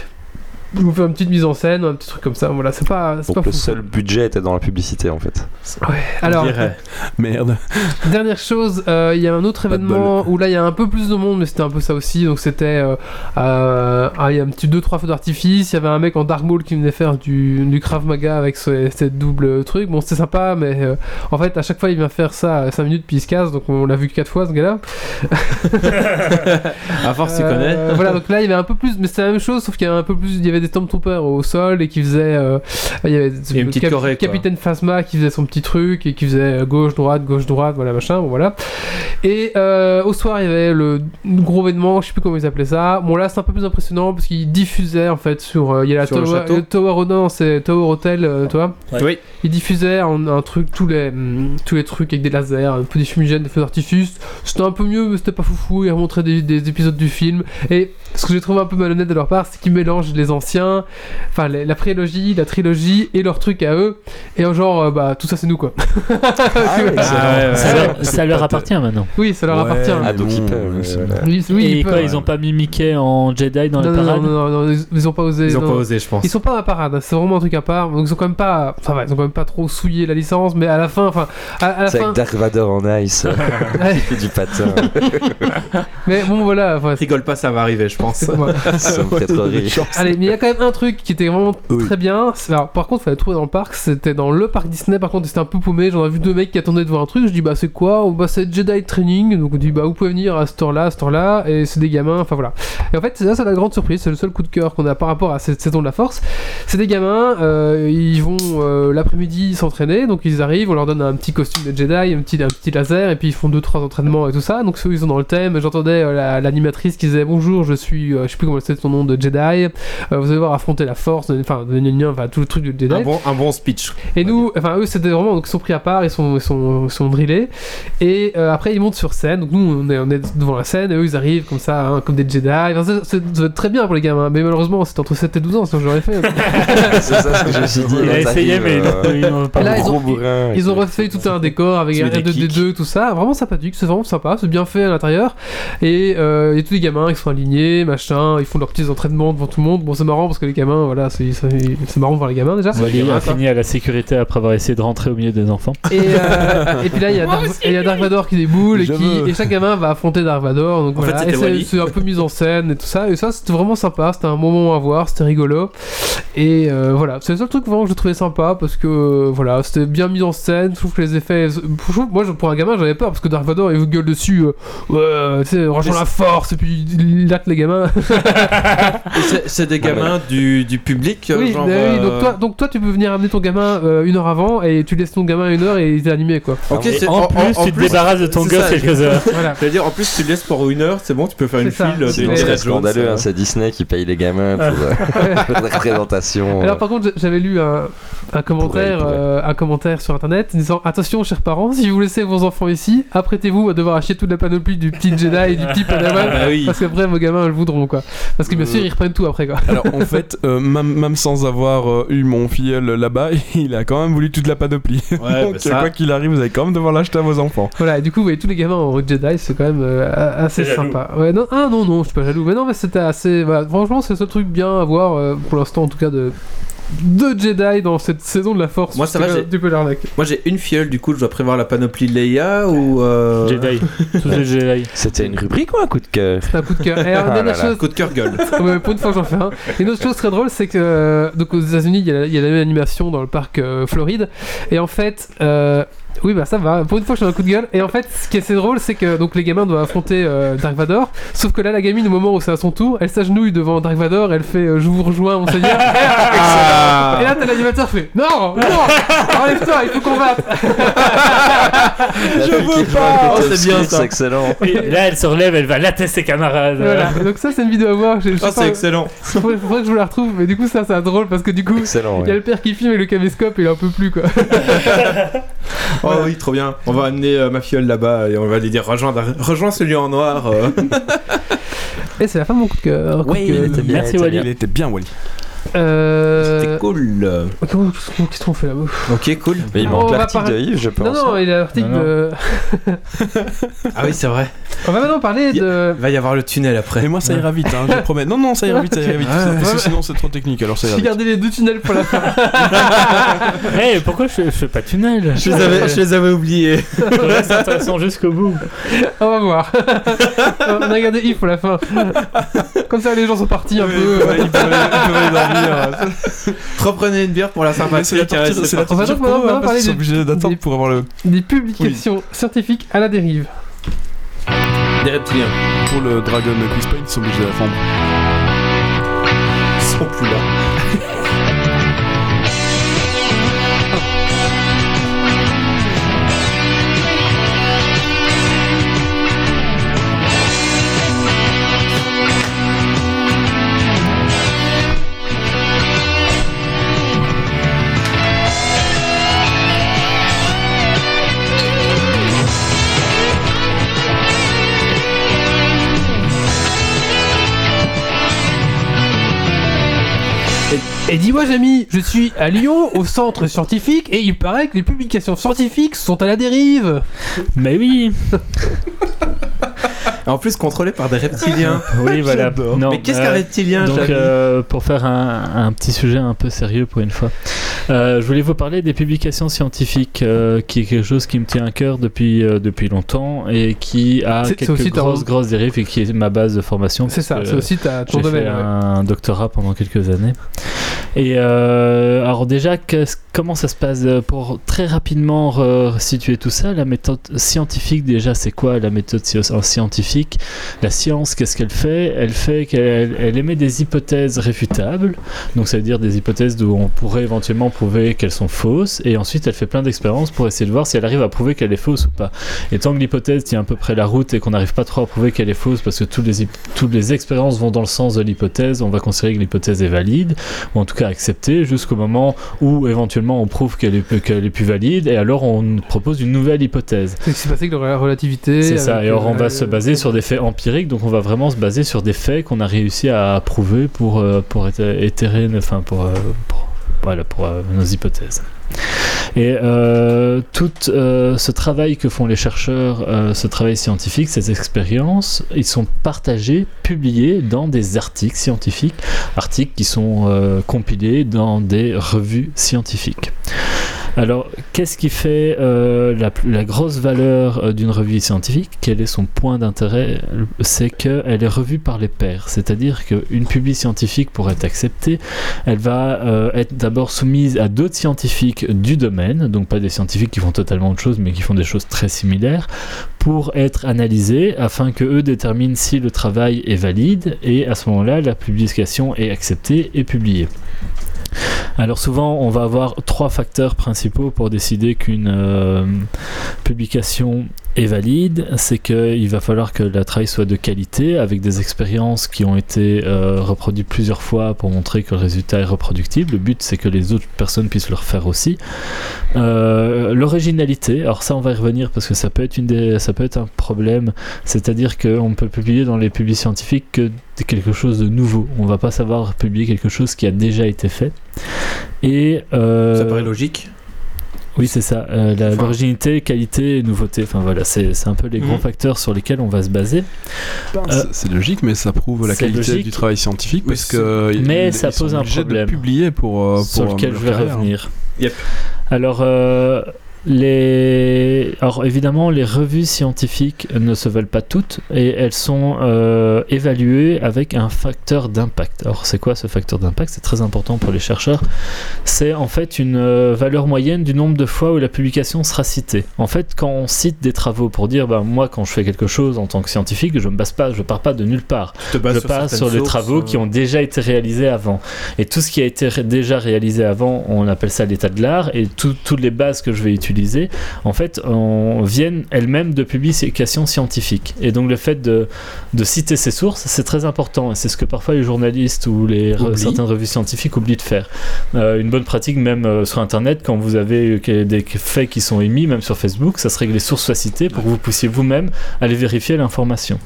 Vous fais une petite mise en scène, un petit truc comme ça. Voilà, c'est pas, c'est pas Donc le fou. seul budget était dans la publicité en fait. Ouais. Alors, Je dirais. *laughs* Merde. Dernière chose, euh, il y a un autre événement où là il y a un peu plus de monde, mais c'était un peu ça aussi. Donc c'était, euh, euh, ah, il y a un petit 2-3 feux d'artifice. Il y avait un mec en Dark Maul qui venait faire du, du Krav Maga avec ce, cette double truc. Bon, c'était sympa, mais euh, en fait, à chaque fois il vient faire ça 5 minutes puis il se casse. Donc on l'a vu 4 fois ce gars-là. *laughs* À force, tu Euh, connais. voilà, donc là il y avait un peu plus, mais c'était la même chose, sauf qu'il y avait un peu plus, il y avait des Stormtroopers au sol et qui faisaient, euh, il y avait Et une petite. Capitaine Phasma qui faisait son petit truc et qui faisait euh, gauche droite gauche droite, voilà machin, bon, voilà. Et euh, au soir il y avait le gros événement, je sais plus comment ils appelaient ça. Bon là c'est un peu plus impressionnant parce qu'ils diffusaient en fait sur, euh, il y a la Sur le Tower, le Tower, non c'est Tower Hotel, euh, toi. Ouais. Oui. Ils diffusaient un, un truc, tous les, hum, tous les trucs avec des lasers, un peu des fumigènes, des feux d'artifice. C'était un peu mieux, mais c'était pas foufou. Ils remontraient des, des épisodes du film. Et ce que j'ai trouvé un peu malhonnête de leur part, c'est qu'ils mélangent les anciens, enfin les- la prélogie, la trilogie et leurs trucs à eux. Et en genre, euh, bah tout ça c'est nous quoi. Ah *laughs* ouais, Ça, ouais. leur, ça leur appartient maintenant. oui, ça leur Ouais. appartient. Ah donc ils peuvent. euh, bon. Oui, oui, Et ils quoi, peuvent. ils ont pas mis Mickey en Jedi dans non, la non, parade non, non, non, ils, ont pas osé. Ils ont pas osé, je pense. Ils sont pas à la parade, c'est vraiment un truc à part. Donc ils ont quand même pas, ça va, ils ont quand même pas trop souillé la licence, mais à la fin, enfin, à, à la C'est fin. avec Dark Vador en ice, *laughs* Ouais, qui fait du patin. mais bon voilà, enfin, Rigole pas, ça va arriver, je pense. c'est- ouais. Ça me fait trop rire. Allez, mais il y a quand même un truc qui était vraiment Oui. très bien. Alors, par contre, il fallait trouver dans le parc. C'était dans le parc Disney. Par contre, c'était un peu paumé. J'en ai vu deux mecs qui attendaient de voir un truc. Je dis, bah, c'est quoi? Oh, Bah, c'est Jedi Training. Donc, on dit, bah, vous pouvez venir à ce temps-là, à ce temps-là. Et c'est des gamins. Enfin, voilà. Et en fait, c'est ça, c'est la grande surprise. C'est le seul coup de cœur qu'on a par rapport à cette saison de la Force. C'est des gamins. euh, ils vont euh, l'après-midi s'entraîner. Donc, ils arrivent. On leur donne un petit costume de Jedi, un petit, un petit laser. Et puis, ils font deux, trois entraînements et tout ça. Donc, ceux, ils sont dans le thème. J'entendais euh, la- l'animatrice qui disait, bonjour, je suis, euh, je sais plus comment c'est son nom de Jedi. Vous allez voir affronter la force, enfin, enfin tout le truc Jedi. Un bon, un bon speech. et nous, enfin eux, c'était vraiment, donc ils sont pris à part, ils sont, ils sont, ils sont drillés. Et euh, après, ils montent sur scène. Donc nous, on est, on est devant la scène et eux, ils arrivent comme ça, hein, comme des Jedi. Enfin, ça, ça doit être très bien pour les gamins. Mais malheureusement, c'est entre 7 et 12 ans, sinon j'aurais fait. *laughs* c'est ça ce que je me suis dit. Il a quand essayé, mais euh, ils n'ont pas Et là, ils ont- bourrin. Ils ont refait tout un décor avec Tu un mets des R2D2, tout ça, vraiment sympathique, c'est vraiment sympa, c'est bien fait à l'intérieur. Et euh, il y a tous les gamins qui sont alignés, machin, ils font leurs petits entraînements devant tout le monde. Bon, c'est marrant marrant parce que les gamins, voilà, c'est c'est- c'est marrant de voir les gamins déjà. Wally a fini à la sécurité après avoir essayé de rentrer au milieu des enfants. Et, euh, et puis là, il y, a *laughs* Dark- et il y a Dark Vador qui déboule et, qui, et chaque gamin va affronter Dark Vador. Donc En voilà. c'est- un peu mis en scène et tout ça. Et ça, c'était vraiment sympa. C'était un moment à voir. C'était rigolo. Et euh, voilà, c'est le seul truc vraiment que je trouvais sympa parce que euh, voilà, c'était bien mis en scène. Je trouve que les effets. moi, pour un gamin, j'avais peur parce que Dark Vador il vous gueule dessus. euh, ouais, tu sais, la force. Et puis il latte les gamins. *laughs* C'est- C'est des gamins du, du public, euh, oui, genre. oui, euh, donc, toi, donc toi, tu peux venir amener ton gamin euh, une heure avant et tu laisses ton gamin une heure et il est animé quoi. Ok, Et c'est en plus, tu te débarrasses de ton gosse quelques heures. Voilà. C'est-à-dire, en plus, tu le laisses pour une heure, c'est bon, tu peux faire une file de Sinon, c'est scandaleux, euh. hein, c'est Disney qui paye les gamins pour, euh, *laughs* pour la présentation. Alors par contre, j'avais lu un, un commentaire, pourrait, euh, un commentaire sur internet disant attention, chers parents, si vous laissez vos enfants ici, apprêtez-vous à devoir acheter toute la panoplie du petit Jedi et du petit Padawan, Ah oui. parce qu'après vos gamins le voudront quoi. Parce que bien sûr, ils reprennent tout après quoi. Alors en fait, euh, même, même sans avoir euh, eu mon filleul là-bas, *laughs* il a quand même voulu toute la panoplie. Ouais, *laughs* Donc bah, ça- quoi qu'il arrive, vous allez quand même devoir l'acheter à vos enfants. Voilà, et du coup, vous voyez tous les gamins en Jedi, c'est quand même euh, assez sympa. Ouais, non, ah non, non, je suis pas jaloux, mais non, mais c'était assez. voilà, franchement, c'est le seul truc bien à voir euh, pour l'instant en tout cas de. De Jedi dans cette saison de la Force. Moi, ça va, j'ai- petit peu l'arnaque. Moi, j'ai une filleule, du coup, je dois prévoir la panoplie de Leia ou. euh, Jedi. *laughs* Tous les Jedi. C'était une rubrique ou un coup de cœur C'est un coup de cœur. Et *laughs* alors, Ah là dernière là. chose, Coup de cœur gueule. *laughs* Ouais, pour une fois, j'en fais un. Et une autre chose très drôle, c'est que euh, donc aux États-Unis, il y, a la- il y a la même animation dans le parc euh, Floride. Et en fait, euh, oui, bah ça va. Pour une fois, je fais un coup de gueule. Et en fait, ce qui est assez drôle, c'est que donc les gamins doivent affronter euh, Dark Vador. Sauf que là, la gamine, au moment où c'est à son tour, elle s'agenouille devant Dark Vador. Elle fait euh, Je vous rejoins, mon seigneur. *laughs* Ah. Et là, t'as l'animateur fait Non, non, enlève-toi, il faut combattre. Je veux pas. Oh, c'est bien, ça. C'est excellent. Et là, elle se relève, elle va latter ses camarades. Voilà. Donc, ça, c'est une vidéo à voir. Je, je sais Ah, c'est excellent. faudrait, faudrait que je vous la retrouve. Mais du coup, ça, c'est drôle parce que du coup. Il y a ouais. le père qui filme et le caméscope, il en peut plus quoi. Oh *laughs* oui, trop bien. On va amener euh, ma filleule là-bas et on va lui dire rejoins, rejoins celui en noir. euh. *laughs* Et c'est la fin de mon coup de cœur. coup de Oui, cœur. il était bien. Merci, Wally. Il était bien, Wally. Euh... C'était cool. Qu'est-ce qu'on fait là Ok, cool. Mais il manque l'article de Yves, je pense. Non, non, il y a l'article de. Ah oui, c'est vrai. On va maintenant parler Il de. Il va y avoir le tunnel après. Et moi, ça ira vite, hein, je *laughs* promets. Non, non, ça ira vite, ça ira vite. Parce que sinon, c'est trop technique, alors ça ira vite. gardé les deux tunnels pour la fin. *laughs* Eh, pourquoi je, fais pas tunnel Je les avais, je les avais oubliés. *laughs* Intéressant jusqu'au bout. On va voir. On a gardé Yves pour la fin. Comme ça, les gens sont partis un peu. Ouais, il peut aller- il *laughs* Reprenez une bière pour la sympathie. C'est la torture, c'est la On va parler qu'ils sont des- obligés d'attendre pour avoir le. Des publications scientifiques à la dérive. Des reptiliens. Pour le Dragon Quiz Point, ils sont obligés d'attendre. Ils sont plus là. Et dis-moi, Jamy, je suis à Lyon, au centre scientifique, et il paraît que les publications scientifiques sont à la dérive. Mais oui, En plus, contrôlé par des reptiliens. *laughs* oui, voilà. Non, Mais qu'est-ce euh, qu'un reptilien, Donc, euh, pour faire un, un petit sujet un peu sérieux pour une fois, euh, je voulais vous parler des publications scientifiques, euh, qui est quelque chose qui me tient à cœur depuis, euh, depuis longtemps et qui a quelques aussi grosses, grosses dérives et qui est ma base de formation. C'est ça, c'est aussi ta, J'ai domaine. fait ouais. un doctorat pendant quelques années. Et euh, alors déjà, comment ça se passe euh, Pour très rapidement resituer tout ça, la méthode scientifique déjà, c'est quoi la méthode sci- scientifique La science, qu'est-ce qu'elle fait? Elle fait qu'elle elle émet des hypothèses réfutables, donc ça veut dire des hypothèses où on pourrait éventuellement prouver qu'elles sont fausses, et ensuite elle fait plein d'expériences pour essayer de voir si elle arrive à prouver qu'elle est fausse ou pas. Et tant que l'hypothèse tient à peu près la route et qu'on n'arrive pas trop à prouver qu'elle est fausse parce que toutes les, toutes les expériences vont dans le sens de l'hypothèse, on va considérer que l'hypothèse est valide, ou en tout cas acceptée, jusqu'au moment où éventuellement on prouve qu'elle est, qu'elle est plus valide, et alors on propose une nouvelle hypothèse. C'est ce qui s'est passé avec la relativité. C'est ça, et alors on euh, va se baser sur des faits empiriques, donc on va vraiment se baser sur des faits qu'on a réussi à prouver pour, euh, pour enfin pour, euh, pour- voilà, pour euh, nos hypothèses. Et euh, tout ce travail que font les chercheurs, ce travail scientifique, ces expériences, ils sont partagés, publiés dans des articles scientifiques, articles qui sont compilés dans des revues scientifiques. Alors, qu'est-ce qui fait euh, la, la grosse valeur euh, d'une revue scientifique? Quel est son point d'intérêt? C'est qu'elle est revue par les pairs. C'est-à-dire qu'une publi scientifique, pour être acceptée, elle va euh, être d'abord soumise à d'autres scientifiques du domaine, donc pas des scientifiques qui font totalement autre chose, mais qui font des choses très similaires, pour être analysée afin que eux déterminent si le travail est valide et à ce moment-là, la publication est acceptée et publiée. Alors souvent, on va avoir trois facteurs principaux pour décider qu'une euh, publication est valide. C'est qu'il va falloir que le travail soit de qualité, avec des expériences qui ont été euh, reproduites plusieurs fois pour montrer que le résultat est reproductible. Le but, c'est que les autres personnes puissent le refaire aussi. Euh, L'originalité, alors ça, on va y revenir parce que ça peut être, une ça peut être un problème. C'est-à-dire qu'on peut publier dans les publics scientifiques que quelque chose de nouveau. On va pas savoir publier quelque chose qui a déjà été fait. Et euh, Ça paraît logique. Oui, c'est ça. Euh, la- Enfin- L'originalité, qualité, nouveauté. Enfin voilà, c'est c'est un peu les gros Mhm. facteurs sur lesquels on va se baser. Euh, C'est- logique, mais ça prouve la qualité logique. du travail scientifique parce que Mais ils- ça ils sont pose un problème. de publier pour, euh, pour sur lequel je vais carrière. revenir. Yep. Alors, euh, les... Alors évidemment, les revues scientifiques ne se veulent pas toutes et elles sont euh, évaluées avec un facteur d'impact. Alors c'est quoi ce facteur d'impact? C'est très important pour les chercheurs. C'est en fait une euh, valeur moyenne du nombre de fois où la publication sera citée. En fait, quand on cite des travaux pour dire, ben, moi quand je fais quelque chose en tant que scientifique, je ne base pas, je pars pas de nulle part je sur passe certaines sur les sources, travaux euh, qui ont déjà été réalisés avant. Et tout ce qui a été ré- déjà réalisé avant, on appelle ça l'état de l'art. Et tout- toutes les bases que je vais utiliser, en fait, on, viennent elles-mêmes de publications scientifiques. Et donc le fait de, de citer ces sources, c'est très important. Et c'est ce que parfois les journalistes ou les certaines revues scientifiques oublient de faire. Euh, une bonne pratique, même euh, sur Internet, quand vous avez euh, des faits qui sont émis, même sur Facebook, ça serait que les sources soient citées pour que vous puissiez vous-même aller vérifier l'information.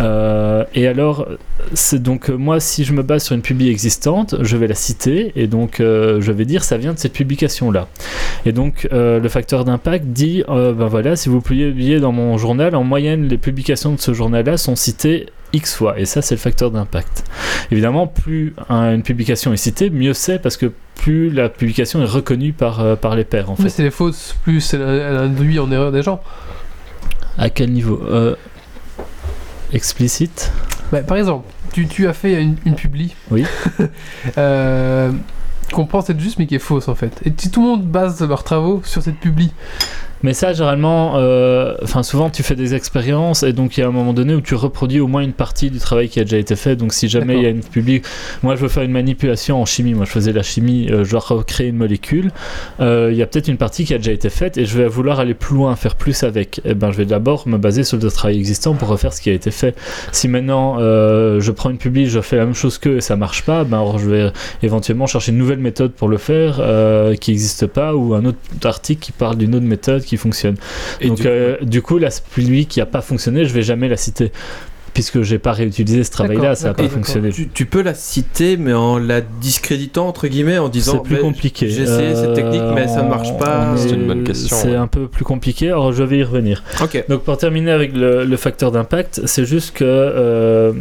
Euh, et alors, c'est donc moi, si je me base sur une publi existante, je vais la citer et donc je vais dire ça vient de cette publication-là. Et donc le facteur d'impact dit euh, ben voilà, si vous publiez dans mon journal, en moyenne, les publications de ce journal-là sont citées X fois. Et ça, c'est le facteur d'impact. Évidemment, plus un- une publication est citée, mieux c'est parce que plus la publication est reconnue par, euh, par les pairs en Mais fait. c'est les fausses, plus elle, elle induit en erreur des gens. À quel niveau Euh, Explicite? Bah, par exemple, tu, tu as fait une, une publi. Oui. *laughs* euh, qu'on pense être juste mais qui est fausse en fait. Et si tout le monde base leurs travaux sur cette publi, Mais ça, généralement, euh, enfin souvent tu fais des expériences et donc il y a un moment donné où tu reproduis au moins une partie du travail qui a déjà été fait. Donc si jamais il y a une public, moi je veux faire une manipulation en chimie, moi je faisais la chimie, euh, je dois recréer une molécule. Euh, Il y a peut-être une partie qui a déjà été faite et je vais vouloir aller plus loin, faire plus avec. Et ben je vais d'abord me baser sur le travail existant pour refaire ce qui a été fait. Si maintenant je prends une publi, je fais la même chose qu'eux et ça marche pas, ben alors je vais éventuellement chercher une nouvelle méthode pour le faire qui n'existe pas ou un autre article qui parle d'une autre méthode qui fonctionne. Et Donc du- euh, du coup, la pluie qui a pas fonctionné, je vais jamais la citer puisque j'ai pas réutilisé ce travail-là, ça a pas fonctionné. Tu, tu peux la citer, mais en la discréditant, entre guillemets, en disant C'est plus compliqué. J'ai essayé cette Euh, technique, mais ça ne marche pas. C'est est- une bonne question, C'est ouais. un peu plus compliqué. Alors je vais y revenir. Ok. Donc pour terminer avec le, le facteur d'impact, c'est juste que, euh,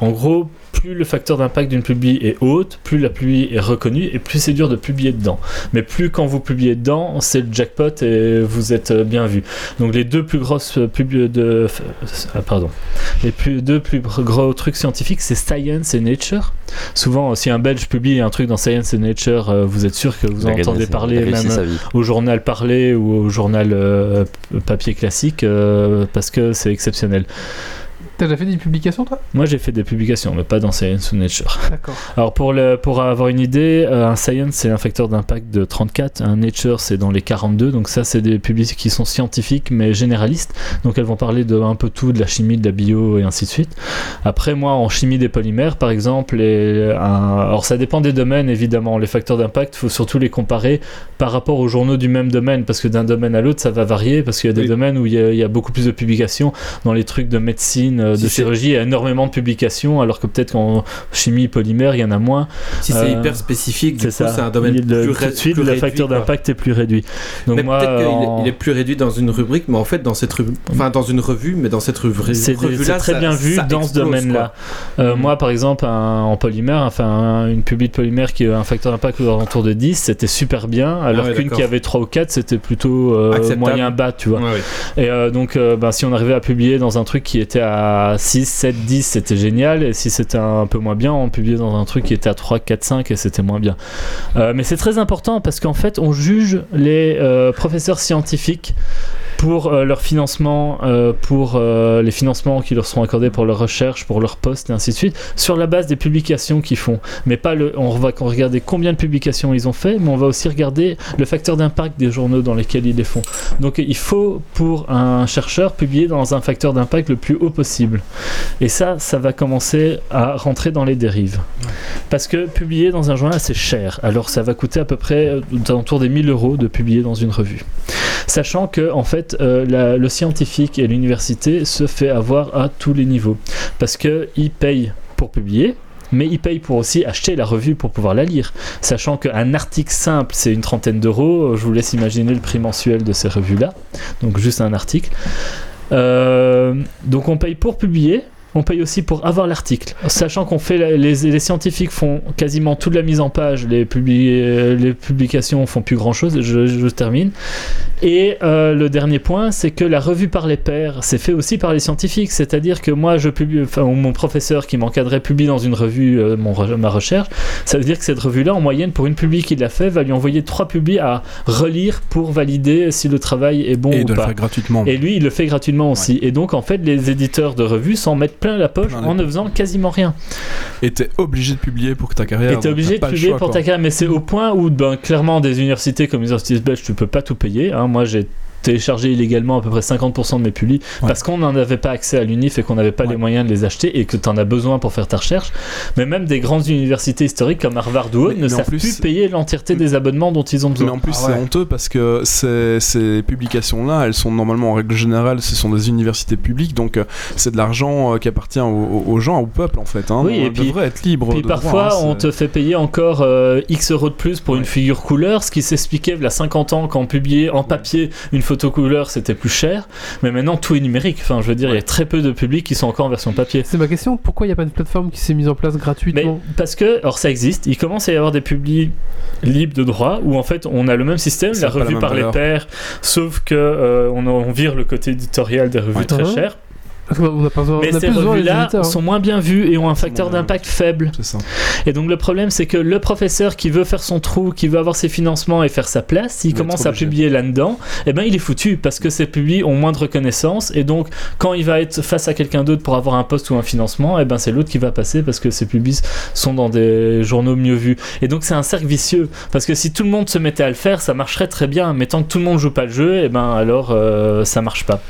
en gros, plus le facteur d'impact d'une publi est haute, plus la publi est reconnue et plus c'est dur de publier dedans. Mais plus quand vous publiez dedans, c'est le jackpot et vous êtes euh, bien vu. Donc les deux plus grosses pubs de, ah, pardon, les plus, deux plus gros trucs scientifiques, c'est Science et Nature. Souvent, si un Belge publie un truc dans Science et Nature, euh, vous êtes sûr que vous en entendez parler même au journal parlé ou au journal euh, papier classique euh, parce que c'est exceptionnel. T'as déjà fait des publications toi? Moi j'ai fait des publications mais pas dans Science ou Nature. *laughs* D'accord. Alors pour, le, pour avoir une idée, euh, un Science c'est un facteur d'impact de 34, un Nature c'est dans les 42, donc ça c'est des publicités qui sont scientifiques mais généralistes, donc elles vont parler de un peu tout, de la chimie, de la bio et ainsi de suite. Après moi en chimie des polymères par exemple, et un- alors ça dépend des domaines évidemment, les facteurs d'impact il faut surtout les comparer par rapport aux journaux du même domaine parce que d'un domaine à l'autre ça va varier parce qu'il y a des Oui. domaines où il y a, il y a beaucoup plus de publications dans les trucs de médecine euh, de Si c'est- chirurgie, il y a énormément de publications, alors que peut-être qu'en chimie polymère, il y en a moins. Si c'est Euh, hyper spécifique, C'est ça. c'est un domaine le- plus, ré- de suite, plus le réduit, facteur d'impact est plus réduit. Donc mais moi, peut-être qu'il en- est- plus réduit dans une rubrique, mais en fait, dans cette revue, enfin dans une revue, mais dans cette revue, C'est très ça- bien vu dans ce domaine-là. Euh, Mhm. Moi, par exemple, un- en polymère, enfin un- une publique polymère qui a un facteur d'impact autour de 10, c'était super bien, alors Ah ouais, qu'une qui avait 3 ou 4, c'était plutôt euh, moyen bas, tu vois. Ouais, ouais. Et euh, donc, euh, ben, si on arrivait à publier dans un truc qui était à 6, 7, 10, c'était génial. Et si c'était un peu moins bien, on publiait dans un truc qui était à 3, 4, 5 et c'était moins bien. Euh, mais c'est très important parce qu'en fait, on juge les euh, professeurs scientifiques pour euh, leur financement, euh, pour les financements qui leur seront accordés pour leur recherche, pour leur poste et ainsi de suite, sur la base des publications qu'ils font. Mais pas le, on va regarder combien de publications ils ont fait, mais on va aussi regarder le facteur d'impact des journaux dans lesquels ils les font. Donc il faut pour un chercheur publier dans un facteur d'impact le plus haut possible. Et ça, ça va commencer à rentrer dans les dérives. Parce que publier dans un journal, c'est cher. Alors ça va coûter à peu près euh, autour des 1000 euros de publier dans une revue. Sachant que en fait, euh, le scientifique et l'université se fait avoir à tous les niveaux. Parce qu'ils payent pour publier, mais ils payent pour aussi acheter la revue pour pouvoir la lire. Sachant qu'un article simple, c'est une trentaine d'euros. Je vous laisse imaginer le prix mensuel de ces revues-là. Donc juste un article. Euh, donc on paye pour publier. On paye aussi pour avoir l'article, sachant qu'on fait la- les, les scientifiques font quasiment toute la mise en page, les, publi- les publications font plus grand chose. Je, je termine. Et euh, le dernier point, c'est que la revue par les pairs, c'est fait aussi par les scientifiques. C'est-à-dire que moi, je publie, enfin, mon professeur qui m'encadrait publie dans une revue euh, mon ma recherche. Ça veut dire que cette revue-là, en moyenne, pour une publi qu'il a fait, va lui envoyer trois publis à relire pour valider si le travail est bon et ou de le pas. faire gratuitement. Et lui, il le fait gratuitement aussi. Et donc, en fait, les éditeurs de revues s'en mettent plein la poche Plein la en ne faisant quasiment rien. Et t'es obligé de publier pour que ta carrière. Et t'es obligé de publier choix, pour quoi. ta carrière, mais c'est au point où, ben, clairement, des universités comme les universités belges, tu peux pas tout payer. hein. Moi, j'ai téléchargé illégalement à peu près 50% de mes publis Ouais. parce qu'on n'en avait pas accès à l'UNIF et qu'on n'avait pas Ouais. les moyens de les acheter et que tu en as besoin pour faire ta recherche. Mais même des grandes universités historiques comme Harvard ou autres Mais- ne mais en savent plus- plus payer l'entièreté des abonnements dont ils ont Mais besoin. en plus, Ah c'est honteux parce que ces, ces publications-là, elles sont normalement en règle générale, ce sont des universités publiques, donc euh, c'est de l'argent euh, qui appartient aux, gens, au peuple en fait. Hein. Oui, et On puis- devrait être libre. Puis de parfois, droit, hein, on te fait payer encore euh, X euros de plus pour une figure couleur, ce qui s'expliquait il y a 50 ans quand on publiait en papier une photo couleur, c'était plus cher. Mais maintenant, tout est numérique. Enfin, je veux dire, il y a très peu de publics qui sont encore en version papier. C'est ma question, pourquoi il n'y a pas une plateforme qui s'est mise en place Mais gratuitement? parce que, alors ça existe, il commence à y avoir des publics libres de droit où en fait on a le même système, la revue par les pairs, sauf que euh, on, on vire le côté éditorial des revues Ouais. très Mhm. chères. Pas besoin, Mais on a ces revues-là hein. sont moins bien vues et ont un facteur d'impact faible. Ça. Et donc le problème, c'est que le professeur qui veut faire son trou, qui veut avoir ses financements et faire sa place, s'il commence à obligé. publier là-dedans, eh ben il est foutu parce que ses publis ont moins de reconnaissance et donc quand il va être face à quelqu'un d'autre pour avoir un poste ou un financement, eh ben c'est l'autre qui va passer parce que ses publis sont dans des journaux mieux vus. Et donc c'est un cercle vicieux parce que si tout le monde se mettait à le faire, ça marcherait très bien, mais tant que tout le monde joue pas le jeu, eh ben alors euh, ça marche pas.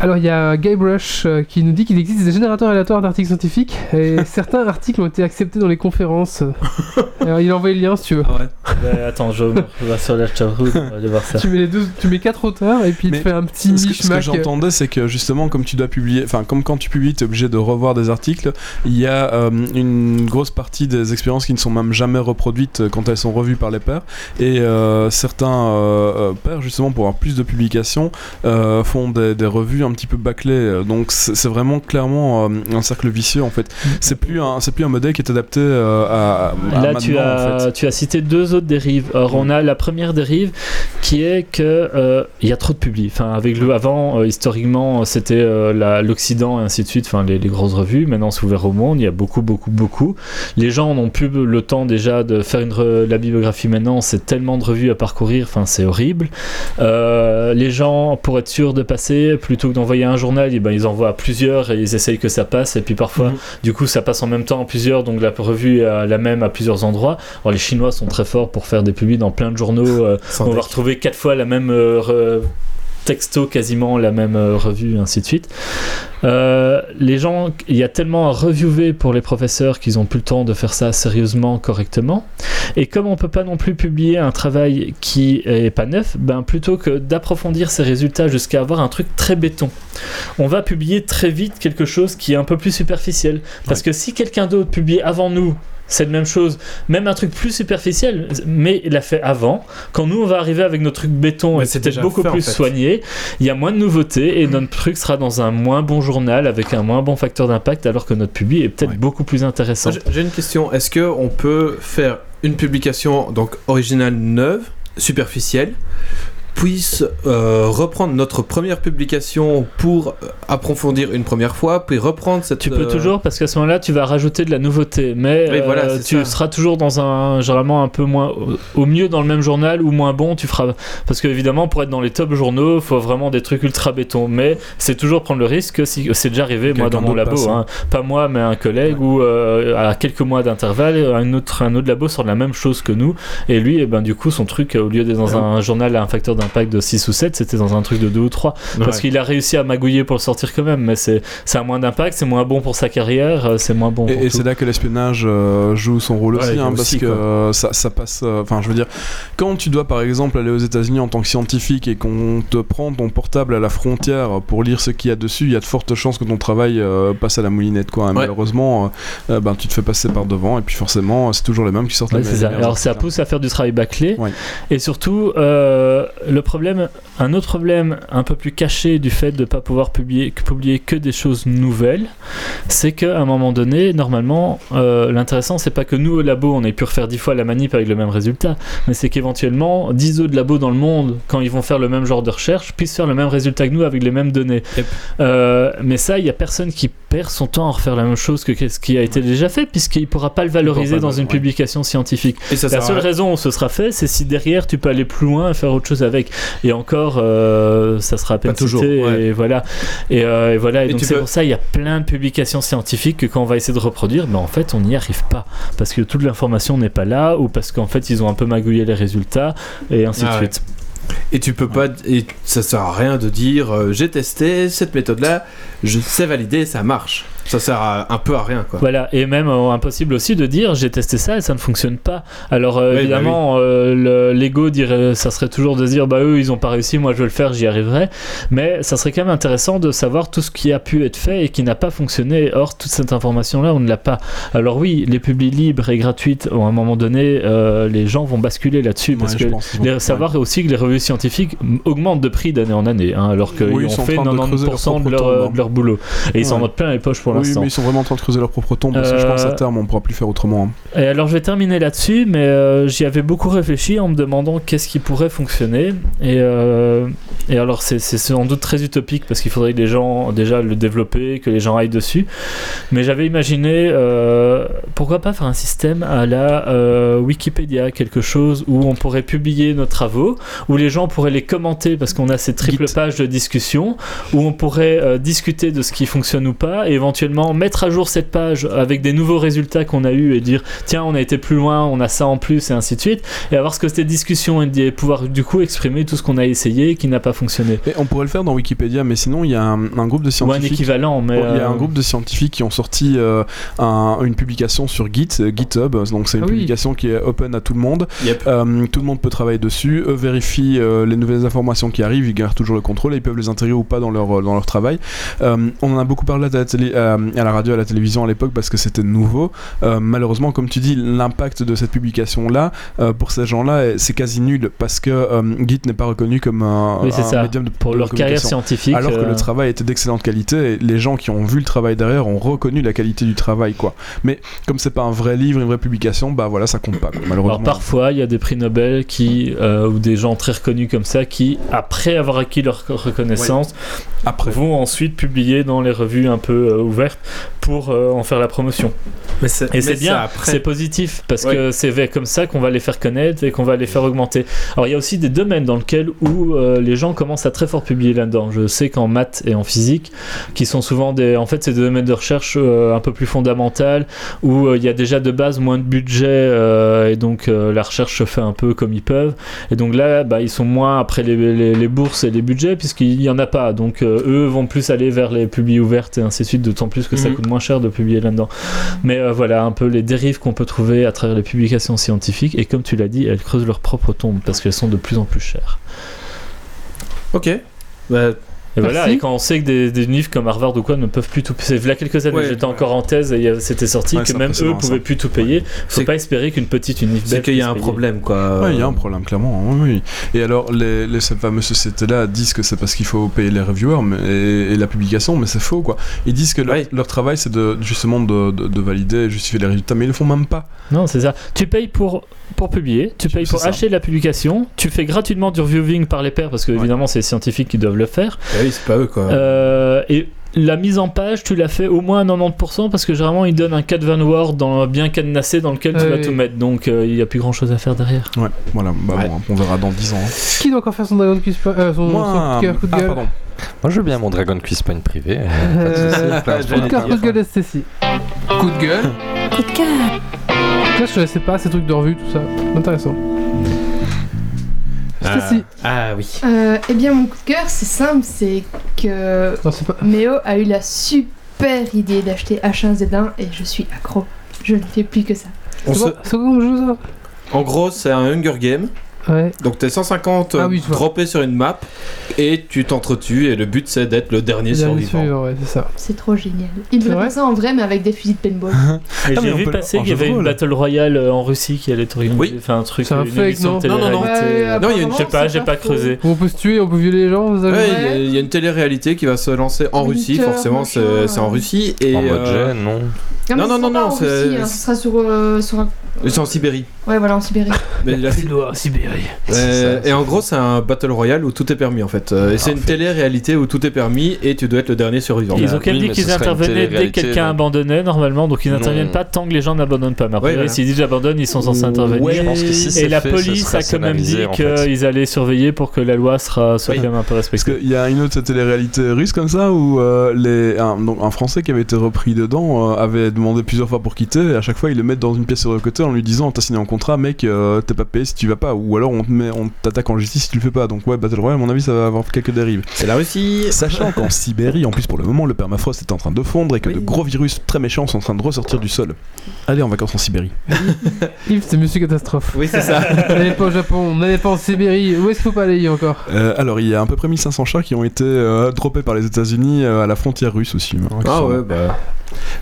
Alors il y a Guybrush euh, qui nous dit qu'il existe des générateurs aléatoires d'articles scientifiques et *laughs* certains articles ont été acceptés dans les conférences. *laughs* Alors il a envoyé le lien si tu veux. Ah ouais. Euh, attends, je vais sur la chatroom, on va aller voir ça. Tu mets les deux, tu mets quatre auteurs et puis il te Mais fait un petit Ce que, ce que mishmash. j'entendais, c'est que justement, comme tu dois publier, enfin, comme quand tu publies, tu es obligé de revoir des articles, il y a euh, une grosse partie des expériences qui ne sont même jamais reproduites euh, quand elles sont revues par les pairs. Et euh, certains euh, euh, pairs, justement, pour avoir plus de publications, euh, font des, des revues un petit peu bâclées. Euh, Donc, c'est vraiment clairement euh, un cercle vicieux, en fait. C'est plus un, c'est plus un modèle qui est adapté euh, à, à Là, tu en as, fait. tu as cité deux autres dérives. Alors, on a la première dérive qui est que euh, il y a trop de publics. Enfin, avec le avant, euh, historiquement, c'était euh, l'Occident et ainsi de suite. Enfin, les, les grosses revues. Maintenant, c'est ouvert au monde. Il y a beaucoup, beaucoup, beaucoup. Les gens n'ont plus le temps déjà de faire une re- la bibliographie. Maintenant, c'est tellement de revues à parcourir. Enfin, c'est horrible. Les gens, pour être sûrs de passer, plutôt que d'envoyer un journal, eh ben, ils envoient à plusieurs et ils essayent que ça passe. Et puis parfois, Mhm. du coup, ça passe en même temps en plusieurs. Donc la revue est la même à plusieurs endroits. Alors les Chinois sont très forts pour faire des publics dans plein de journaux. euh, on va retrouver quatre fois la même euh, texto quasiment la même euh, revue, ainsi de suite. Euh, les gens, il y a tellement à reviewer pour les professeurs qu'ils ont plus le temps de faire ça sérieusement, correctement. Et comme on peut pas non plus publier un travail qui est pas neuf, ben plutôt que d'approfondir ses résultats jusqu'à avoir un truc très béton, on va publier très vite quelque chose qui est un peu plus superficiel. Parce que si quelqu'un d'autre publie avant nous cette même chose, même un truc plus superficiel, mais il l'a fait avant. Quand nous on va arriver avec notre truc béton Mais et c'est c'était déjà beaucoup fait, en plus fait. soigné, il y a moins de nouveautés et notre truc sera dans un moins bon journal avec un moins bon facteur d'impact alors que notre public est peut-être Ouais. beaucoup plus intéressant. J'ai- J'ai une question. Est-ce que on peut faire une publication donc originale neuve, superficielle, puisse euh, reprendre notre première publication pour euh, approfondir une première fois, puis reprendre cette. Tu peux euh, toujours parce qu'à ce moment-là tu vas rajouter de la nouveauté, mais Oui, voilà, euh, tu ça. seras toujours dans un généralement un peu moins au- mieux dans le même journal ou moins bon tu feras parce que évidemment pour être dans les top journaux faut vraiment des trucs ultra béton, mais c'est toujours prendre le risque que si c'est déjà arrivé moi dans mon labo, hein. hein. pas moi mais un collègue ou à quelques mois d'intervalle un autre un autre labo sort la même chose que nous et lui et ben du coup son truc au lieu d'être dans un journal à un facteur d'impact de 6 ou 7 c'était dans un truc de 2 ou 3 parce qu'il a réussi à magouiller pour le sortir quand même, mais c'est ça a moins d'impact, c'est moins bon pour sa carrière, euh, c'est moins bon. Et, et c'est là que l'espionnage euh, joue son rôle Ouais, aussi, hein, aussi, parce que euh, ça, ça passe. euh, Enfin, je veux dire, quand tu dois par exemple aller aux États-Unis en tant que scientifique et qu'on te prend ton portable à la frontière pour lire ce qu'il y a dessus, il y a de fortes chances que ton travail euh, passe à la moulinette, quoi. Ouais. Malheureusement, ben, tu te fais passer par devant, et puis forcément, c'est toujours les mêmes qui sortent Ouais, les ça. Alors ça pousse à faire du travail bâclé. Et surtout, le problème, un autre problème un peu plus caché du fait de ne pas pouvoir publier, que- publier que des choses nouvelles, c'est qu'à un moment donné, normalement, euh, l'intéressant, c'est pas que nous au labo, on ait pu refaire dix fois la manip avec le même résultat, mais c'est qu'éventuellement, 10 autres labos dans le monde, quand ils vont faire le même genre de recherche, puissent faire le même résultat que nous avec les mêmes données. Yep. Euh, mais ça, il y a personne qui perd son temps à refaire la même chose que ce qui a été déjà fait, puisqu'il pourra pas le valoriser pas dans une ouais. publication scientifique. Et ça La seule raison où ce sera fait, c'est si derrière tu peux aller plus loin et faire autre chose avec. Et encore, euh, ça sera à peine toujours, cité, ouais. Et voilà. Et, euh, et voilà. Et, Et donc c'est peux- pour ça il y a plein de publications scientifiques que quand on va essayer de reproduire, ben en fait on n'y arrive pas parce que toute l'information n'est pas là ou parce qu'en fait ils ont un peu magouillé les résultats et ainsi Ah de ouais. suite. Et tu peux pas. Et ça sert à rien de dire euh, j'ai testé cette méthode-là, je sais valider, ça marche. Ça sert à- un peu à rien, quoi. Voilà, et même euh, impossible aussi de dire j'ai testé ça et ça ne fonctionne pas. Alors euh, Oui, bah évidemment, euh, le- l'ego dirait, ça serait toujours de dire bah eux ils ont pas réussi, moi je vais le faire, j'y arriverai. Mais ça serait quand même intéressant de savoir tout ce qui a pu être fait et qui n'a pas fonctionné. Or toute cette information là on ne l'a pas. Alors oui, les publis libres et gratuites, à un moment donné, euh, les gens vont basculer là-dessus Ouais, parce que pense les- savoir aussi que les revues scientifiques augmentent de prix d'année en année, hein, alors qu'ils Oui, ont fait train de creuser leur 90% de propre leur, tombe, euh, hein. de leur boulot. Et ils s'en Ouais. mettent plein les poches pour Oui, l'instant. mais ils sont vraiment en train de creuser leur propre tombe, parce que je Euh, pense à terme, on pourra plus faire autrement. hein. Et alors je vais terminer là-dessus, mais euh, j'y avais beaucoup réfléchi en me demandant qu'est-ce qui pourrait fonctionner. Et, euh, et alors c'est sans doute très utopique parce qu'il faudrait que les gens déjà le développer, que les gens aillent dessus. Mais j'avais imaginé euh, pourquoi pas faire un système à la euh, Wikipédia, quelque chose où on pourrait publier nos travaux, où les gens pourraient les commenter parce qu'on a ces triples Git. pages de discussion, où on pourrait euh, discuter de ce qui fonctionne ou pas, et éventuellement mettre à jour cette page avec des nouveaux résultats qu'on a eu et dire tiens on a été plus loin, on a ça en plus et ainsi de suite, et avoir ce côté discussion et pouvoir du coup exprimer tout ce qu'on a essayé et qui n'a pas fonctionné. Et on pourrait le faire dans Wikipédia, mais sinon, il y a un, un groupe de Ou un scientifiques. équivalent, mais Il y a euh, un groupe de scientifiques qui ont sorti euh, un- une publication sur Git, euh, GitHub. Donc c'est une Ah oui. publication qui est open à tout le monde. Yep. Euh, tout le monde peut travailler dessus. Eux vérifient euh, les nouvelles informations qui arrivent. Ils gardent toujours le contrôle. Et ils peuvent les intégrer ou pas dans leur dans leur travail. Euh, on en a beaucoup parlé à la, télé, euh, à la radio, à la télévision à l'époque parce que c'était nouveau. Euh, malheureusement, comme tu dis, l'impact de cette publication là pour ces gens-là, c'est quasi nul parce que euh, Git n'est pas reconnu comme un, Oui, un ça. médium de pour leur carrière scientifique. Alors que euh, le travail était d'excellente qualité et les gens qui ont vu le travail derrière ont reconnu la qualité du travail quoi. Mais comme c'est pas un vrai livre, une vraie publication, bah voilà, ça compte pas quoi, malheureusement. Alors parfois, il y a des prix Nobel qui, euh, ou des gens très reconnus comme ça, qui, après avoir acquis leur reconnaissance, Après. vont ensuite publier dans les revues un peu euh, pour euh, en faire la promotion. Mais Et c'est bien, c'est positif parce que c'est comme ça qu'on va les faire connaître et qu'on va les faire augmenter. Alors il y a aussi des domaines dans lesquels où euh, les gens commencent à très fort publier là-dedans. Je sais qu'en maths et en physique, qui sont souvent des, en fait, c'est des domaines de recherche euh, un peu plus fondamentaux où il y a déjà de base moins de budget et donc la recherche se fait un peu comme ils peuvent. Et donc là, bah, ils sont moins après les, les- les bourses et les budgets puisqu'il n'y en a pas. Donc eux vont plus aller vers les publis ouvertes et ainsi de suite, d'autant plus que ça Mhm. coûte moins cher de publier là-dedans. Mais euh, voilà un peu les dérives qu'on peut trouver à travers les publications scientifiques. Et comme tu l'as dit, elles creusent leur propre tombe parce qu'elles sont de plus en plus chères. Ok. Bah, Et voilà, et quand on sait que des, des livres comme Harvard ou quoi ne peuvent plus tout payer, il y a quelques années, Ouais, j'étais ouais. encore en thèse et avait- c'était sorti Ouais, que même eux pouvaient ça. plus tout payer. Faut pas espérer qu'une petite unif c'est qu'il y a un payer. problème, quoi. Ouais, il y a un problème, clairement. Oui, oui. Et alors, les, les, ces fameuses sociétés-là disent que c'est parce qu'il faut payer les reviewers mais, et, et la publication, mais c'est faux, quoi. Ils disent que leur, Ouais. leur travail, c'est de, justement de, de, de valider et justifier les résultats, mais ils le font même pas. Non, c'est ça. Tu payes pour, pour publier, tu payes pour ça. acheter la publication, tu fais gratuitement du reviewing par les pairs parce que Ouais. évidemment c'est les scientifiques qui doivent le faire. Oui, c'est pas eux, quoi. Euh, et la mise en page, tu l'as fait au moins à 90% parce que généralement ils donnent un Cat Word dans, bien cadenassé dans lequel tu vas tout mettre. Donc euh, il n'y a plus grand chose à faire derrière. Ouais, voilà. Bah Ouais. bon, on verra dans 10 ans. hein. Qui doit encore faire son Dragon Quiz Point- euh, son, son coup de cœur, coup de ah, gueule pardon. Moi, je veux bien mon Dragon Quiz Point privé. Euh, *laughs* Pas de souci, plein de Coup de cœur, coup de gueule. Coup de gueule. Coup de cœur. Je connaissais pas ces trucs de revue, tout ça. Intéressant. Ah. Ah oui. Euh, eh bien, mon coup de cœur, c'est simple, c'est que Non, c'est pas. Méo a eu la super idée d'acheter H1Z1 et je suis accro. Je ne fais plus que ça. On C'est se- quoi- c'est quoi comme jeu ça En gros, c'est un Hunger Game. Ouais. Donc t'es 150 Ah oui, droppés sur une map et tu t'entretues et le but c'est d'être le dernier Le dernier survivant. ouais, c'est ça. C'est trop génial. Il devrait vrai faire ça en vrai, mais avec des fusils de paintball. *laughs* Ah, j'ai on vu passer en qu'il y avait une rôle. Battle Royale euh, en Russie qui allait organiser. Oui. Enfin un truc. C'est un fake, non Non, non, non. Non, il y a une- Je sais pas, j'ai pas creusé. On peut se tuer, on peut violer les gens, vous avez il y a- une télé-réalité qui va se lancer en Russie, forcément c'est en. Russie et En mode euh, gêne, non mais Non, non, non, non, en hein, ce sera sur, euh, sur un... c'est en Sibérie. Ouais, voilà, en Sibérie. Mais la- Sibérie. Euh, ça, et en gros, c'est un battle royale où tout est permis en fait. Euh, et c'est une télé-réalité où tout est permis et tu dois être le dernier survivant. Ils ont quand même dit qu'ils intervenaient dès que quelqu'un abandonnait normalement, donc ils n'interviennent pas tant que les gens n'abandonnent pas. Mais après, Ouais, s'ils disent j'abandonne, ils sont censés intervenir. Ouais, Je pense que si Et la fait, police a quand même dit qu'ils allaient surveiller pour que la loi sera, soit Oui. quand même un peu Parce respectée. qu'il y a une autre télé-réalité russe comme ça où euh, les, un, donc un Français qui avait été repris dedans euh, avait demandé plusieurs fois pour quitter et à chaque fois ils le mettent dans une pièce sur le côté en lui disant t'as signé un contrat mec euh, t'es pas payé si tu vas pas ou alors on te met on t'attaque en justice si tu le fais pas donc ouais Battle Royale à mon avis ça va avoir quelques dérives C'est la Russie. sachant qu'en *laughs* Sibérie en plus pour le moment le permafrost est en train de fondre et que Oui. de gros virus très méchants sont en train de ressortir du sol allez en vacances en Sibérie *laughs* Yves, c'est Monsieur Catastrophe. Oui, c'est ça. *laughs* N'allez pas au Japon, n'allez pas en Sibérie. Où est-ce qu'il faut pas aller encore? Euh, alors il y a à peu près 1500 chats qui ont été euh, droppés par les États-Unis euh, à la frontière russe aussi hein, Ah sont- ouais, bah.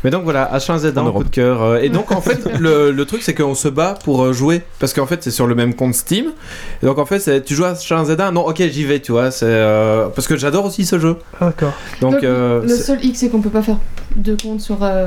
Mais donc voilà, H1Z1 En coup de cœur. euh, Et donc en fait, *laughs* le, le truc c'est qu'on se bat pour euh, jouer. Parce qu'en fait, c'est sur le même compte Steam. Et donc en fait, c'est- tu joues à H1Z1 Non, ok, j'y vais, tu vois. c'est euh, Parce que j'adore aussi ce jeu. Ah, D'accord. Donc, Donc, euh, le seul X, c'est qu'on peut pas faire deux comptes sur euh,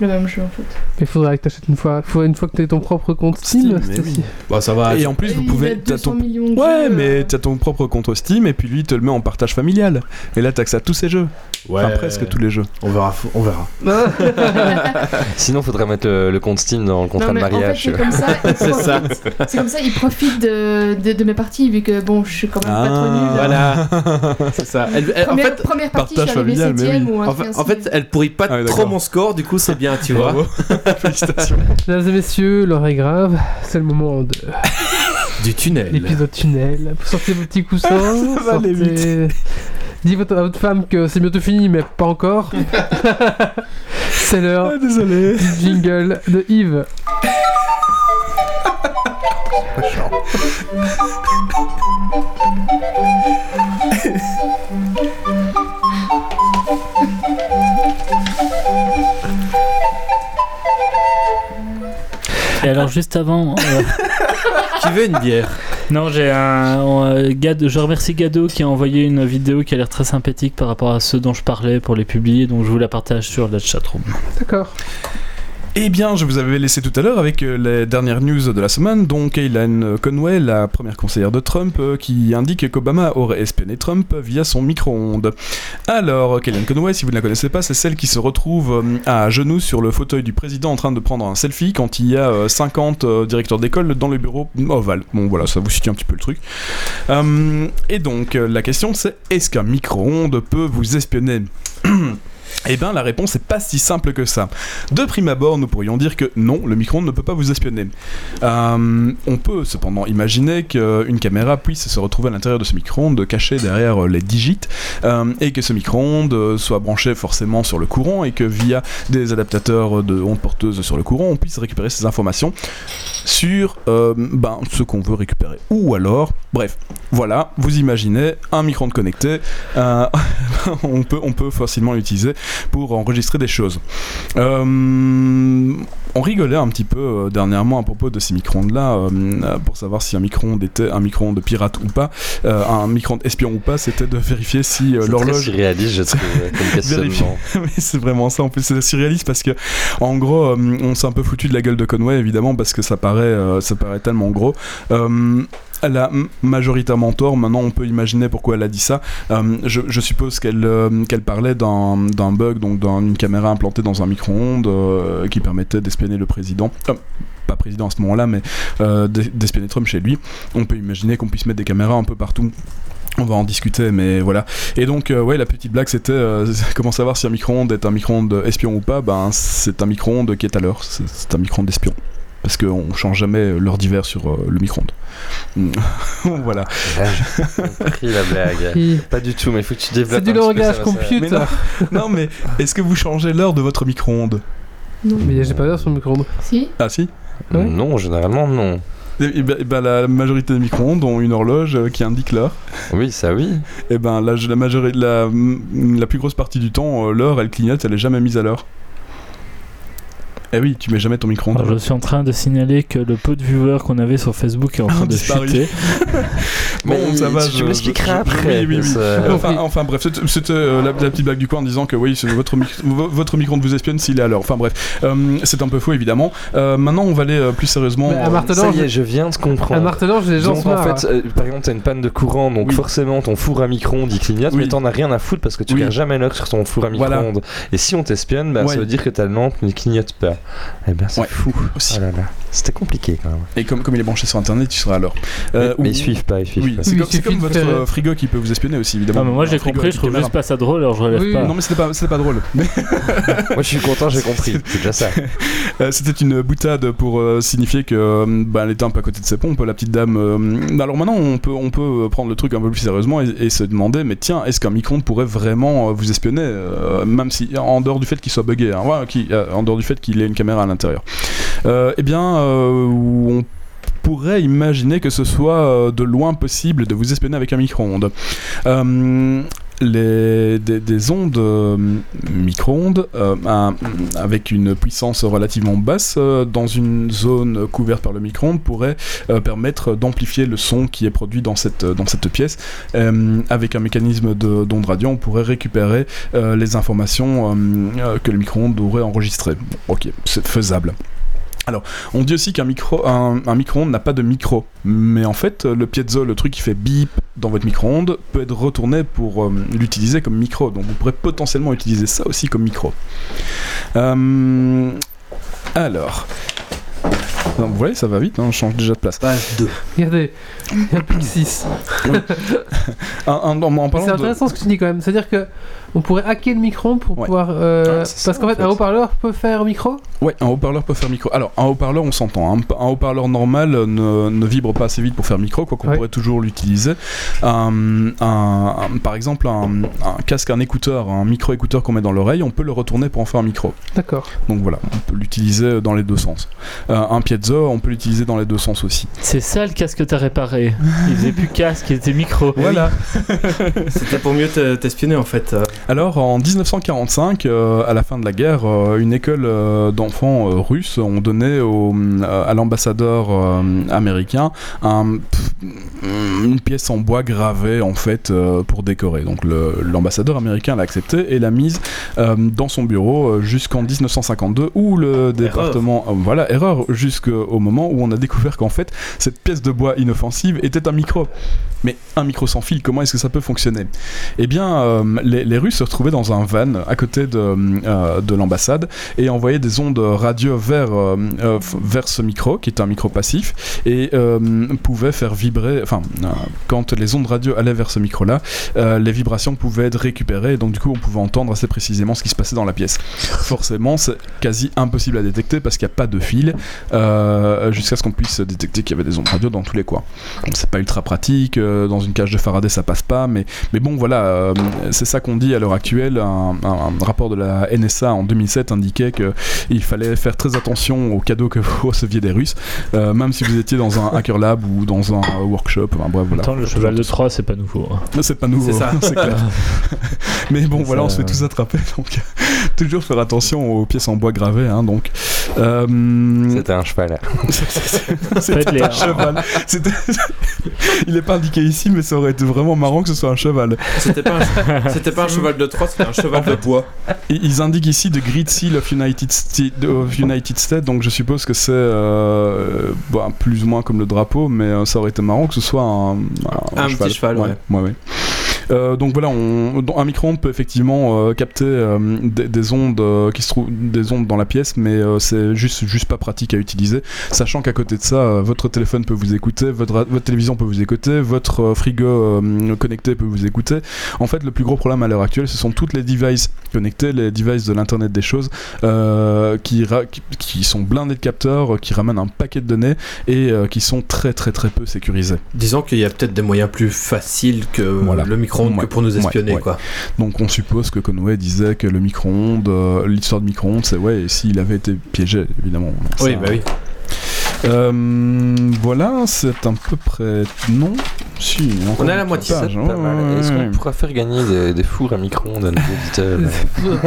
le même jeu en fait. Il faudrait que t'achètes une fois. Faut une fois que t'aies ton propre compte Steam. Mais oui. bah, ça va. et en plus Et vous pouvez t'as 200 ton Ouais, jeux, mais euh, t'as ton propre compte Steam et puis lui il te le met en partage familial. Et là t'as accès à tous ces jeux. Ouais, Enfin presque tous les jeux. On verra. On verra. *laughs* Sinon, faudrait mettre le, le compte Steam dans le contrat non, de mariage. En fait, c'est comme ça. il *laughs* C'est comme ça, il profite de, de, de mes parties vu que bon, je suis quand même pas trop nulle. Ah, Voilà. *laughs* c'est ça. Elle- elle- en Première, fait, première partie, je partage suis mais 7ème ou un en fait, en fait, elle pourrit pas Ah oui, trop mon score, du coup c'est bien, tu vois. Félicitations. Mesdames et messieurs, l'heure est grave. C'est le moment de Du tunnel. l'épisode tunnel. Sortez vos petits coussins. Ça va aller sortez- Dis votre- à votre femme que c'est bientôt fini, mais pas encore. *laughs* c'est l'heure Ah, désolé. du jingle de Yves. Et alors juste avant, euh, Qui veut une bière non j'ai un euh, Gad- je remercie Gado qui a envoyé une vidéo qui a l'air très sympathique par rapport à ce dont je parlais pour les publier, donc je vous la partage sur la chatroom. D'accord. Eh bien, je vous avais laissé tout à l'heure avec euh, les dernières news de la semaine, donc Kaylan Conway, la première conseillère de Trump, euh, qui indique qu'Obama aurait espionné Trump via son micro-ondes. Alors, Kaylan Conway, si vous ne la connaissez pas, c'est celle qui se retrouve euh, à genoux sur le fauteuil du président en train de prendre un selfie quand il y a euh, 50 euh, directeurs d'école dans le bureau ovale. Bon, voilà, ça vous situe un petit peu le truc. Et donc, la question c'est est-ce qu'un micro-ondes peut vous espionner? *clears throat* Eh bien, la réponse n'est pas si simple que ça. De prime abord, nous pourrions dire que non, le micro-ondes ne peut pas vous espionner. Euh, on peut cependant imaginer qu'une caméra puisse se retrouver à l'intérieur de ce micro-ondes, caché derrière les digits, euh, et que ce micro-ondes soit branché forcément sur le courant, et que via des adaptateurs de ondes porteuses sur le courant, on puisse récupérer ces informations sur euh, ben, ce qu'on veut récupérer. Ou alors, bref, voilà, vous imaginez un micro-ondes connecté, *laughs* on, peut, on peut facilement l'utiliser pour enregistrer des choses. Euh, on rigolait un petit peu euh, dernièrement à propos de ces micro-ondes-là, euh, pour savoir si un micro-ondes était un micro-ondes pirate ou pas, un micro-ondes espion ou pas, c'était de vérifier si euh, C'est l'horloge surréaliste, je trouve, *laughs* comme questionnement. *laughs* c'est vraiment ça en plus c'est surréaliste parce que en gros on s'est un peu foutu de la gueule de Conway évidemment parce que ça paraît ça paraît tellement gros Euh, elle a majoritairement tort. Maintenant, on peut imaginer pourquoi elle a dit ça. Euh, je, suppose qu'elle euh, parlait d'un bug, donc d'une caméra implantée dans un micro-ondes euh, qui permettait d'espionner le président. Pas président à ce moment-là, mais d'es- d'espionner Trump chez lui. On peut imaginer qu'on puisse mettre des caméras un peu partout. On va en discuter, mais voilà. Et donc, ouais, la petite blague, c'était *laughs* comment savoir si un micro-ondes est un micro-ondes espion ou pas? Ben, c'est un micro-ondes qui est à l'heure. C'est un micro-ondes espion. Parce qu'on change jamais l'heure d'hiver sur euh, le micro-ondes. *laughs* voilà. J'ai compris la blague. *laughs* Pas du tout, mais il faut que tu développes. C'est du langage computer. Mais non. *laughs* Non, mais est-ce que vous changez l'heure de votre micro-ondes Non. Mais j'ai pas d'heure sur le micro-ondes. Si Ah, si Ouais. Non, généralement non. et, et ben, et ben, la majorité des micro-ondes ont une horloge euh, qui indique l'heure. Oui, ça oui. Et ben la, la, majorité, la, la plus grosse partie du temps, euh, l'heure, elle clignote, elle est jamais mise à l'heure. Eh oui, tu mets jamais ton micro-ondes. à Alors, je suis en train de signaler que le peu de viewers qu'on avait sur Facebook est en train de disparu. chuter. *laughs* Bon, Mais ça va, tu je- m'expliqueras je- je- après. oui, oui, oui. ça- Enfin, enfin, bref, c'était- c'était euh, la, la petite blague du coin en disant que oui, c'est votre, votre micro-ondes vous espionne s'il est à l'heure. Enfin bref, Euh, c'est un peu faux évidemment. Euh, maintenant, on va aller euh, plus sérieusement. Mais à euh, Martelange- Ça y est, je viens de À comprendre. Martelange, les gens Donc en fait, euh, par exemple, t'as une panne de courant, donc Oui. forcément ton four à micro-ondes il clignote, Oui. mais t'en as rien à foutre parce que tu Oui. regardes jamais l'heure sur ton four à Voilà. micro-ondes. Et si on t'espionne, bah, Ouais. ça veut dire que ta lampe ne clignote pas. Eh ben c'est fou. Aussi. Oh c'était compliqué quand même. Et comme, comme il est branché sur internet, tu seras à l'heure. Euh, mais, ou- ils suivent pas, ils suivent Oui, pas. c'est Oui, comme, votre euh, frigo qui peut vous espionner aussi évidemment. Ah, mais moi j'ai compris, je trouve juste pas ça drôle, alors je relève Oui, pas. Non mais c'était pas, pas drôle. *laughs* Mais Moi je suis content, j'ai compris. *laughs* C'est déjà ça. euh, c'était une boutade pour euh, signifier que bah, elle était un peu à côté de ses pompes, la petite dame. alors maintenant on peut, on peut prendre le truc un peu plus sérieusement et, et se demander mais tiens est-ce qu'un micro-ondes pourrait vraiment vous espionner euh, même si en dehors du fait qu'il soit buggé, hein, qui, euh, en dehors du fait qu'il ait une caméra à l'intérieur. Euh, eh bien euh, on pourrait imaginer que ce soit euh, de loin possible de vous espionner avec un micro-ondes. Les, des, des ondes micro-ondes avec une puissance relativement basse dans une zone couverte par le micro-ondes pourrait permettre d'amplifier le son qui est produit dans cette, pièce. Avec un mécanisme de- d'onde radio, on pourrait récupérer les informations que le micro-ondes aurait enregistrées. Ok, c'est faisable. Alors, on dit aussi qu'un micro, un, un micro-ondes n'a pas de micro, mais en fait, le piezo, le truc qui fait bip dans votre micro-ondes, peut être retourné pour euh, l'utiliser comme micro. Donc, vous pourrez potentiellement utiliser ça aussi comme micro. Euh, alors, vous voyez, ça va vite, hein, on change déjà de place. Page 2. Regardez, il y a plus que *laughs* 6. Un- un- en, en C'est de... intéressant ce que tu dis quand même. C'est-à-dire que on pourrait hacker le micro pour Ouais. pouvoir. euh, parce qu'en en fait, fait. un haut-parleur peut faire micro? Ouais, un haut-parleur peut faire micro. Alors, un haut-parleur, on s'entend. Un, un haut-parleur normal ne, ne vibre pas assez vite pour faire micro, quoi qu'on Ouais. pourrait toujours l'utiliser. Un- un- un- par exemple, un, un casque, un écouteur, un micro-écouteur qu'on met dans l'oreille, on peut le retourner pour en faire un micro. D'accord. Donc voilà, on peut l'utiliser dans les deux sens. Euh, un piezo, on peut l'utiliser dans les deux sens aussi. C'est ça le casque que t'as réparé. Il faisait plus casque, il était micro. Voilà. *laughs* C'était pour mieux te- t'espionner en fait. Alors en 1945, euh, à la fin de la guerre, euh, une école euh, d'enfants russes ont donné au, à l'ambassadeur américain un- une pièce en bois gravée en fait pour décorer. Donc l'ambassadeur américain l'a acceptée et l'a mise dans son bureau jusqu'en 1952 où le département... voilà, erreur jusqu'au moment où on a découvert qu'en fait cette pièce de bois inoffensive était un micro. Mais un micro sans fil, comment est-ce que ça peut fonctionner? Eh bien, les, les Russes se retrouvaient dans un van à côté de, euh, de l'ambassade et envoyaient des ondes radio vers, euh, euh, vers ce micro, qui est un micro passif, et pouvaient faire vibrer, enfin, quand les ondes radio allaient vers ce micro-là, les vibrations pouvaient être récupérées, et donc du coup, on pouvait entendre assez précisément ce qui se passait dans la pièce. Forcément, c'est quasi impossible à détecter parce qu'il n'y a pas de fil, jusqu'à ce qu'on puisse détecter qu'il y avait des ondes radio dans tous les coins. C'est pas ultra pratique, dans une cage de Faraday ça passe pas, mais, mais bon voilà, c'est ça qu'on dit l'heure actuelle. Un, un- un rapport de la NSA en 2007 indiquait qu'il fallait faire très attention aux cadeaux que vous *laughs* receviez des Russes, euh, même si vous étiez dans un hacker lab ou dans un workshop. Enfin, bref, voilà. Attends, le cheval de Troie, c'est pas nouveau. hein. Mais C'est pas nouveau, C'est *laughs* clair. *laughs* Mais bon, voilà, on se fait tous attraper, donc toujours faire attention aux pièces en bois gravées. Hein, donc, euh, C'était un cheval. C'était un cheval. Il est pas indiqué ici, mais ça aurait été vraiment marrant que ce soit un cheval. C'était pas, un- c'était pas un cheval de Troie, c'était un cheval de bois. Ils indiquent ici The Great Seal of United, Sta- of United States, donc je suppose que c'est euh, bah, plus ou moins comme le drapeau, mais euh, ça aurait été marrant que ce soit un, Un petit cheval, ouais. ouais, ouais. Euh, donc voilà, on, un micro-ondes peut effectivement euh, capter euh, des, des ondes qui se trouvent des ondes dans la pièce, mais c'est juste juste pas pratique à utiliser. Sachant qu'à côté de ça, votre téléphone peut vous écouter, votre, votre télévision peut vous écouter, votre frigo connecté peut vous écouter. En fait, le plus gros problème à l'heure actuelle, ce sont toutes les devices connectés, les devices de l'internet des choses, qui, qui, sont blindés de capteurs, qui ramènent un paquet de données et qui sont très très très peu sécurisés. Disons qu'il y a peut-être des moyens plus faciles que Voilà. le micro-ondes Ouais. que pour nous espionner, ouais. quoi. Donc on suppose que Conway disait que le micro-ondes, euh, l'histoire de micro-ondes, c'est ouais, s'il avait été piégé, évidemment. Oui, Ça- bah oui. Euh, voilà, c'est à peu près. Non Si, On est à la moitié, page, hein, mal. Est-ce ouais, qu'on ouais. pourra faire gagner des, des fours à micro-ondes à nos *laughs* auditeurs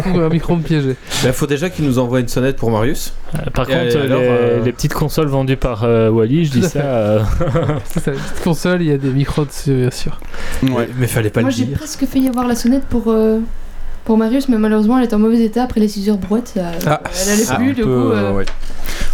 Pour un micro-ondes piégé. Il faut déjà qu'il nous envoie une sonnette pour Marius. Euh, Par Et contre, alors, les, euh, les petites consoles vendues par euh, Wally, je dis à ça. fait. *laughs* euh, *laughs* C'est ça, la petite console, il y a des micros dessus, bien sûr. Ouais. Mais fallait pas Moi le j'ai dire. presque failli avoir la sonnette pour, euh, pour Marius, mais malheureusement elle est en mauvais état après les 6 heures brouettes. Ah, elle allait plus, du peu, coup. euh, ouais.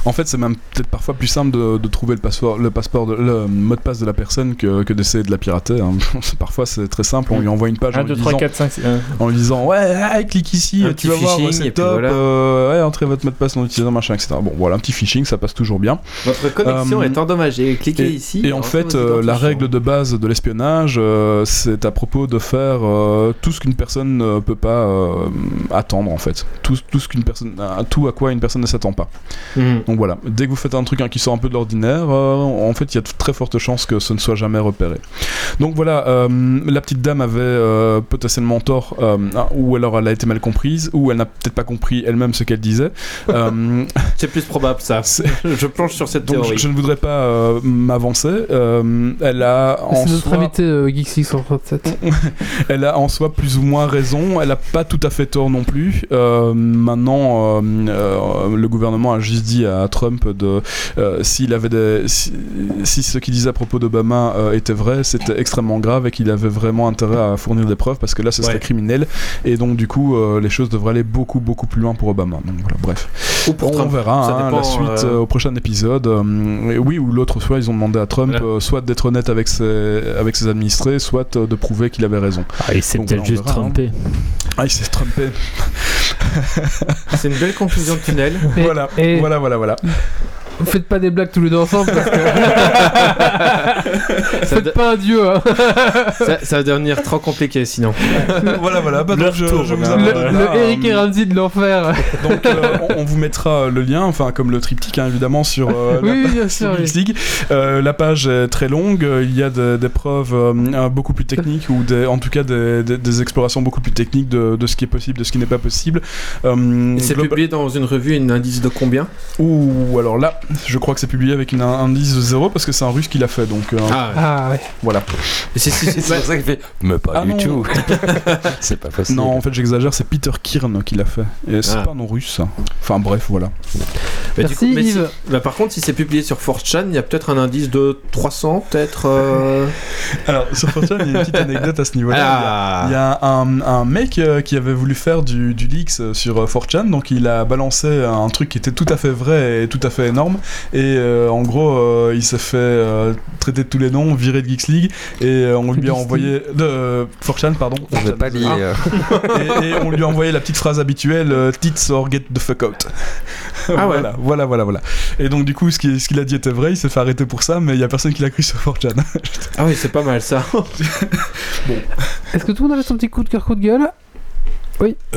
En fait, c'est même peut-être parfois plus simple de, de trouver le passeport, le passeport, de- le mot de passe de la personne que, que d'essayer de la pirater. hein. *laughs* parfois, c'est très simple. On lui envoie une page en, 1, 2, lui 3, disant, 4, 5, 6. en lui disant ouais, clique ici, Un tu petit vas voir, phishing, c'est top. voilà. euh, ouais, entrez votre mot de passe non utilisant machin, etc. Bon, voilà, un petit phishing, ça passe toujours bien. Votre connexion Euh, est endommagée. Cliquez et- ici. Et en entrez fait, euh, la règle de base de l'espionnage, euh, c'est à propos de faire euh, tout ce qu'une personne ne peut pas euh, attendre, en fait. Tout, tout ce qu'une personne, à- tout à quoi une personne ne s'attend pas. Donc voilà, dès que vous faites un truc hein, qui sort un peu de l'ordinaire, euh, en fait, il y a de très fortes chances que ce ne soit jamais repéré. Donc voilà, euh, la petite dame avait euh, potentiellement tort, euh, hein, ou alors elle a été mal comprise, ou elle n'a peut-être pas compris elle-même ce qu'elle disait. Euh, *laughs* C'est plus probable ça. *laughs* *laughs* Je planche sur cette donc je, théorie. je ne voudrais pas euh, m'avancer. Euh, elle a en C'est notre soi- invité euh, Geek 637. elle a en soi plus ou moins raison. Elle a pas tout à fait tort non plus. Euh, maintenant, euh, euh, le gouvernement a juste dit à Trump de euh, s'il avait des, si, si ce qu'il disait à propos d'Obama euh, était vrai, c'était extrêmement grave et qu'il avait vraiment intérêt à fournir des preuves parce que là, ce serait Ouais. criminel et donc du coup, euh, les choses devraient aller beaucoup beaucoup plus loin pour Obama. Donc voilà, bref. Ou pour on Trump. verra Ça hein, dépend, la suite euh, euh, au prochain épisode. Euh, et oui ou l'autre, soit ils ont demandé à Trump Voilà. euh, soit d'être honnête avec ses, avec ses administrés, soit euh, de prouver qu'il avait raison. Ah, il s'est peut-être juste verra, hein. trompé. Ah, il s'est trompé. C'est une belle conclusion de tunnel. *laughs* Et- voilà, et- voilà, voilà, voilà. Vous faites pas des blagues tous les deux ensemble parce que. *laughs* *laughs* Ça, Faites pas un dieu, hein. *laughs* ça- ça va devenir trop compliqué sinon. voilà, voilà. Bah, Le donc, je, vous Le, là, le euh, Eric et Ramsey de l'enfer. Donc euh, on, on vous mettra le lien, enfin comme le triptyque hein, évidemment sur euh, la oui, bien sûr. oui. Euh, la page est très longue, euh, il y a des, des preuves euh, euh, beaucoup plus techniques ou des, en tout cas des, des- des explorations beaucoup plus techniques de, de ce qui est possible, de ce qui n'est pas possible. Euh, Et C'est publié dans une revue, un indice de combien? Ouh, alors là, je crois que c'est publié avec une, un indice de 0 parce que c'est un russe qui l'a fait, donc euh, Ah, Ah ouais. voilà. c'est- pour ça qu'il fait. Mais pas Ah du non. tout. *laughs* c'est pas facile. Non, en fait j'exagère, c'est Peter Kirn qui l'a fait. Et c'est Ah. pas un nom russe. Enfin bref, voilà. Merci, coup, mais si- Yves. bah, par contre, si c'est publié sur 4chan, il y a peut-être un indice de 300, peut-être. euh, Alors sur 4chan, il y a une petite anecdote à ce niveau-là. Ah. Il y a un, un mec euh, qui avait voulu faire du, du leaks sur euh, 4chan, donc il a balancé un truc qui était tout à fait vrai et tout à fait énorme. Et euh, en gros, euh, il s'est fait euh, traiter de tous les noms, viré de Geeks League, et euh, on lui a envoyé. De 4chan, pardon. Je vais 4chan, pas désolé. lire. Et, et on lui a envoyé la petite phrase habituelle Tits or get the fuck out. Ah ouais. voilà, voilà, voilà, voilà. Et donc, du coup, ce qu'il a dit était vrai, il s'est fait arrêter pour ça, mais il y a personne qui l'a cru sur 4chan. Ah oui, c'est pas mal ça. *laughs* Est-ce que tout le monde avait son petit coup de cœur, coup de gueule?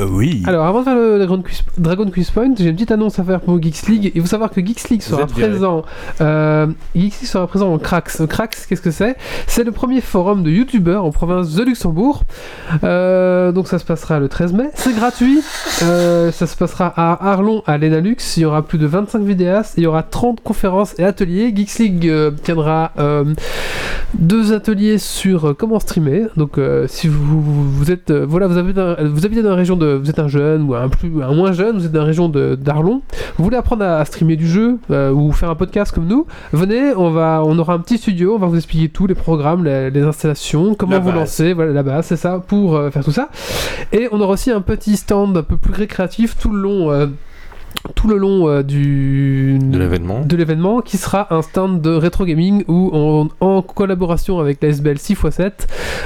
Oui. Alors, avant de faire le Dragon Quiz, Dragon Quiz Point, j'ai une petite annonce à faire pour Geeks League. Il faut savoir que Geeks League sera présent. Euh, Geeks League sera présent en Crax. Crax, qu'est-ce que c'est? C'est le premier forum de youtubeurs en province de Luxembourg. Euh, donc, ça se passera le 13 mai. C'est gratuit. Euh, ça se passera à Arlon, à l'Enalux. Il y aura plus de 25 vidéastes. Il y aura 30 conférences et ateliers. Geeks League euh, tiendra euh, deux ateliers sur euh, comment streamer. Donc, euh, si vous, vous, êtes, euh, voilà, vous, avez vous dans la région de, vous êtes un jeune ou un plus, un moins jeune, vous êtes dans la région de d'Arlon, vous voulez apprendre à, à streamer du jeu euh, ou faire un podcast comme nous, venez, on va, on aura un petit studio, on va vous expliquer tout, les programmes, les, les installations, comment La vous base. lancer, voilà la base, c'est ça, pour euh, faire tout ça. Et on aura aussi un petit stand un peu plus récréatif tout le long. Tout le long euh, du De l'événement. de l'événement qui sera un stand de rétro gaming où on- en collaboration avec la SBL 6x7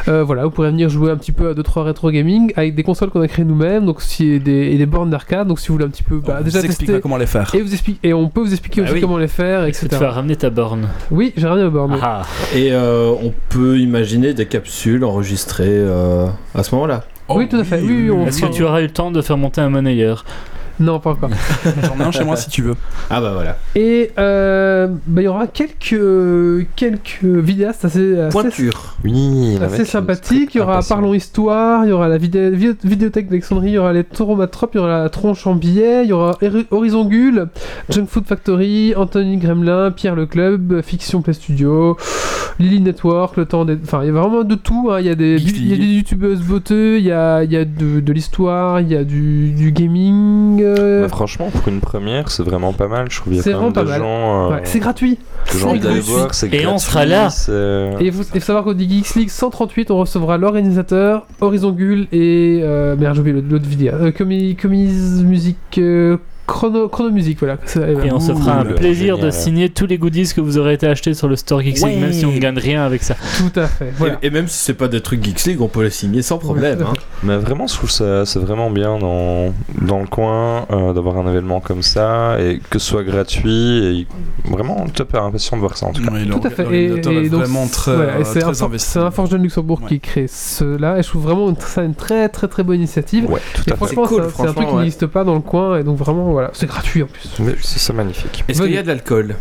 euh, voilà vous pourrez venir jouer un petit peu à 2-3 rétro gaming avec des consoles qu'on a créées nous-mêmes donc si et des, et des bornes d'arcade donc si vous voulez un petit peu bah, on déjà vous tester comment les faire. et, vous explique, et on peut vous expliquer Ah aussi oui. comment les faire etc tu vas ramener ta borne? Oui j'ai ramené ma borne Ah, Et euh, on peut imaginer des capsules enregistrées euh, à ce moment-là. Oui, tout à fait. Oui, oui, on- Est-ce que tu auras eu le temps de faire monter un monnayeur? Non pas encore J'en ai un chez moi si tu veux. Ah bah voilà. et euh, bah, il y aura quelques quelques vidéastes assez, assez Pointure. Oui, la assez mec, sympathique. Il y aura impatient. Parlons Histoire, il y aura la vidé- vidé- vidéothèque d'Alexandrie, il y aura les Tauromatrope, il y aura la Tronche en billet, il y aura Horizon Gull, Junk Food Factory, Anthony Gremlin, Pierre le Club, Fiction Play Studio, Lily Network, le temps des. Enfin, il y a vraiment de tout. hein. Il y a des, Geeks il y a des youtubeuses botteux, il y a, il y a de, de l'histoire, il y a du, du gaming. Euh, Bah, franchement, pour une première, c'est vraiment pas mal. Je trouve qu'il y a C'est vraiment pas mal. gens euh, ouais, c'est gratuit. que j'ai envie d'aller voir. c'est Et on sera là. c'est- Et il faut, il faut savoir qu'au Geeks League 138, on recevra l'organisateur, Horizon Gull et. Euh, merde, j'ai oublié l'autre vidéo. Euh, Comi, Comi's Music. euh, chrono, chrono Music, voilà. Et on se fera un plaisir de signer tous les goodies que vous aurez été achetés sur le store Geeks League, Ouais. même si on ne gagne rien avec ça. Tout à fait. Voilà. Et, et même si c'est pas des trucs Geeks League, on peut les signer sans problème. Ouais, hein. *laughs* Mais vraiment, je trouve ça c'est vraiment bien dans, dans le coin euh, d'avoir un événement comme ça et que ce soit gratuit. Et vraiment, top impatient de voir ça en tout cas. Ouais, Tout à fait. Et, donc, vraiment très, voilà, et euh, un, investi. c'est un Forge de Luxembourg Ouais. qui crée cela, et je trouve vraiment ça une très très très bonne initiative. Ouais, tout Et à fait. franchement, C'est cool, c'est un- c'est un truc qui n'existe pas dans le coin, et donc vraiment, voilà, c'est gratuit en plus. C'est ça magnifique. Est-ce qu'il y a de l'alcool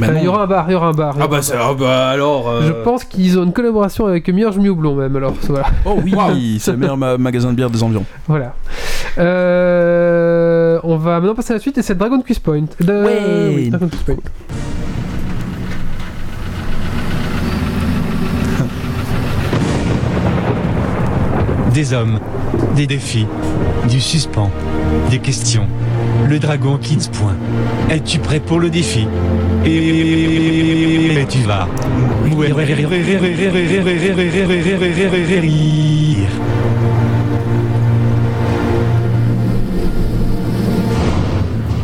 Euh, non. Il y aura un bar, il y aura un bar. Ah bah, c'est- bar. ah bah alors. euh, Je pense qu'ils ont une collaboration avec Mierge Houblon même, alors voilà. Oh oui, *laughs* c'est le meilleur ma- magasin de bière des environs. Voilà. Euh, on va maintenant passer à la suite et c'est Dragon Quiz Point. De- Ouais. oui, Dragon Quiz Point. Des hommes, des défis, du suspens, des questions. Le dragon Kids Point. Es-tu prêt pour le défi? Et tu vas.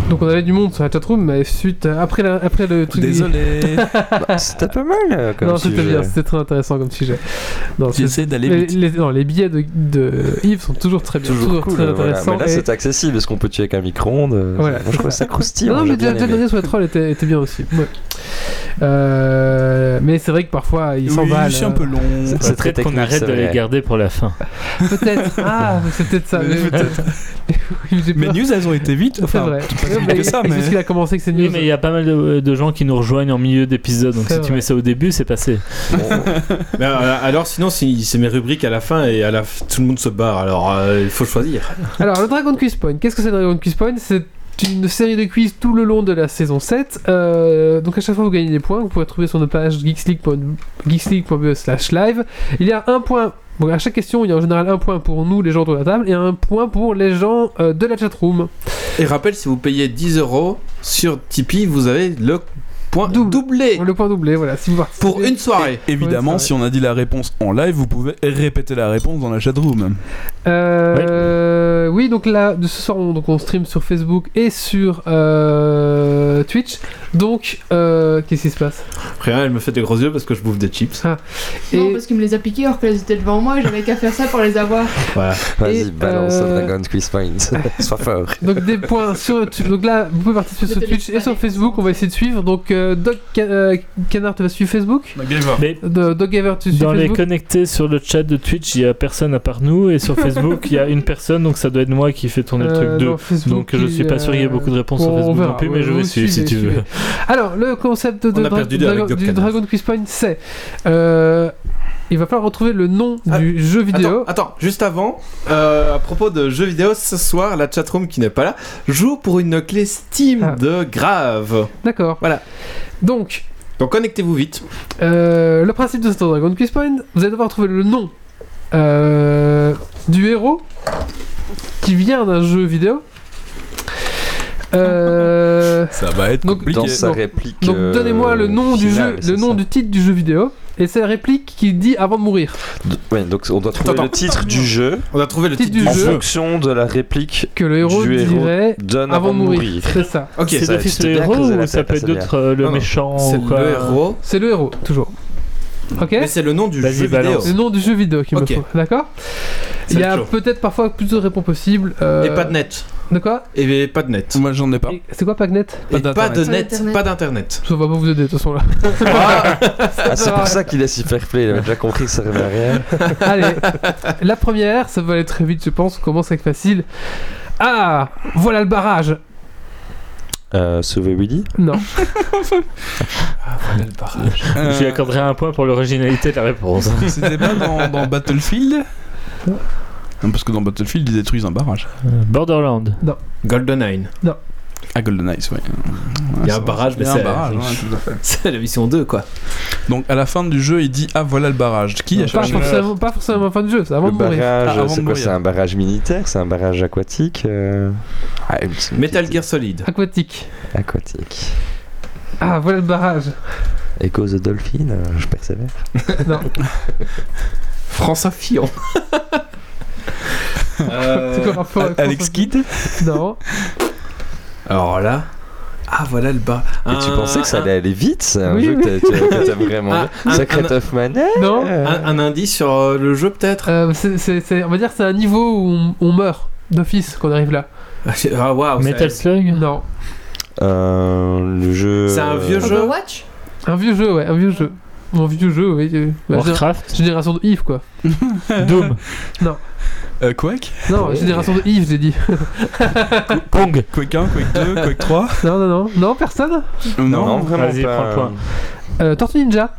Donc on avait du monde sur la chatroom, mais suite après, la- après le truc. Désolé. *laughs* Bah, c'était pas mal euh, comme Non, c'était bien, c'était très intéressant comme sujet. Non, c'est- J'essaie d'aller les, vite. les- non, les billets de, de Yves sont toujours très bien, Toujours, cool. très voilà. intéressants. Mais là, et- c'est accessible. Est-ce qu'on peut tuer avec un micro-ondes euh, Voilà. Moi, je trouve ça croustillant. Non, non, mais déjà, le dernier sur les trolls était, était bien aussi. Ouais. Euh, mais c'est vrai que parfois ils Oui, c'est un peu long. C'est- c'est très qu'on arrête c'est de les garder pour la fin. Peut-être. *laughs* Ah, c'est peut-être ça. *laughs* *laughs* Mais. Oui, news, elles ont été vite. C'est Enfin, vrai. mais que ça, C'est mais. ce qu'il a commencé avec ses news. Oui, mais il y a pas mal de, de gens qui nous rejoignent en milieu d'épisode, donc C'est si tu mets ça au début, c'est passé. Mais, euh, alors sinon, si c'est mes rubriques à la fin et à la tout le monde se barre, alors euh, il faut choisir. Alors, le Dragon Quiz Point. Qu'est-ce que c'est le Dragon Quiz Point? C'est une série de quiz tout le long de la saison 7. Euh, donc, à chaque fois, vous gagnez des points. Vous pouvez trouver sur notre page geeksleague.be slash live. Il y a un point. À chaque question, il y a en général un point pour nous, les gens autour de la table, et un point pour les gens euh, de la chatroom. Et rappelle, si vous payez 10 euros sur Tipeee, vous avez le point Double. doublé Le point doublé, voilà. Si vous pour une soirée. Évidemment, si on a dit la réponse en live, vous pouvez répéter la réponse dans la chatroom. Euh, Oui, donc là, de ce soir, on, donc on stream sur Facebook et sur euh, Twitch. Donc, euh, qu'est-ce qui se passe? Rien, elle me fait des gros yeux parce que je bouffe des chips. Non, Et parce qu'il me les a piqués alors qu'elles étaient devant moi et j'avais qu'à faire ça pour les avoir. Voilà. Vas-y, balance euh, Dragon Quiz Point. *laughs* Sois fort. donc des points sur donc là, vous pouvez participer sur Twitch et sur Facebook. On va essayer de suivre. Donc, euh, Doc Ca- euh, Canard, tu vas suivre Facebook Mais De- Doc Gaver, tu suis dans les Facebook connectés sur le chat de Twitch, il y a personne à part nous, et sur *laughs* Facebook, il y a une personne, donc ça doit être moi qui fait tourner le Euh, truc 2. non, Facebook, Donc je suis pas sûr qu'il y ait beaucoup de réponses sur Facebook verra, non plus, mais je vais vous suivre si suivez, tu veux. Alors, le concept de Dra- Dra- du Canard. Dragon Quiz Point, c'est euh, il va falloir retrouver le nom Ah, du jeu vidéo. Attends, attends, juste avant, euh, à propos de jeux vidéo, ce soir, la chatroom qui n'est pas là joue pour une clé Steam Ah. de grave. D'accord. Voilà. Donc, Donc connectez-vous vite. Euh, le principe de ce Dragon Quiz Point, vous allez devoir trouver le nom euh, du héros qui vient d'un jeu vidéo. Euh, Ça va être Donc, compliqué. Dans sa donc- réplique. donc euh, donnez-moi le nom du jeu, le nom du titre du jeu vidéo, et c'est la réplique qui dit avant de mourir. Ouais, donc on doit trouver Attends, le titre du jeu On a trouvé le Titre du en jeu. fonction de la réplique Que le héros Du héros dirait donne avant de mourir. C'est ça. Ok, c'est d'office le héros ou ça peut être c'est d'autres, euh, le méchant c'est ou quoi le héros. C'est le héros, toujours. Ok Mais c'est le nom du jeu vidéo. balance. Le nom du jeu vidéo qu'il me faut. D'accord C'est Il y a peut-être parfois plus de réponses possibles. euh, Et pas de net. De quoi Et pas de net. Moi, j'en ai pas. C'est quoi Pagnet Pas Et pas de net. Pas d'internet. Ça va pas vous aider de toute façon là. Ah, *laughs* c'est pour ça qu'il est si fair play, il avait déjà compris que ça servait à rien. *laughs* Allez, la première, ça va aller très vite je pense, on commence avec facile. Ah, voilà le barrage. Euh, sauver Willy Non, *laughs* Euh, Je lui accorderai un point pour l'originalité de la réponse. C'était pas dans, dans Battlefield? Non, parce que dans Battlefield, ils détruisent un barrage. Euh, Borderland. GoldenEye. À Golden Eyes, ouais. Il y a un barrage, mais a c'est- un barrage, ouais, tout à fait. *laughs* C'est la mission 2, quoi. Donc à la fin du jeu, il dit Ah voilà le barrage. Qui a pas cherché forcément, pas forcément à la fin du jeu, c'est avant Le de mourir. barrage, Ah, c'est quoi. C'est un barrage militaire C'est un barrage aquatique euh, ah, Metal Gear Solid. Aquatique. Aquatique. Ah, voilà le barrage. Echo the Dolphin, euh, je persévère. Non, *laughs* François Fillon. *laughs* Euh, Alex Kidd Non, Alors là. Ah, voilà le bas. Et tu pensais que ça allait aller vite C'est un Oui, jeu oui. que t'a- que t'aimes vraiment Ah, un- Secret of Mana non. Un, un indice sur euh, le jeu, peut-être? Euh, c'est- on va dire que c'est un niveau où on, on meurt d'office quand on arrive là. *laughs* Ah, waouh. Metal Slug? Non, Euh, Le jeu. C'est un vieux jeu. Overwatch un vieux jeu, ouais, un vieux jeu. Un vieux jeu, oui. euh, géné- Warcraft génération de Yves quoi. *laughs* Doom euh, Quake Non, génération de Yves, j'ai dit. *laughs* Pong Quake 1, Quake 2, Quake 3 Non, non, non, non, personne? Non, vraiment Vas-y, pas. prends le point. Euh, Tortue Ninja.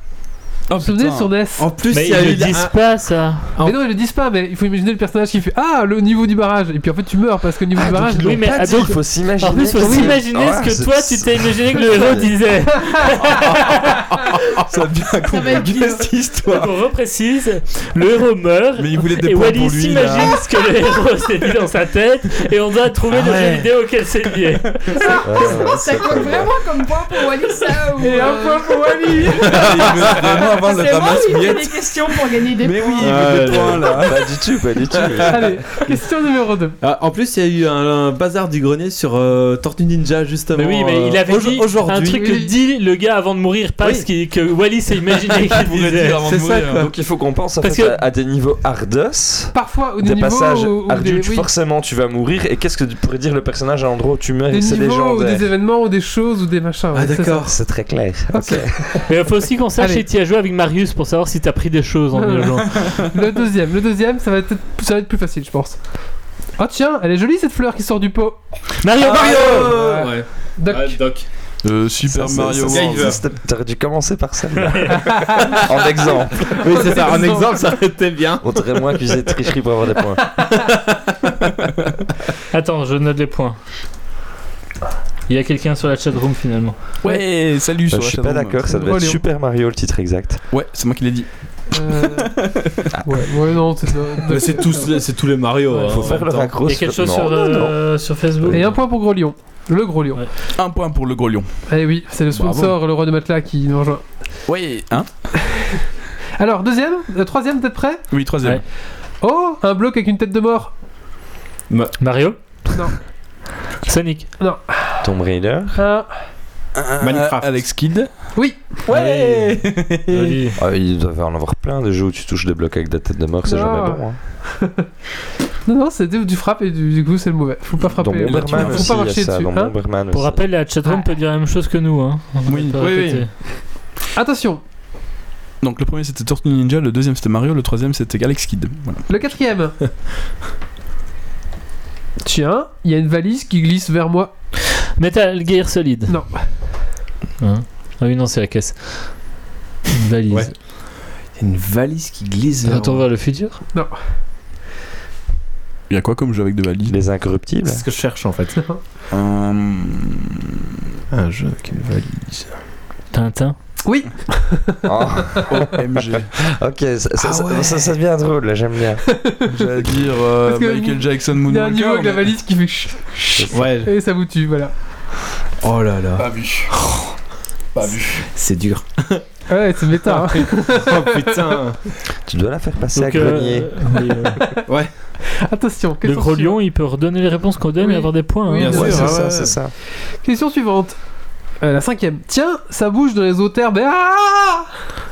Oh Vous vous souvenez putain sur NES En plus, Mais il y a ils eu le un- disent pas ça Mais non, ils le disent pas, mais il faut imaginer le personnage qui fait Ah, le niveau du barrage Et puis en fait, tu meurs parce que le niveau du barrage. Oui, mais Pas ah, dit, donc- il faut s'imaginer. En plus, faut que- s'imaginer Ah, ce que toi tu t'es imaginé que le héros disait. *laughs* Ça devient Ça va être compliqué cette histoire Donc on reprécise, le héros meurt. Mais il voulait des Et points Wally pour lui là. s'imagine ce que le héros s'est dit dans sa tête et on doit trouver Ah le jeu vidéo auquel c'est lié. Ah, Ça compte vraiment comme point pour Wally ça ou Et un euh, point pour Wally *laughs* il veut vraiment avant le C'est moi ramasse qui fais miettes. des questions pour gagner des Mais oui, points. mais Ouais, des points là. Pas du tout, pas du tout. *laughs* Allez, question numéro 2. Ah, en plus, il y a eu un, un bazar du grenier sur euh, Tortue Ninja justement. Mais oui, mais il euh, avait aujo- dit aujourd'hui. un truc que Oui. dit le gars avant de mourir, pas Oui. ce qui- que Wally s'est imaginé *laughs* qu'il Pourrait disait. dire avant de C'est ça, quoi. Donc il faut qu'on pense en Parce fait que- à, à des niveaux hardos, Parfois, ou des, des passages oui, forcément tu vas mourir. Et qu'est-ce que tu pourrais dire le personnage à l'endroit où tu meurs des et c'est niveaux ou légendaire des événements ou des choses ou des machins. Ah ouais, d'accord. C'est très clair. Ok. Mais il faut aussi qu'on sache si tu as joué avec Marius pour savoir si t'as pris des choses en. *laughs* Le deuxième, le deuxième, ça va être, ça va être plus facile, je pense. Oh tiens, elle est jolie cette fleur qui sort du pot. Mario Mario Ouais. Doc. Ouais, Doc. Euh, Super Ça, Mario World. T'aurais dû commencer par celle-là. *laughs* en exemple. Oui, c'est ça. Un exemple, ça aurait été bien. On t'aurait moins accusé de tricherie pour avoir des points. *laughs* Attends, je note les points. Il y a quelqu'un sur la chatroom finalement. Ouais, salut. Bah, sur je la suis pas d'accord, ça doit être Léon. Super Mario le titre exact. Ouais, c'est moi qui l'ai dit. Euh, ouais, ouais, non, c'est c'est tous, les- c'est tous les Mario. Ouais, hein, Faut en faire le. Il y a quelque chose Non, sur, non, non. euh, sur Facebook Et un point pour Gros Lion. Le Gros Lion. Ouais. Un point pour le gros lion. Eh oui, c'est le Bravo. sponsor, le roi de matelas qui nous rejoint. Ouais, hein *laughs* Alors, deuxième, euh, troisième, peut-être prêt? Oui, troisième. Ouais. Oh, un bloc avec une tête de mort. Mario? Non. Sonic Tomb Raider. Un. Euh, Minecraft. Alex Kidd. Oui. Ouais. *laughs* Joli. Ah, il doit en avoir plein de jeux où tu touches des blocs avec des têtes de mort, c'est Non. jamais bon. Hein. *laughs* Non, non, c'est du frappe et du, du coup, c'est le mauvais. Faut pas frapper. Dans Faut Bomberman pas aussi, y a marcher ça. dessus. Dans hein. Bomberman Pour aussi. rappel, la chatroom peut dire la même chose que nous. Hein. Oui, oui. Attention, Donc le premier c'était Tortue Ninja, le deuxième c'était Mario, le troisième c'était Alex Kidd. Voilà. le quatrième. *laughs* Tiens, il y a une valise qui glisse vers moi. Metal Gear Solid. Non. Hein ah oui, non, c'est la caisse. Une valise. Ouais. Il y a une valise qui glisse. vers Retour moi. vers le futur Il y a quoi comme jeu avec de valises Les incorruptibles. C'est ce que je cherche en fait. Euh, Un jeu avec une valise. Tintin Oui. *laughs* Oh, OMG. ok, ça, ça, Ah ça- ouais. ça- ça devient drôle, là, j'aime bien. J'allais dire euh, Parce que Michael Jackson Il y a un niveau Moonwalker. avec la valise qui fait Ouais. et ça vous tue, voilà. Oh là là. Pas vu. Pas vu. C'est dur. Ouais, c'est méta. hein. *laughs* oh putain. Tu dois la faire passer Donc, à euh, grenier. oui, euh, *laughs* Attention, le gros lion, il peut redonner les réponses qu'on donne Oui. et avoir des points. Oui, hein. bien Ouais, c'est ouais, ça, ouais. c'est ça. question suivante. Euh, la cinquième. Tiens, ça bouge dans les hautes herbes et ah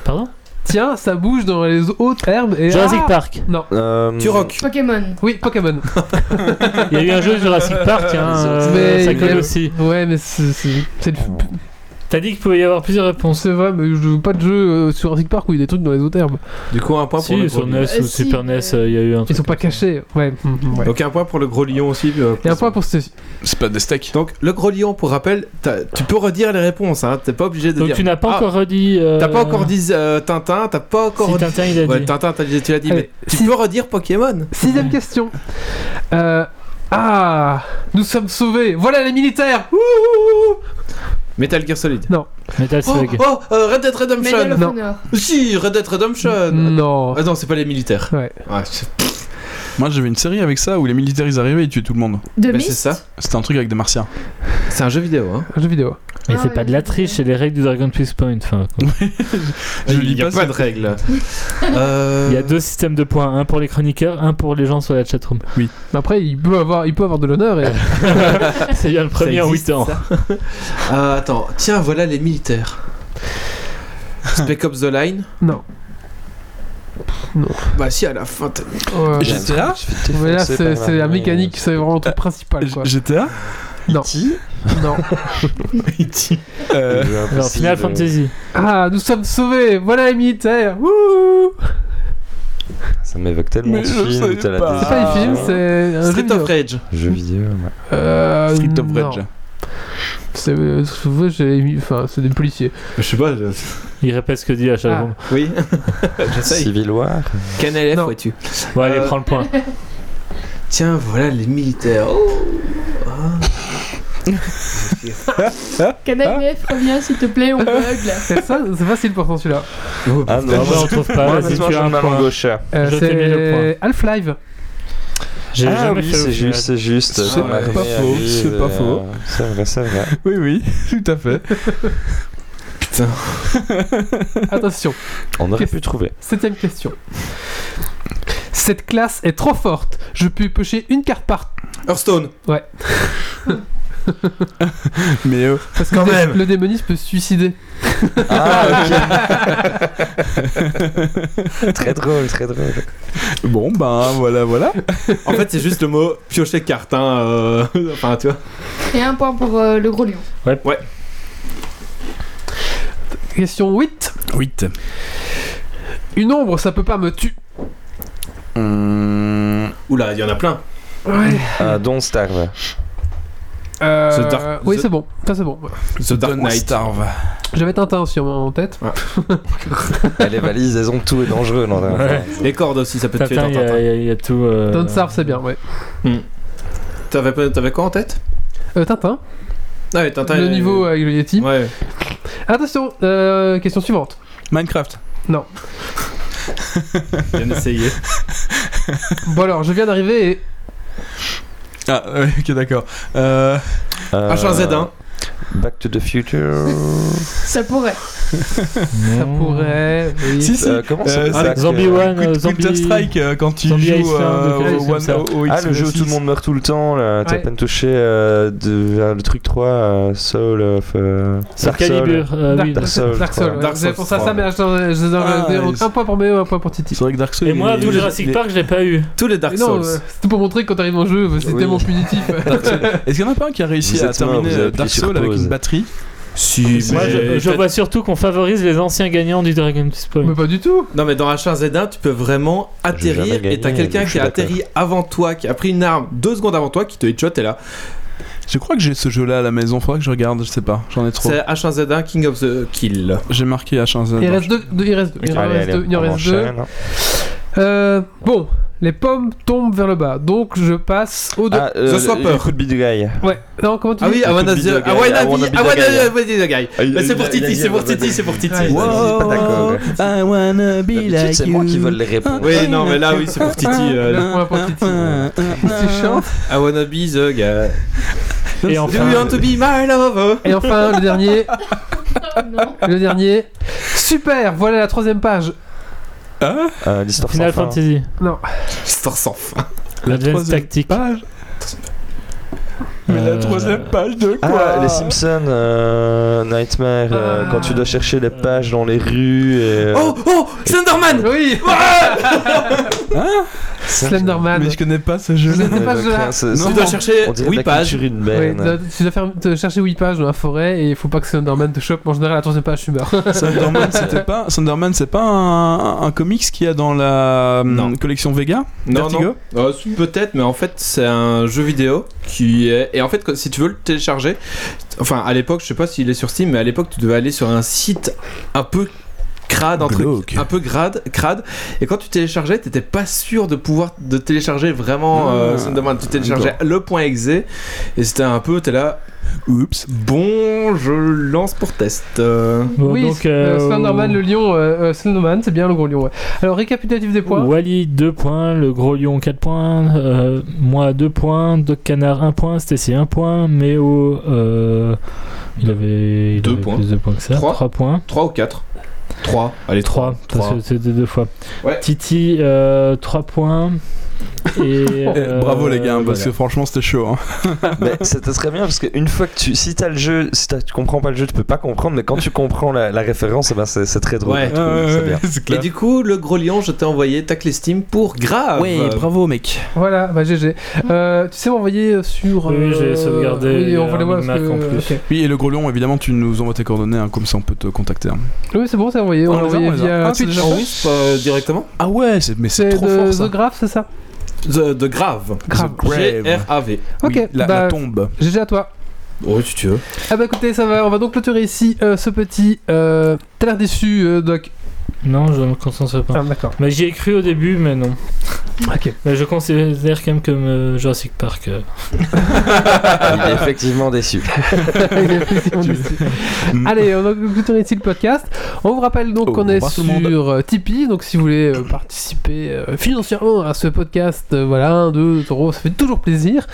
Pardon Tiens, ça bouge dans les hautes herbes et Jurassic ah Park. Non. Euh, Tu rock. Pokémon. Oui, Pokémon. *laughs* Il y a eu un jeu Jurassic Park, hein, euh, Mais ça colle aussi. Ouais, mais c'est le- T'as dit qu'il pouvait y avoir plusieurs réponses. c'est vrai, mais je joue pas de jeu euh, sur Jurassic Park où il y a des trucs dans les hautes herbes. Du coup, un point pour le Si, gros sur lion. NES Euh, ou si, Super NES, euh, il y a eu un Ils truc sont pas cachés. Ouais. mm, mm, ouais. Donc un point pour le gros lion aussi. euh, Et un point pour ceci. C'est pas des steaks. Donc le gros lion, pour rappel, tu peux redire les réponses. Hein. T'es pas obligé de Donc dire. tu n'as pas Ah, encore redit. euh, T'as pas encore dit euh, Tintin. T'as pas encore Si dit. Tintin il a Ouais, dit. Tintin, t'as dit- tu l'as dit. Allez, mais tu peux redire Pokémon. Sixième question. Euh, ah, nous sommes sauvés. Voilà les militaires. Ouh Metal Gear Solid. Metal Oh, Slug. oh euh, Red Dead Redemption. Medal of Non. Honor. Si, Red Dead Redemption. non. Ah non, c'est pas les militaires. Ouais. Ouais, c'est- Moi j'avais une série avec ça où les militaires ils arrivaient et ils tuaient tout le monde. De mais c'est ça. C'était un truc avec des martiens. C'est un jeu vidéo. Hein. Un jeu vidéo. Mais Ah c'est ouais, pas de la je- triche, c'est les règles du Dragon Twist Point. Enfin, quoi. *laughs* Je Il lis y a pas de règles. *laughs* Euh, Il y a deux systèmes de points, un pour les chroniqueurs, un pour les gens sur la chatroom. Mais après, il peut avoir, il peut avoir de l'honneur. Et... *laughs* c'est bien le premier en existe, 8 ans. Euh, attends, tiens, voilà les militaires. Spec Ops The Line. non. Bah si, à la fin. t'as- Ouais. GTA Mais là, c'est la mécanique, c'est vraiment le truc principal. Quoi. GTA Non. E.T. non. *laughs* Euh, Alors, impossible. Final Fantasy. Ah, nous sommes sauvés. Voilà les militaires. Wouh Ça m'évoque tellement Mais de je films savais où t'as la pas. C'est pas un film, décision. c'est un jeu Street vidéo. of Rage. Jeu vidéo, ouais. Euh, Street of non. Rage. C'est euh, souvent, j'ai mis- enfin, c'est des policiers. Je sais pas. je- Il répète ce que dit à chaque Ah. fois. Oui. *laughs* J'essaye. Civil War. Quel élève Non. es-tu Bon, allez, Euh, prends le point. *laughs* Tiens, voilà les militaires. Oh. *laughs* Canal BF, reviens s'il te plaît, on bug là. C'est ça, c'est facile pourtant celui-là. Ah Non, moi, on trouve pas. Honnêtement, tu as un point. au chat. Euh, Je t'ai mis le Half-Life. J'ai Ah oui, c'est juste, c'est juste. C'est ça m'a pas faux, c'est pas euh, faux. C'est vrai, c'est vrai. Oui, oui, tout à fait. Putain. *laughs* Attention, On aurait pu trouver. septième question. Cette classe est trop forte. Je peux piocher une carte par. Hearthstone. *laughs* Mais euh, Parce que Quand le, même. le démoniste peut se suicider. Ah, ok. *laughs* très drôle, très drôle. bon, ben voilà, voilà. En fait, c'est juste le mot piocher carte. Hein, euh, Enfin, tu vois. Et un point pour euh, le gros lion. Question 8. 8. Une ombre, ça peut pas me tuer. Hum, Oula, il y en a plein. Ouais. Euh, Don't Starve. Euh, Dark- Oui, The- c'est bon. Ça, c'est bon. The Dark Knight. Starve. J'avais Tintin aussi en en tête. *laughs* Les valises, elles ont tout est dangereux Ouais. Les cordes aussi, ça peut te tuer Tintin, il y, a- Tintin. y tout. euh, Don't Starve, c'est bien, ouais. T'avais pas- t'avais quoi en tête? Euh, Tintin, Ah ouais, Tintin. le euh, niveau avec le Yeti. Ouais. Attention, euh, question suivante. Minecraft. *laughs* Bien essayé. Bon alors, je viens d'arriver et... Ah, ouais, ok, d'accord. Euh, Euh, H1Z1. Back to the Future. *laughs* Ça pourrait. *laughs* Ça pourrait... Oui. Si, si. Euh, comment ça Euh, Zombie One, euh, Counter Zombie. Strike euh, quand tu Zombie joues euh, au One ça. au- au Ah, le jeu où X6. tout le monde meurt tout le temps, là. T'as Ouais. à peine touché euh, de, vers le truc 3, euh, Soul of. Euh, Dark Soul. Calibur. euh, Dark, oui. Dark Souls, Dark Souls, ouais. Dark Souls pensé à ça, trois. mais je donne- Ah, un point pour Méo, un point pour Titi. C'est vrai que Dark Souls. Et moi, tout Jurassic Park, je l'ai pas eu. Tous les Dark Souls. c'était pour montrer que quand t'arrives en jeu, c'est tellement punitif. *laughs* Est-ce qu'il y en a pas un qui a réussi à terminer Dark appuyé Souls avec une batterie Si, Moi, mais- je, je vois surtout qu'on favorise les anciens gagnants du Dragon Quest Point. mais pas du tout. Non mais dans H1Z1 tu peux vraiment atterrir gagné, et t'as quelqu'un qui a atterri avant toi, qui a pris une arme deux secondes avant toi, qui te headshot et là. Je crois que j'ai ce jeu-là à la maison. Faudrait que je regarde. Je sais pas. J'en ai trop. C'est H1Z1 King of the Kill. J'ai marqué H1Z. Il reste deux. deux- il reste deux. Il reste deux. Il en reste deux. Euh, bon, les pommes tombent vers le bas, donc je passe au deux. Ah, euh, The Swapper. coup de. Ouais. Non, comment tu Ah dis oui, I wanna be the guy. wanna I be wanna I be the wanna guy. be the guy. Ah, c'est pour Titi, c'est pour Titi, c'est pour Titi. Pas d'accord. I wanna be D'habitude, c'est moi qui vole les réponses. Oui, non, mais là, oui, c'est pour Titi. euh, Le point pour Titi. I wanna be the guy. Et Do you enfin, want to be my lover? Et enfin, le dernier. *laughs* non. Le dernier. Super, voilà la troisième page. Euh, L'histoire Final sans fin. Fantasy. Non. Histoire sans fin. L'Advance troisième Tactique. page. Mais la Euh, troisième page de quoi Ah, les Simpsons, euh, Nightmare, euh, Ah. quand tu dois chercher les pages dans les rues et. euh, Oh, oh, Slenderman! Oui ça, *laughs* Slenderman. Mais je connais pas ce jeu. Je je- sais pas ce Non, Tu dois chercher on dirait de 8 la pages. culture Oui, tu dois- faire, te chercher 8 pages dans la forêt et il faut pas que Slenderman te chope. En général, la troisième page, tu meurs. *laughs* Sunderman, c'était pas. Sunderman, c'est pas un, un comics qu'il y a dans la hum, Non. collection Vega? Non, Vertigo? non. Euh, Peut-être, mais en fait, c'est un jeu vidéo qui est. Et en fait, si tu veux le télécharger, enfin, à l'époque, je sais pas s'il est sur Steam, mais à l'époque, tu devais aller sur un site un peu crade, un truc un peu grade, crade. Et quand tu téléchargeais, t'étais pas sûr de pouvoir de télécharger vraiment euh, Ah. Slenderman. Tu téléchargeais le point exe et c'était un peu, t'es là. Oups. Bon, je lance pour test. Euh, Bon, oui, donc, euh, euh, Slenderman, le lion. euh, euh, Slenderman, c'est bien le gros lion. ouais. Alors, récapitulatif des points. Wally 2 points, le gros lion 4 points, euh, moi 2 points, Doc Canard 1 point, Stacy 1 point, Méo euh, il avait, il Deux avait points. plus de points que ça, Trois. 3 points. 3 ou 4 3. Allez, 3, 3. parce que c'était deux fois. Ouais. Titi 3 points. Et, *laughs* Eh, euh, Bravo les gars, parce voilà. que franchement c'était chaud. Hein. *laughs* Mais c'était très bien parce qu'une fois que tu. Si t'as le jeu, si tu comprends pas le jeu, tu peux pas comprendre, mais quand tu comprends la, la référence, eh ben c'est c'est très drôle. Ouais. je trouve, c'est bien. c'est Et du coup, le gros lion, je t'ai envoyé ta clé Steam pour grave. Ouais, bravo mec. Voilà, bah GG. Euh, tu sais m'envoyer sur. Oui, euh, j'ai sauvegardé, Oui, il y a envoie-les-moi un parce Mac en que. plus. ok. Oui, et le gros lion, évidemment, tu nous envoies tes coordonnées, hein, comme ça on peut te contacter. hein. Oui, c'est bon, c'est envoyé. On On l'a les envoyé on les via Ah, Twitch. déjà En fait Wisp euh, directement? Ah ouais, c'est- mais c'est C'est trop de fort ça. The Graph, c'est ça? The, de grave. Grave. The Grave. G-R-A-V. Ok, Oui, la, bah, la tombe. GG à toi. Oh, si tu veux. Ah bah écoutez, ça va, on va donc clôturer ici euh, ce petit. Euh, T'as l'air déçu, euh, Doc. Non, je ne me concentre pas. Ah, d'accord. Mais j'y ai cru au début, mais non. Ok. *laughs* Mais je considère quand même comme euh, Jurassic Park. euh. Il est effectivement déçu. *laughs* Il est effectivement déçu. Allez, on va conclure ici le podcast. On vous rappelle donc Oh, qu'on est bonsoir tout le monde. sur euh, Tipeee. Donc si vous voulez euh, participer euh, financièrement à ce podcast, euh, voilà, 1, 2 euros, ça fait toujours plaisir.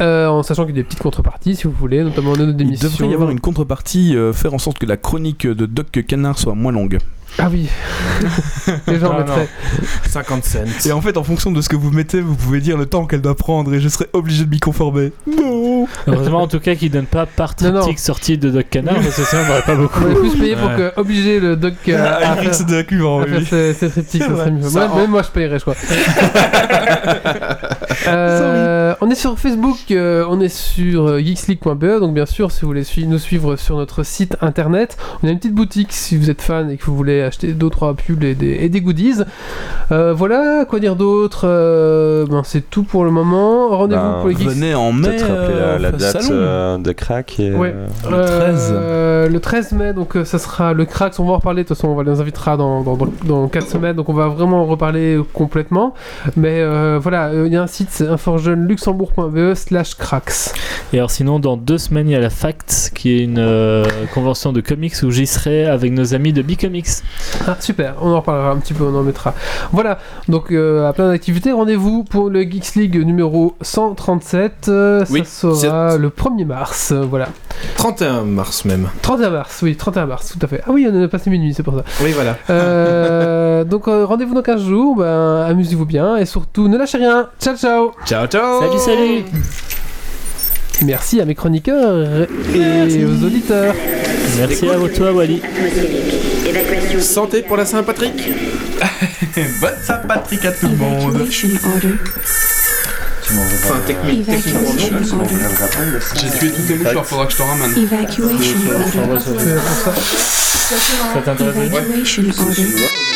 Euh, en sachant qu'il y a des petites contreparties si vous voulez, notamment de notre Il émission. devrait y avoir une contrepartie, euh, faire en sorte que la chronique de Doc Canard soit moins longue. Ah oui. *laughs* Les gens mettraient. 50 cents. Et en fait, en fonction de ce que vous mettez, vous pouvez dire le temps qu'elle doit prendre et je serai obligé de m'y conformer. Non Heureusement en tout cas qu'ils donnent pas par triptyque sortie de Doc Canard, parce que sinon on n'aurait pas beaucoup. On aurait plus payé pour que obliger le doc euh, à, Ah, Eric, c'est de la cuivre, à faire oui. ses, ses triptyques, ça serait mieux. Ça, Moi- Même moi je payerais, je crois. *laughs* Euh, on est sur Facebook, euh, on est sur euh, geeksleague.be, donc bien sûr, si vous voulez nous suivre sur notre site internet, on a une petite boutique si vous êtes fan et que vous voulez acheter 2-3 pulls et des, et des goodies. Euh, voilà, quoi dire d'autre Euh, ben, C'est tout pour le moment. Rendez-vous Ben, pour les geeks. Venez en mai. Rappeler la, la euh, date euh, de crack. Et, Ouais. euh, Le 13. Euh, le 13 mai, donc ça sera le Cracks. On va en reparler. De toute façon, on va les invitera dans, dans, dans, dans 4 semaines. Donc on va vraiment en reparler complètement. Mais euh, voilà, euh, il y a un site, c'est inforjeuneluxembourg.be slash cracks. Et alors sinon dans deux semaines il y a la Fact qui est une euh, convention de comics où j'y serai avec nos amis de Bicomics. Ah, super, on en reparlera un petit peu, on en mettra. Voilà, donc euh, à plein d'activités. Rendez-vous pour le Geeks League numéro 137. euh, Oui, ça sera le 1er mars. euh, voilà. 31 mars même. 31 mars, oui, 31 mars, tout à fait. Ah oui, on a passé minuit, c'est pour ça. Oui, voilà. Euh, *laughs* donc euh, rendez-vous dans 15 jours, ben, amusez-vous bien et surtout ne lâchez rien. Ciao ciao Ciao, ciao Salut salut Merci à mes chroniqueurs et aux auditeurs. Merci à vous toi Wally. Santé pour la Saint-Patrick *laughs* Bonne Saint-Patrick à tout le monde. Enfin, technique, techniquement non. J'ai tué toutes les mouchoirs, faudra que je te ramène. Pour ça. Ça t'intéresse Ouais.